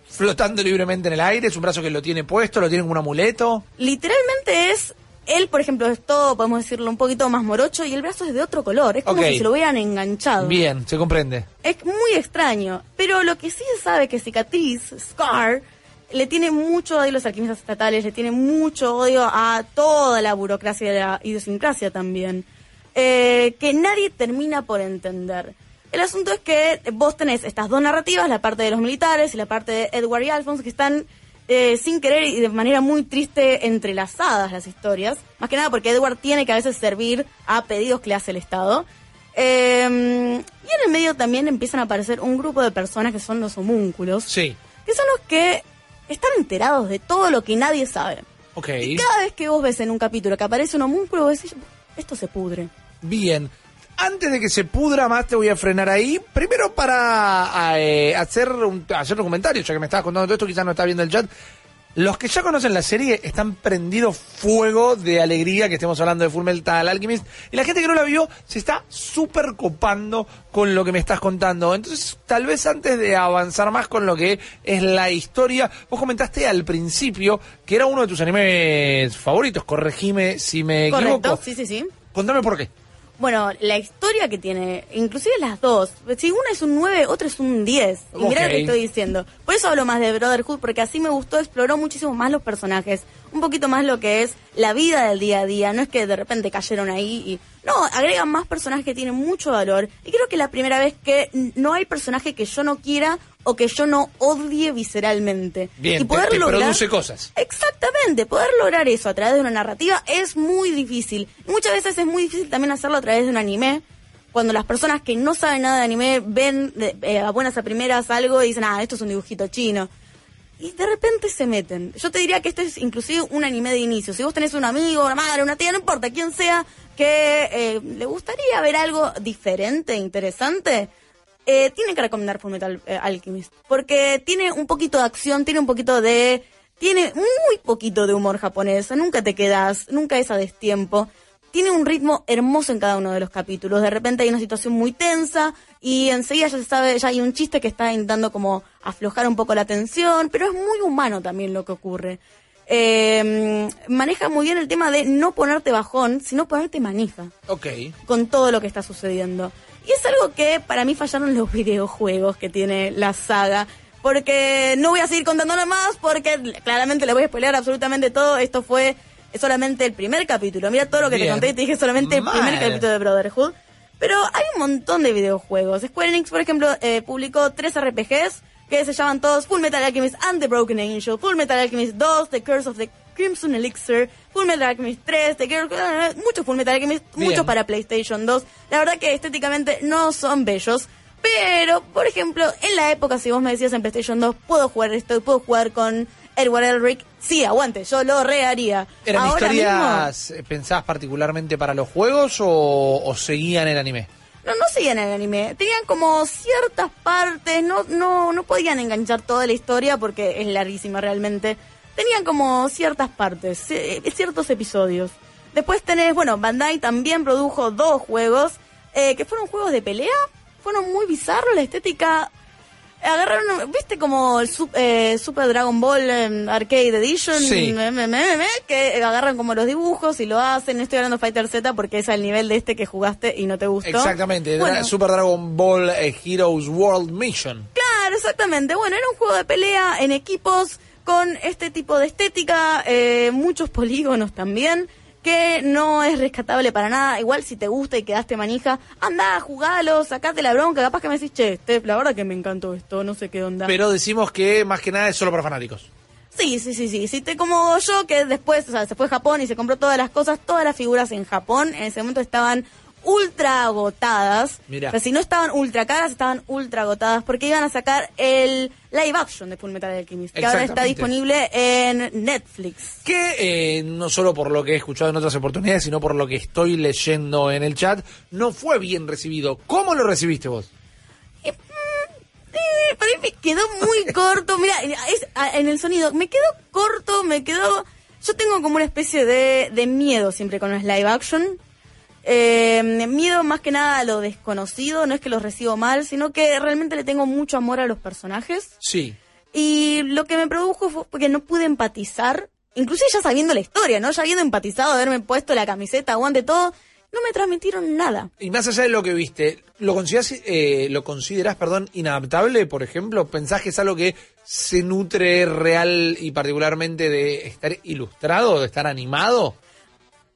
flotando libremente en el aire, es un brazo que lo tiene puesto, lo tiene como un amuleto. Literalmente es, él, por ejemplo, es todo, podemos decirlo, un poquito más morocho y el brazo es de otro color. Es como si se lo hubieran enganchado. Bien, se comprende. Es muy extraño. Pero lo que sí se sabe que Cicatriz, Scar, le tiene mucho odio a los alquimistas estatales, le tiene mucho odio a toda la burocracia y la idiosincrasia también. eh, que nadie termina por entender. El asunto es que vos tenés estas dos narrativas, la parte de los militares y la parte de Edward y Alphonse, que están eh, sin querer y de manera muy triste entrelazadas las historias. Más que nada porque Edward tiene que a veces servir a pedidos que le hace el Estado. Eh, y en el medio también empiezan a aparecer un grupo de personas que son los homúnculos, Sí. que son los que están enterados de todo lo que nadie sabe. Ok. Y cada vez que vos ves en un capítulo que aparece un homúnculo, vos decís, esto se pudre. Bien. Antes de que se pudra más, te voy a frenar ahí. Primero para eh, hacer, un, hacer un comentario, ya que me estabas contando todo esto, quizás no está viendo el chat. Los que ya conocen la serie están prendidos fuego de alegría que estemos hablando de Fullmetal Alchemist. Y la gente que no la vio se está súper copando con lo que me estás contando. Entonces, tal vez antes de avanzar más con lo que es la historia, vos comentaste al principio que era uno de tus animes favoritos. Corregime si me Correcto, equivoco. sí, sí, sí. Contame por qué. Bueno, la historia que tiene, inclusive las dos, si una es un 9, otra es un 10. Y mirá lo Ok. que estoy diciendo. Por eso hablo más de Brotherhood, porque así me gustó, exploró muchísimo más los personajes, un poquito más lo que es la vida del día a día. No es que de repente cayeron ahí y... No, agregan más personajes que tienen mucho valor. Y creo que la primera vez que no hay personaje que yo no quiera o que yo no odie visceralmente. Bien, y poder te lograr... produce cosas. Exactamente, poder lograr eso a través de una narrativa es muy difícil. Muchas veces es muy difícil también hacerlo a través de un anime. Cuando las personas que no saben nada de anime ven de- eh, a buenas a primeras algo y dicen, ah, esto es un dibujito chino. Y de repente se meten. Yo te diría que esto es inclusive un anime de inicio. Si vos tenés un amigo, una madre, una tía, no importa quién sea, que eh, le gustaría ver algo diferente, interesante, eh, tiene que recomendar Fullmetal eh, Alchemist. Porque tiene un poquito de acción, tiene un poquito de... Tiene muy poquito de humor japonés. Nunca te quedas, nunca es a destiempo. Tiene un ritmo hermoso en cada uno de los capítulos. De repente hay una situación muy tensa y enseguida ya se sabe, ya hay un chiste que está intentando como aflojar un poco la tensión, pero es muy humano también lo que ocurre. Eh, maneja muy bien el tema de no ponerte bajón, sino ponerte manija Ok. con todo lo que está sucediendo. Y es algo que para mí fallaron los videojuegos que tiene la saga. Porque no voy a seguir contando nada más, porque claramente le voy a spoilear absolutamente todo. Esto fue solamente el primer capítulo. Mira todo lo que Bien. te conté y te dije solamente el Mal. primer capítulo de Brotherhood. Pero hay un montón de videojuegos. Square Enix, por ejemplo, eh, publicó tres RPGs que se llaman todos Full Metal Alchemist and the Broken Angel, Full Metal Alchemist 2, The Curse of the Crimson Elixir, Full Metal Alchemist 3, The Curse, eh, muchos Full Metal Alchemist, Bien. muchos para PlayStation 2. La verdad que estéticamente no son bellos. Pero, por ejemplo, en la época, si vos me decías en PlayStation 2, puedo jugar esto, puedo jugar con Edward Elric, sí, aguante, yo lo reharía. ¿Eran Ahora historias eh, pensadas particularmente para los juegos o, o seguían el anime? No, no seguían el anime. Tenían como ciertas partes, no, no, no podían enganchar toda la historia porque es larguísima realmente. Tenían como ciertas partes, eh, ciertos episodios. Después tenés, bueno, Bandai también produjo dos juegos eh, que fueron juegos de pelea. Fueron muy bizarros, la estética. Agarraron, ¿viste como el eh, Super Dragon Ball eh, Arcade Edition? Sí. Me- me- me- que agarran como los dibujos y lo hacen. No estoy hablando de Fighter Z porque es al nivel de este que jugaste y no te gustó. Exactamente, Bueno, Dra- Super Dragon Ball eh, Heroes World Mission. Claro, exactamente. Bueno, era un juego de pelea en equipos con este tipo de estética, eh, muchos polígonos también, que no es rescatable para nada. Igual si te gusta y quedaste manija, anda, jugalo, sacate la bronca. Capaz que me decís, che, Steph, la verdad que me encantó esto, no sé qué onda. Pero decimos que más que nada es solo para fanáticos. Sí, sí, sí, sí. Si te como yo, que después, o sea, se fue a Japón y se compró todas las cosas, todas las figuras en Japón en ese momento estaban ultra agotadas. O sea, si no estaban ultra caras, estaban ultra agotadas porque iban a sacar el live action de Full Metal Alchemist, que ahora está disponible en Netflix. Que eh, no solo por lo que he escuchado en otras oportunidades, sino por lo que estoy leyendo en el chat, no fue bien recibido. ¿Cómo lo recibiste vos? Eh, para mí me quedó muy corto. Mira, en el sonido, me quedó corto, me quedó. Yo tengo como una especie de, de miedo siempre con los live action. Eh, miedo más que nada a lo desconocido, no es que los recibo mal, sino que realmente le tengo mucho amor a los personajes. Sí. Y lo que me produjo fue porque no pude empatizar, incluso ya sabiendo la historia, ¿no? Ya habiendo empatizado, haberme puesto la camiseta, aguante todo, no me transmitieron nada. Y más allá de lo que viste, ¿lo consideras, eh, lo consideras, perdón, inadaptable, por ejemplo? ¿Pensás que es algo que se nutre real y particularmente de estar ilustrado, de estar animado?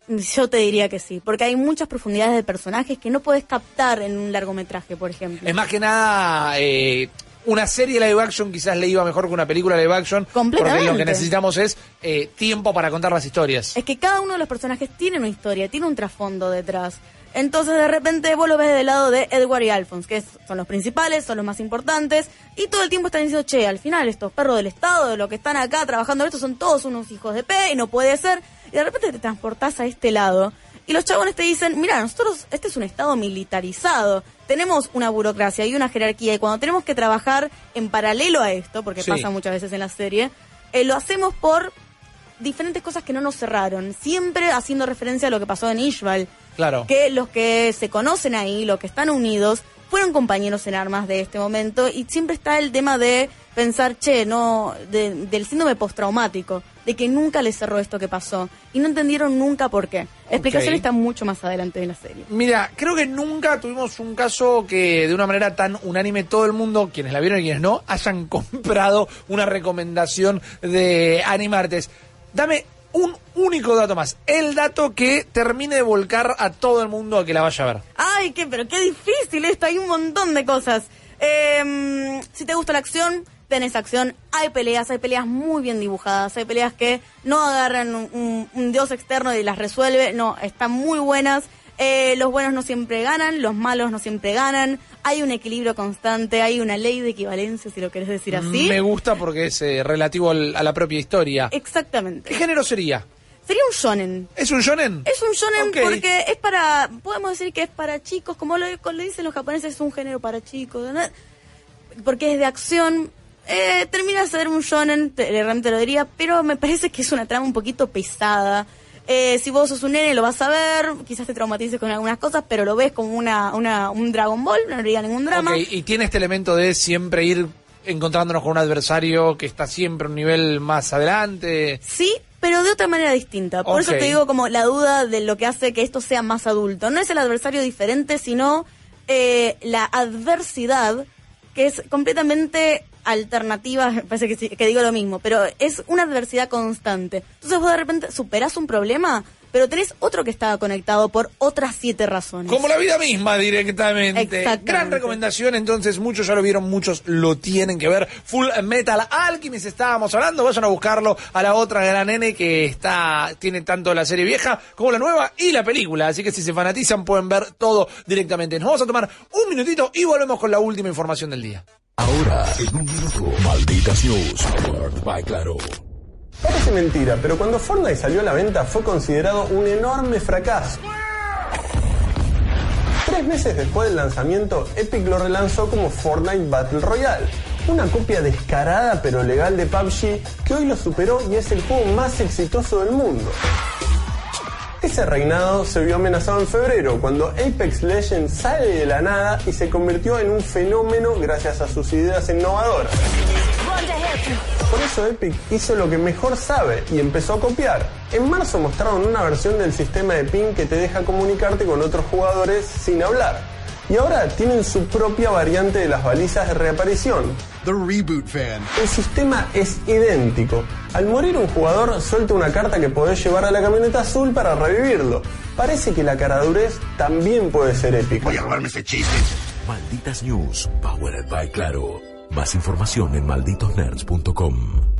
Yo te diría que sí, porque hay muchas profundidades de personajes que no puedes captar en un largometraje, por ejemplo. Es más que nada, eh, una serie live action quizás le iba mejor que una película live action. Porque lo que necesitamos es eh, tiempo para contar las historias. Es que cada uno de los personajes tiene una historia, tiene un trasfondo detrás. Entonces de repente vos lo ves del lado de Edward y Alphonse, que son los principales, son los más importantes, y todo el tiempo están diciendo, che, al final estos perros del Estado, de los que están acá trabajando en esto, son todos unos hijos de P y no puede ser. Y de repente te transportás a este lado y los chabones te dicen, mira, nosotros, este es un Estado militarizado, tenemos una burocracia y una jerarquía y cuando tenemos que trabajar en paralelo a esto, porque pasa muchas veces en la serie, eh, lo hacemos por diferentes cosas que no nos cerraron, siempre haciendo referencia a lo que pasó en Ishval. Claro. Que los que se conocen ahí, los que están unidos, fueron compañeros en armas de este momento y siempre está el tema de pensar, che, no, del síndrome postraumático, de que nunca les cerró esto que pasó y no entendieron nunca por qué. La explicación está mucho más adelante en la serie. Mira, creo que nunca tuvimos un caso que de una manera tan unánime todo el mundo, quienes la vieron y quienes no, hayan comprado una recomendación de Animartes. Dame un único dato más. El dato que termine de volcar a todo el mundo a que la vaya a ver. Ay, qué, pero qué difícil esto. Hay un montón de cosas. Em, si te gusta la acción, tenés acción. Hay peleas, hay peleas muy bien dibujadas. Hay peleas que no agarran un, un dios externo y las resuelve. No, están muy buenas. Eh, los buenos no siempre ganan, los malos no siempre ganan. Hay un equilibrio constante, hay una ley de equivalencia, si lo querés decir así. Me gusta porque es eh, relativo a la propia historia. Exactamente. ¿Qué género sería? Sería un shonen. ¿Es un shonen? Es un shonen porque es para, podemos decir que es para chicos, como lo, dicen los japoneses, es un género para chicos. Porque es de acción, eh, termina de ser un shonen, realmente lo diría, pero me parece que es una trama un poquito pesada. Eh, si vos sos un nene lo vas a ver, quizás te traumatices con algunas cosas, pero lo ves como una, una un Dragon Ball, no diría ningún drama. y tiene este elemento de siempre ir encontrándonos con un adversario que está siempre un nivel más adelante. Sí, pero de otra manera distinta. Por eso te digo como la duda de lo que hace que esto sea más adulto. No es el adversario diferente, sino eh, la adversidad que es completamente alternativas, parece que, que digo lo mismo, pero es una adversidad constante. Entonces vos de repente superás un problema, pero tenés otro que estaba conectado por otras siete razones. Como la vida misma directamente. Gran recomendación, entonces muchos ya lo vieron, muchos lo tienen que ver. Full Metal Alchemist estábamos hablando, vayan a buscarlo a la otra gran nene que está tiene tanto la serie vieja como la nueva y la película, así que si se fanatizan pueden ver todo directamente. Nos vamos a tomar un minutito y volvemos con la última información del día. Ahora, en un minuto, Malditas News, by Claro. Parece mentira, pero cuando Fortnite salió a la venta fue considerado un enorme fracaso. Tres meses después del lanzamiento, Epic lo relanzó como Fortnite Battle Royale, una copia descarada pero legal de PUBG que hoy lo superó y es el juego más exitoso del mundo. Ese reinado se vio amenazado en febrero, cuando Apex Legends sale de la nada y se convirtió en un fenómeno gracias a sus ideas innovadoras. Por eso Epic hizo lo que mejor sabe y empezó a copiar. En marzo mostraron una versión del sistema de ping que te deja comunicarte con otros jugadores sin hablar y ahora tienen su propia variante de las balizas de reaparición. The Reboot Fan. El sistema es idéntico. Al morir un jugador, suelta una carta que podés llevar a la camioneta azul para revivirlo. Parece que la caradurez también puede ser épica. Voy a robarme ese chiste. Malditas News, Powered by Claro. Más información en malditosnerds.com.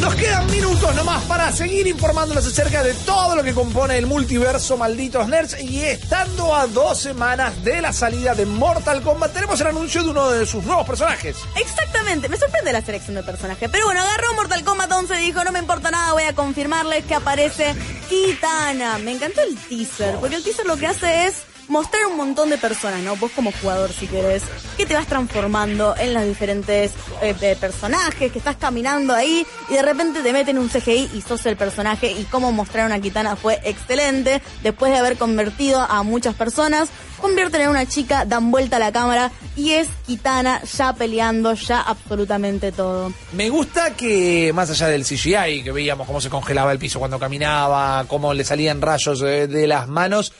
Nos quedan minutos nomás para seguir informándonos acerca de todo lo que compone el multiverso Malditos Nerds y estando a dos semanas de la salida de Mortal Kombat tenemos el anuncio de uno de sus nuevos personajes. Exactamente, me sorprende la selección de personajes, pero bueno, agarró Mortal Kombat 11 y dijo no me importa nada, voy a confirmarles que aparece Kitana. Me encantó el teaser, porque el teaser lo que hace es mostrar un montón de personas, ¿no? Vos como jugador, si querés, que te vas transformando en los diferentes eh, eh, personajes, que estás caminando ahí y de repente te meten un CGI y sos el personaje y cómo mostrar una Kitana fue excelente. Después de haber convertido a muchas personas, convierten en una chica, dan vuelta a la cámara y es Kitana ya peleando, ya absolutamente todo. Me gusta que, más allá del CGI, que veíamos cómo se congelaba el piso cuando caminaba, cómo le salían rayos de, de las manos,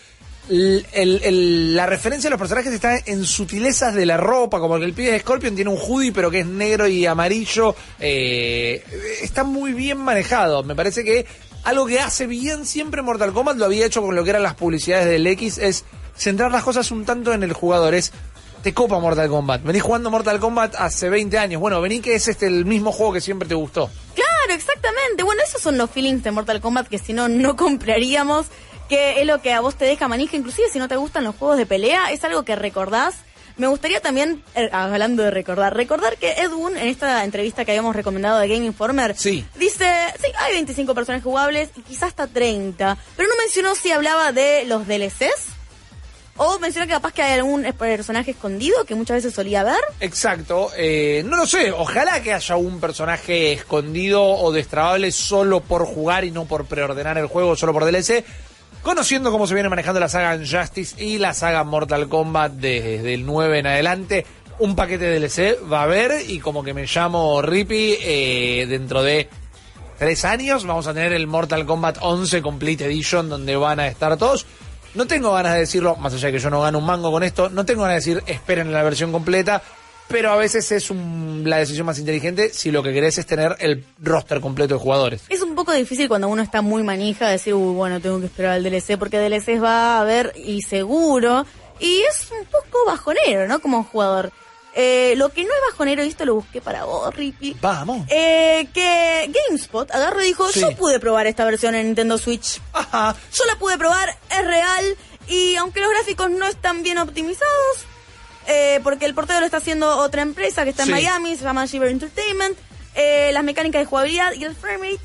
la referencia a los personajes está en sutilezas de la ropa, como que el pibe de Scorpion tiene un hoodie pero que es negro y amarillo. eh, está muy bien manejado. Me parece que algo que hace bien siempre Mortal Kombat, lo había hecho con lo que eran las publicidades del X, es centrar las cosas un tanto en el jugador. Es, te copa Mortal Kombat. Venís jugando Mortal Kombat hace 20 años. Bueno, vení que es este el mismo juego que siempre te gustó. Claro, exactamente. Bueno, esos son los feelings de Mortal Kombat que si no, no compraríamos. Que es lo que a vos te deja manija, inclusive si no te gustan los juegos de pelea, es algo que recordás. Me gustaría también, eh, hablando de recordar, recordar que Ed Boon, en esta entrevista que habíamos recomendado de Game Informer, Sí. dice, sí, hay 25 personajes jugables y quizás hasta 30, pero no mencionó si hablaba de los DLCs o mencionó que capaz que hay algún personaje escondido que muchas veces solía ver. Exacto, eh, no lo sé, ojalá que haya un personaje escondido o destrabable solo por jugar y no por preordenar el juego, solo por DLC. Conociendo cómo se viene manejando la saga Injustice y la saga Mortal Kombat desde el 9 en adelante, un paquete de DLC va a haber y como que me llamo Rippy, eh, dentro de tres años vamos a tener el Mortal Kombat 11 Complete Edition donde van a estar todos. No tengo ganas de decirlo, más allá de que yo no gano un mango con esto, no tengo ganas de decir esperen la versión completa, pero a veces es un- la decisión más inteligente si lo que querés es tener el roster completo de jugadores. Es un poco difícil cuando uno está muy manija decir, uy, bueno, tengo que esperar al DLC, porque DLCs va a haber y seguro. Y es un poco bajonero, ¿no? Como jugador. Eh, lo que no es bajonero, y esto lo busqué para vos, Rippy. Vamos. Eh, que GameSpot agarró y dijo, Sí. yo pude probar esta versión en Nintendo Switch. Ajá. Yo la pude probar, es real, y aunque los gráficos no están bien optimizados, eh, porque el porteo lo está haciendo otra empresa que está en Sí. Miami, se llama Shiver Entertainment, eh, las mecánicas de jugabilidad y el framerate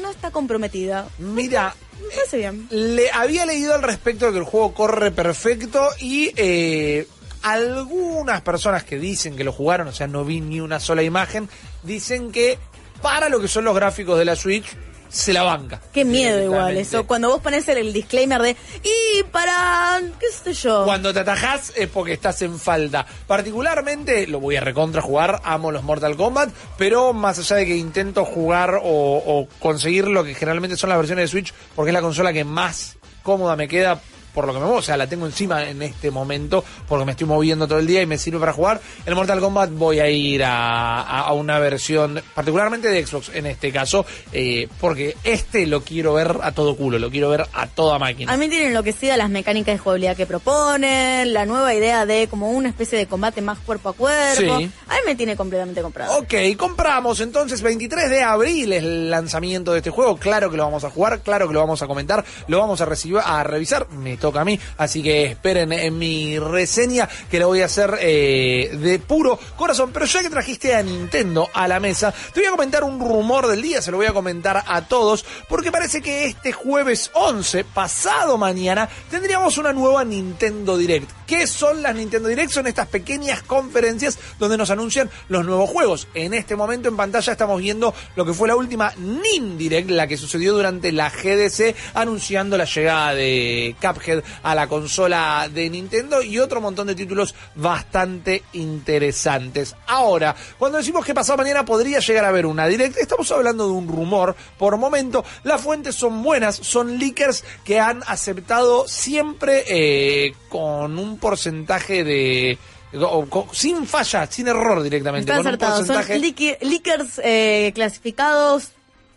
no está comprometida. Mira, Me parece bien. Le había leído al respecto de que el juego corre perfecto y eh, algunas personas que dicen que lo jugaron, o sea, no vi ni una sola imagen, dicen que para lo que son los gráficos de la Switch se la banca. Qué miedo igual eso, cuando vos pones el, el disclaimer de, y para, qué sé yo. Cuando te atajás es porque estás en falta. Particularmente, lo voy a recontra jugar, amo los Mortal Kombat, pero más allá de que intento jugar o, o conseguir lo que generalmente son las versiones de Switch, porque es la consola que más cómoda me queda por lo que me muevo, o sea, la tengo encima en este momento porque me estoy moviendo todo el día y me sirve para jugar. El Mortal Kombat voy a ir a, a- a una versión, particularmente de Xbox en este caso, eh, porque este lo quiero ver a todo culo, lo quiero ver a toda máquina. A mí tienen enloquecida las mecánicas de jugabilidad que proponen, la nueva idea de como una especie de combate más cuerpo a cuerpo. Sí. A mí me tiene completamente comprado. Ok, compramos entonces 23 de abril es el lanzamiento de este juego. Claro que lo vamos a jugar, claro que lo vamos a comentar, lo vamos a, recibir, a revisar. Me toca a mí, así que esperen en mi reseña que la voy a hacer eh, de puro corazón. Pero ya que trajiste a Nintendo a la mesa, te voy a comentar un rumor del día, se lo voy a comentar a todos, porque parece que este jueves 11, pasado mañana, tendríamos una nueva Nintendo Direct. ¿Qué son las Nintendo Direct? Son estas pequeñas conferencias donde nos anuncian los nuevos juegos. En este momento en pantalla estamos viendo lo que fue la última Nin Direct, la que sucedió durante la GDC, anunciando la llegada de Cuphead a la consola de Nintendo y otro montón de títulos bastante interesantes. Ahora, cuando decimos que pasado mañana podría llegar a haber una Direct, estamos hablando de un rumor. Por momento, las fuentes son buenas, son leakers que han aceptado siempre eh, con un porcentaje de... o- co- sin falla, sin error directamente. Están con un son porcentaje- leaki- leakers eh, clasificados,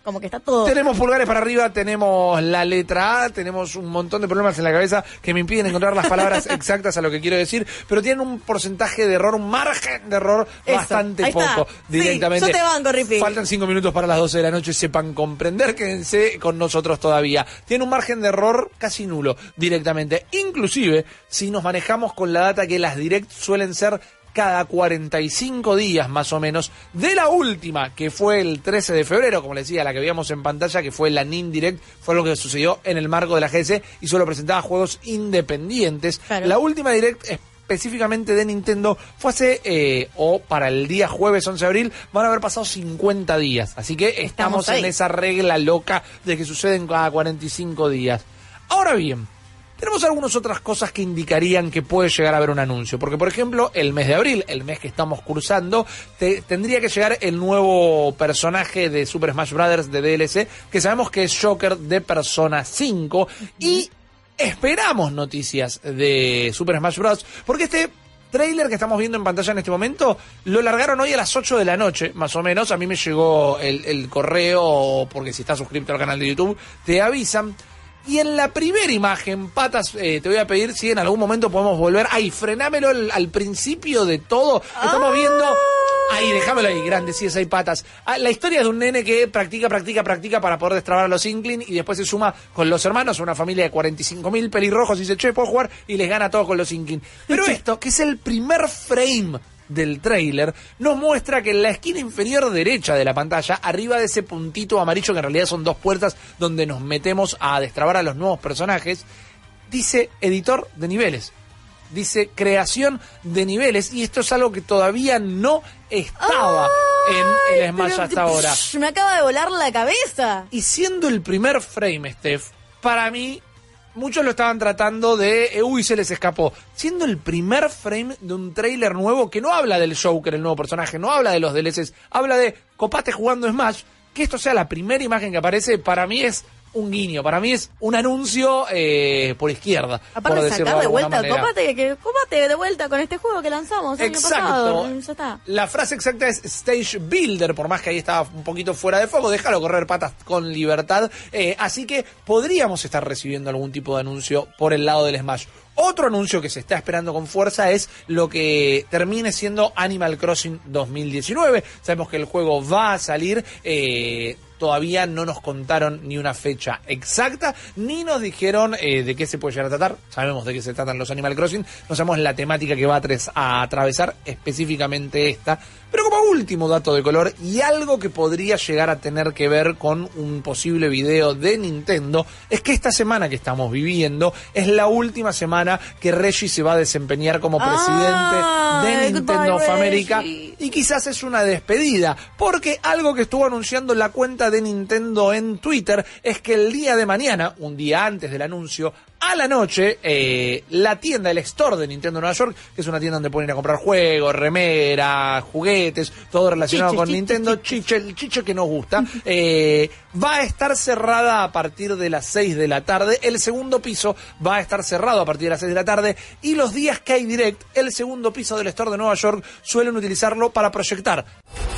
como que está todo. Tenemos pulgares para arriba, tenemos la letra A, tenemos un montón de problemas en la cabeza que me impiden encontrar las palabras exactas a lo que quiero decir, pero tienen un porcentaje de error, un margen de error Eso, bastante poco Sí, directamente. yo te banco. Faltan cinco minutos para las 12 de la noche, sepan comprender, quédense con nosotros todavía. Tiene un margen de error casi nulo directamente. Inclusive, si nos manejamos con la data que las direct suelen ser cada 45 días más o menos de la última, que fue el 13 de febrero, como les decía, la que veíamos en pantalla, que fue la NIN Direct, fue lo que sucedió en el marco de la GS y solo presentaba juegos independientes. La última Direct específicamente de Nintendo fue hace, eh, o para el día jueves 11 de abril, van a haber pasado 50 días. Así que estamos, en esa regla loca de que suceden cada 45 días. Ahora bien, tenemos algunas otras cosas que indicarían que puede llegar a haber un anuncio. Porque, por ejemplo, el mes de abril, el mes que estamos cursando, te- tendría que llegar el nuevo personaje de Super Smash Bros. de DLC, que sabemos que es Joker de Persona 5. Y esperamos noticias de Super Smash Bros. Porque este trailer que estamos viendo en pantalla en este momento lo largaron hoy a las 8 de la noche, más o menos. A mí me llegó el, el correo, porque si estás suscrito al canal de YouTube, te avisan. Y en la primera imagen, patas, eh, te voy a pedir si en algún momento podemos volver. Ay, frenámelo al, al principio de todo. Estamos viendo. Ahí, déjamelo ahí, grande, sí, es ahí patas. Ah, la historia de un nene que practica, practica, practica para poder destrabar a los Inkling y después se suma con los hermanos, una familia de 45 mil pelirrojos y dice, che, puedo jugar y les gana todo con los Inkling. Pero esto, que es el primer frame del trailer, nos muestra que en la esquina inferior derecha de la pantalla, arriba de ese puntito amarillo que en realidad son dos puertas donde nos metemos a destrabar a los nuevos personajes, dice editor de niveles. Dice creación de niveles y esto es algo que todavía no estaba en el Smash hasta ahora. me acaba de volar la cabeza. Y siendo el primer frame, Steph, para mí, muchos lo estaban tratando de, eh, uy, se les escapó. Siendo el primer frame de un tráiler nuevo que no habla del Joker, el nuevo personaje, no habla de los DLCs, habla de copate jugando Smash, que esto sea la primera imagen que aparece, para mí es un guiño, para mí es un anuncio eh, por izquierda. por Aparte de sacar de vuelta, manera. cópate, que, cópate de vuelta con este juego que lanzamos el año Exacto. pasado. Ya está. La frase exacta es Stage Builder, por más que ahí estaba un poquito fuera de foco, déjalo correr patas con libertad. Eh, así que podríamos estar recibiendo algún tipo de anuncio por el lado del Smash. Otro anuncio que se está esperando con fuerza es lo que termine siendo Animal Crossing 2019. Sabemos que el juego va a salir. eh, Todavía no nos contaron ni una fecha exacta, ni nos dijeron eh, de qué se puede llegar a tratar. Sabemos de qué se tratan los Animal Crossing, no sabemos la temática que va a, a atravesar específicamente esta. Pero como último dato de color y algo que podría llegar a tener que ver con un posible video de Nintendo, es que esta semana que estamos viviendo es la última semana que Reggie se va a desempeñar como presidente de Nintendo of America Reggie. y quizás es una despedida, porque algo que estuvo anunciando la cuenta de Nintendo en Twitter es que el día de mañana, un día antes del anuncio, a la noche, eh, la tienda, el store de Nintendo Nueva York, que es una tienda donde pueden ir a comprar juegos, remeras, juguetes, todo relacionado con Nintendo, chiche, el chiche que nos gusta, eh, va a estar cerrada a partir de las 6 de la tarde. El segundo piso va a estar cerrado a partir de las 6 de la tarde. Y los días que hay direct, el segundo piso del store de Nueva York suelen utilizarlo para proyectar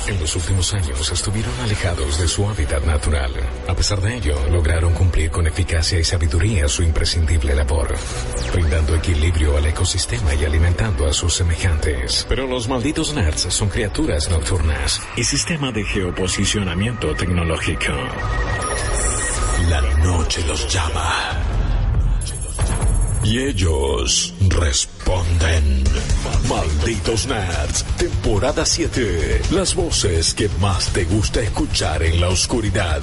En los últimos años estuvieron alejados de su hábitat natural. A pesar de ello, lograron cumplir con eficacia y sabiduría su labor, brindando equilibrio al ecosistema y alimentando a sus semejantes. Pero los malditos nerds son criaturas nocturnas y sistema de geoposicionamiento tecnológico. La noche los llama. Y ellos responden. Malditos Nerds, temporada 7. Las voces que más te gusta escuchar en la oscuridad.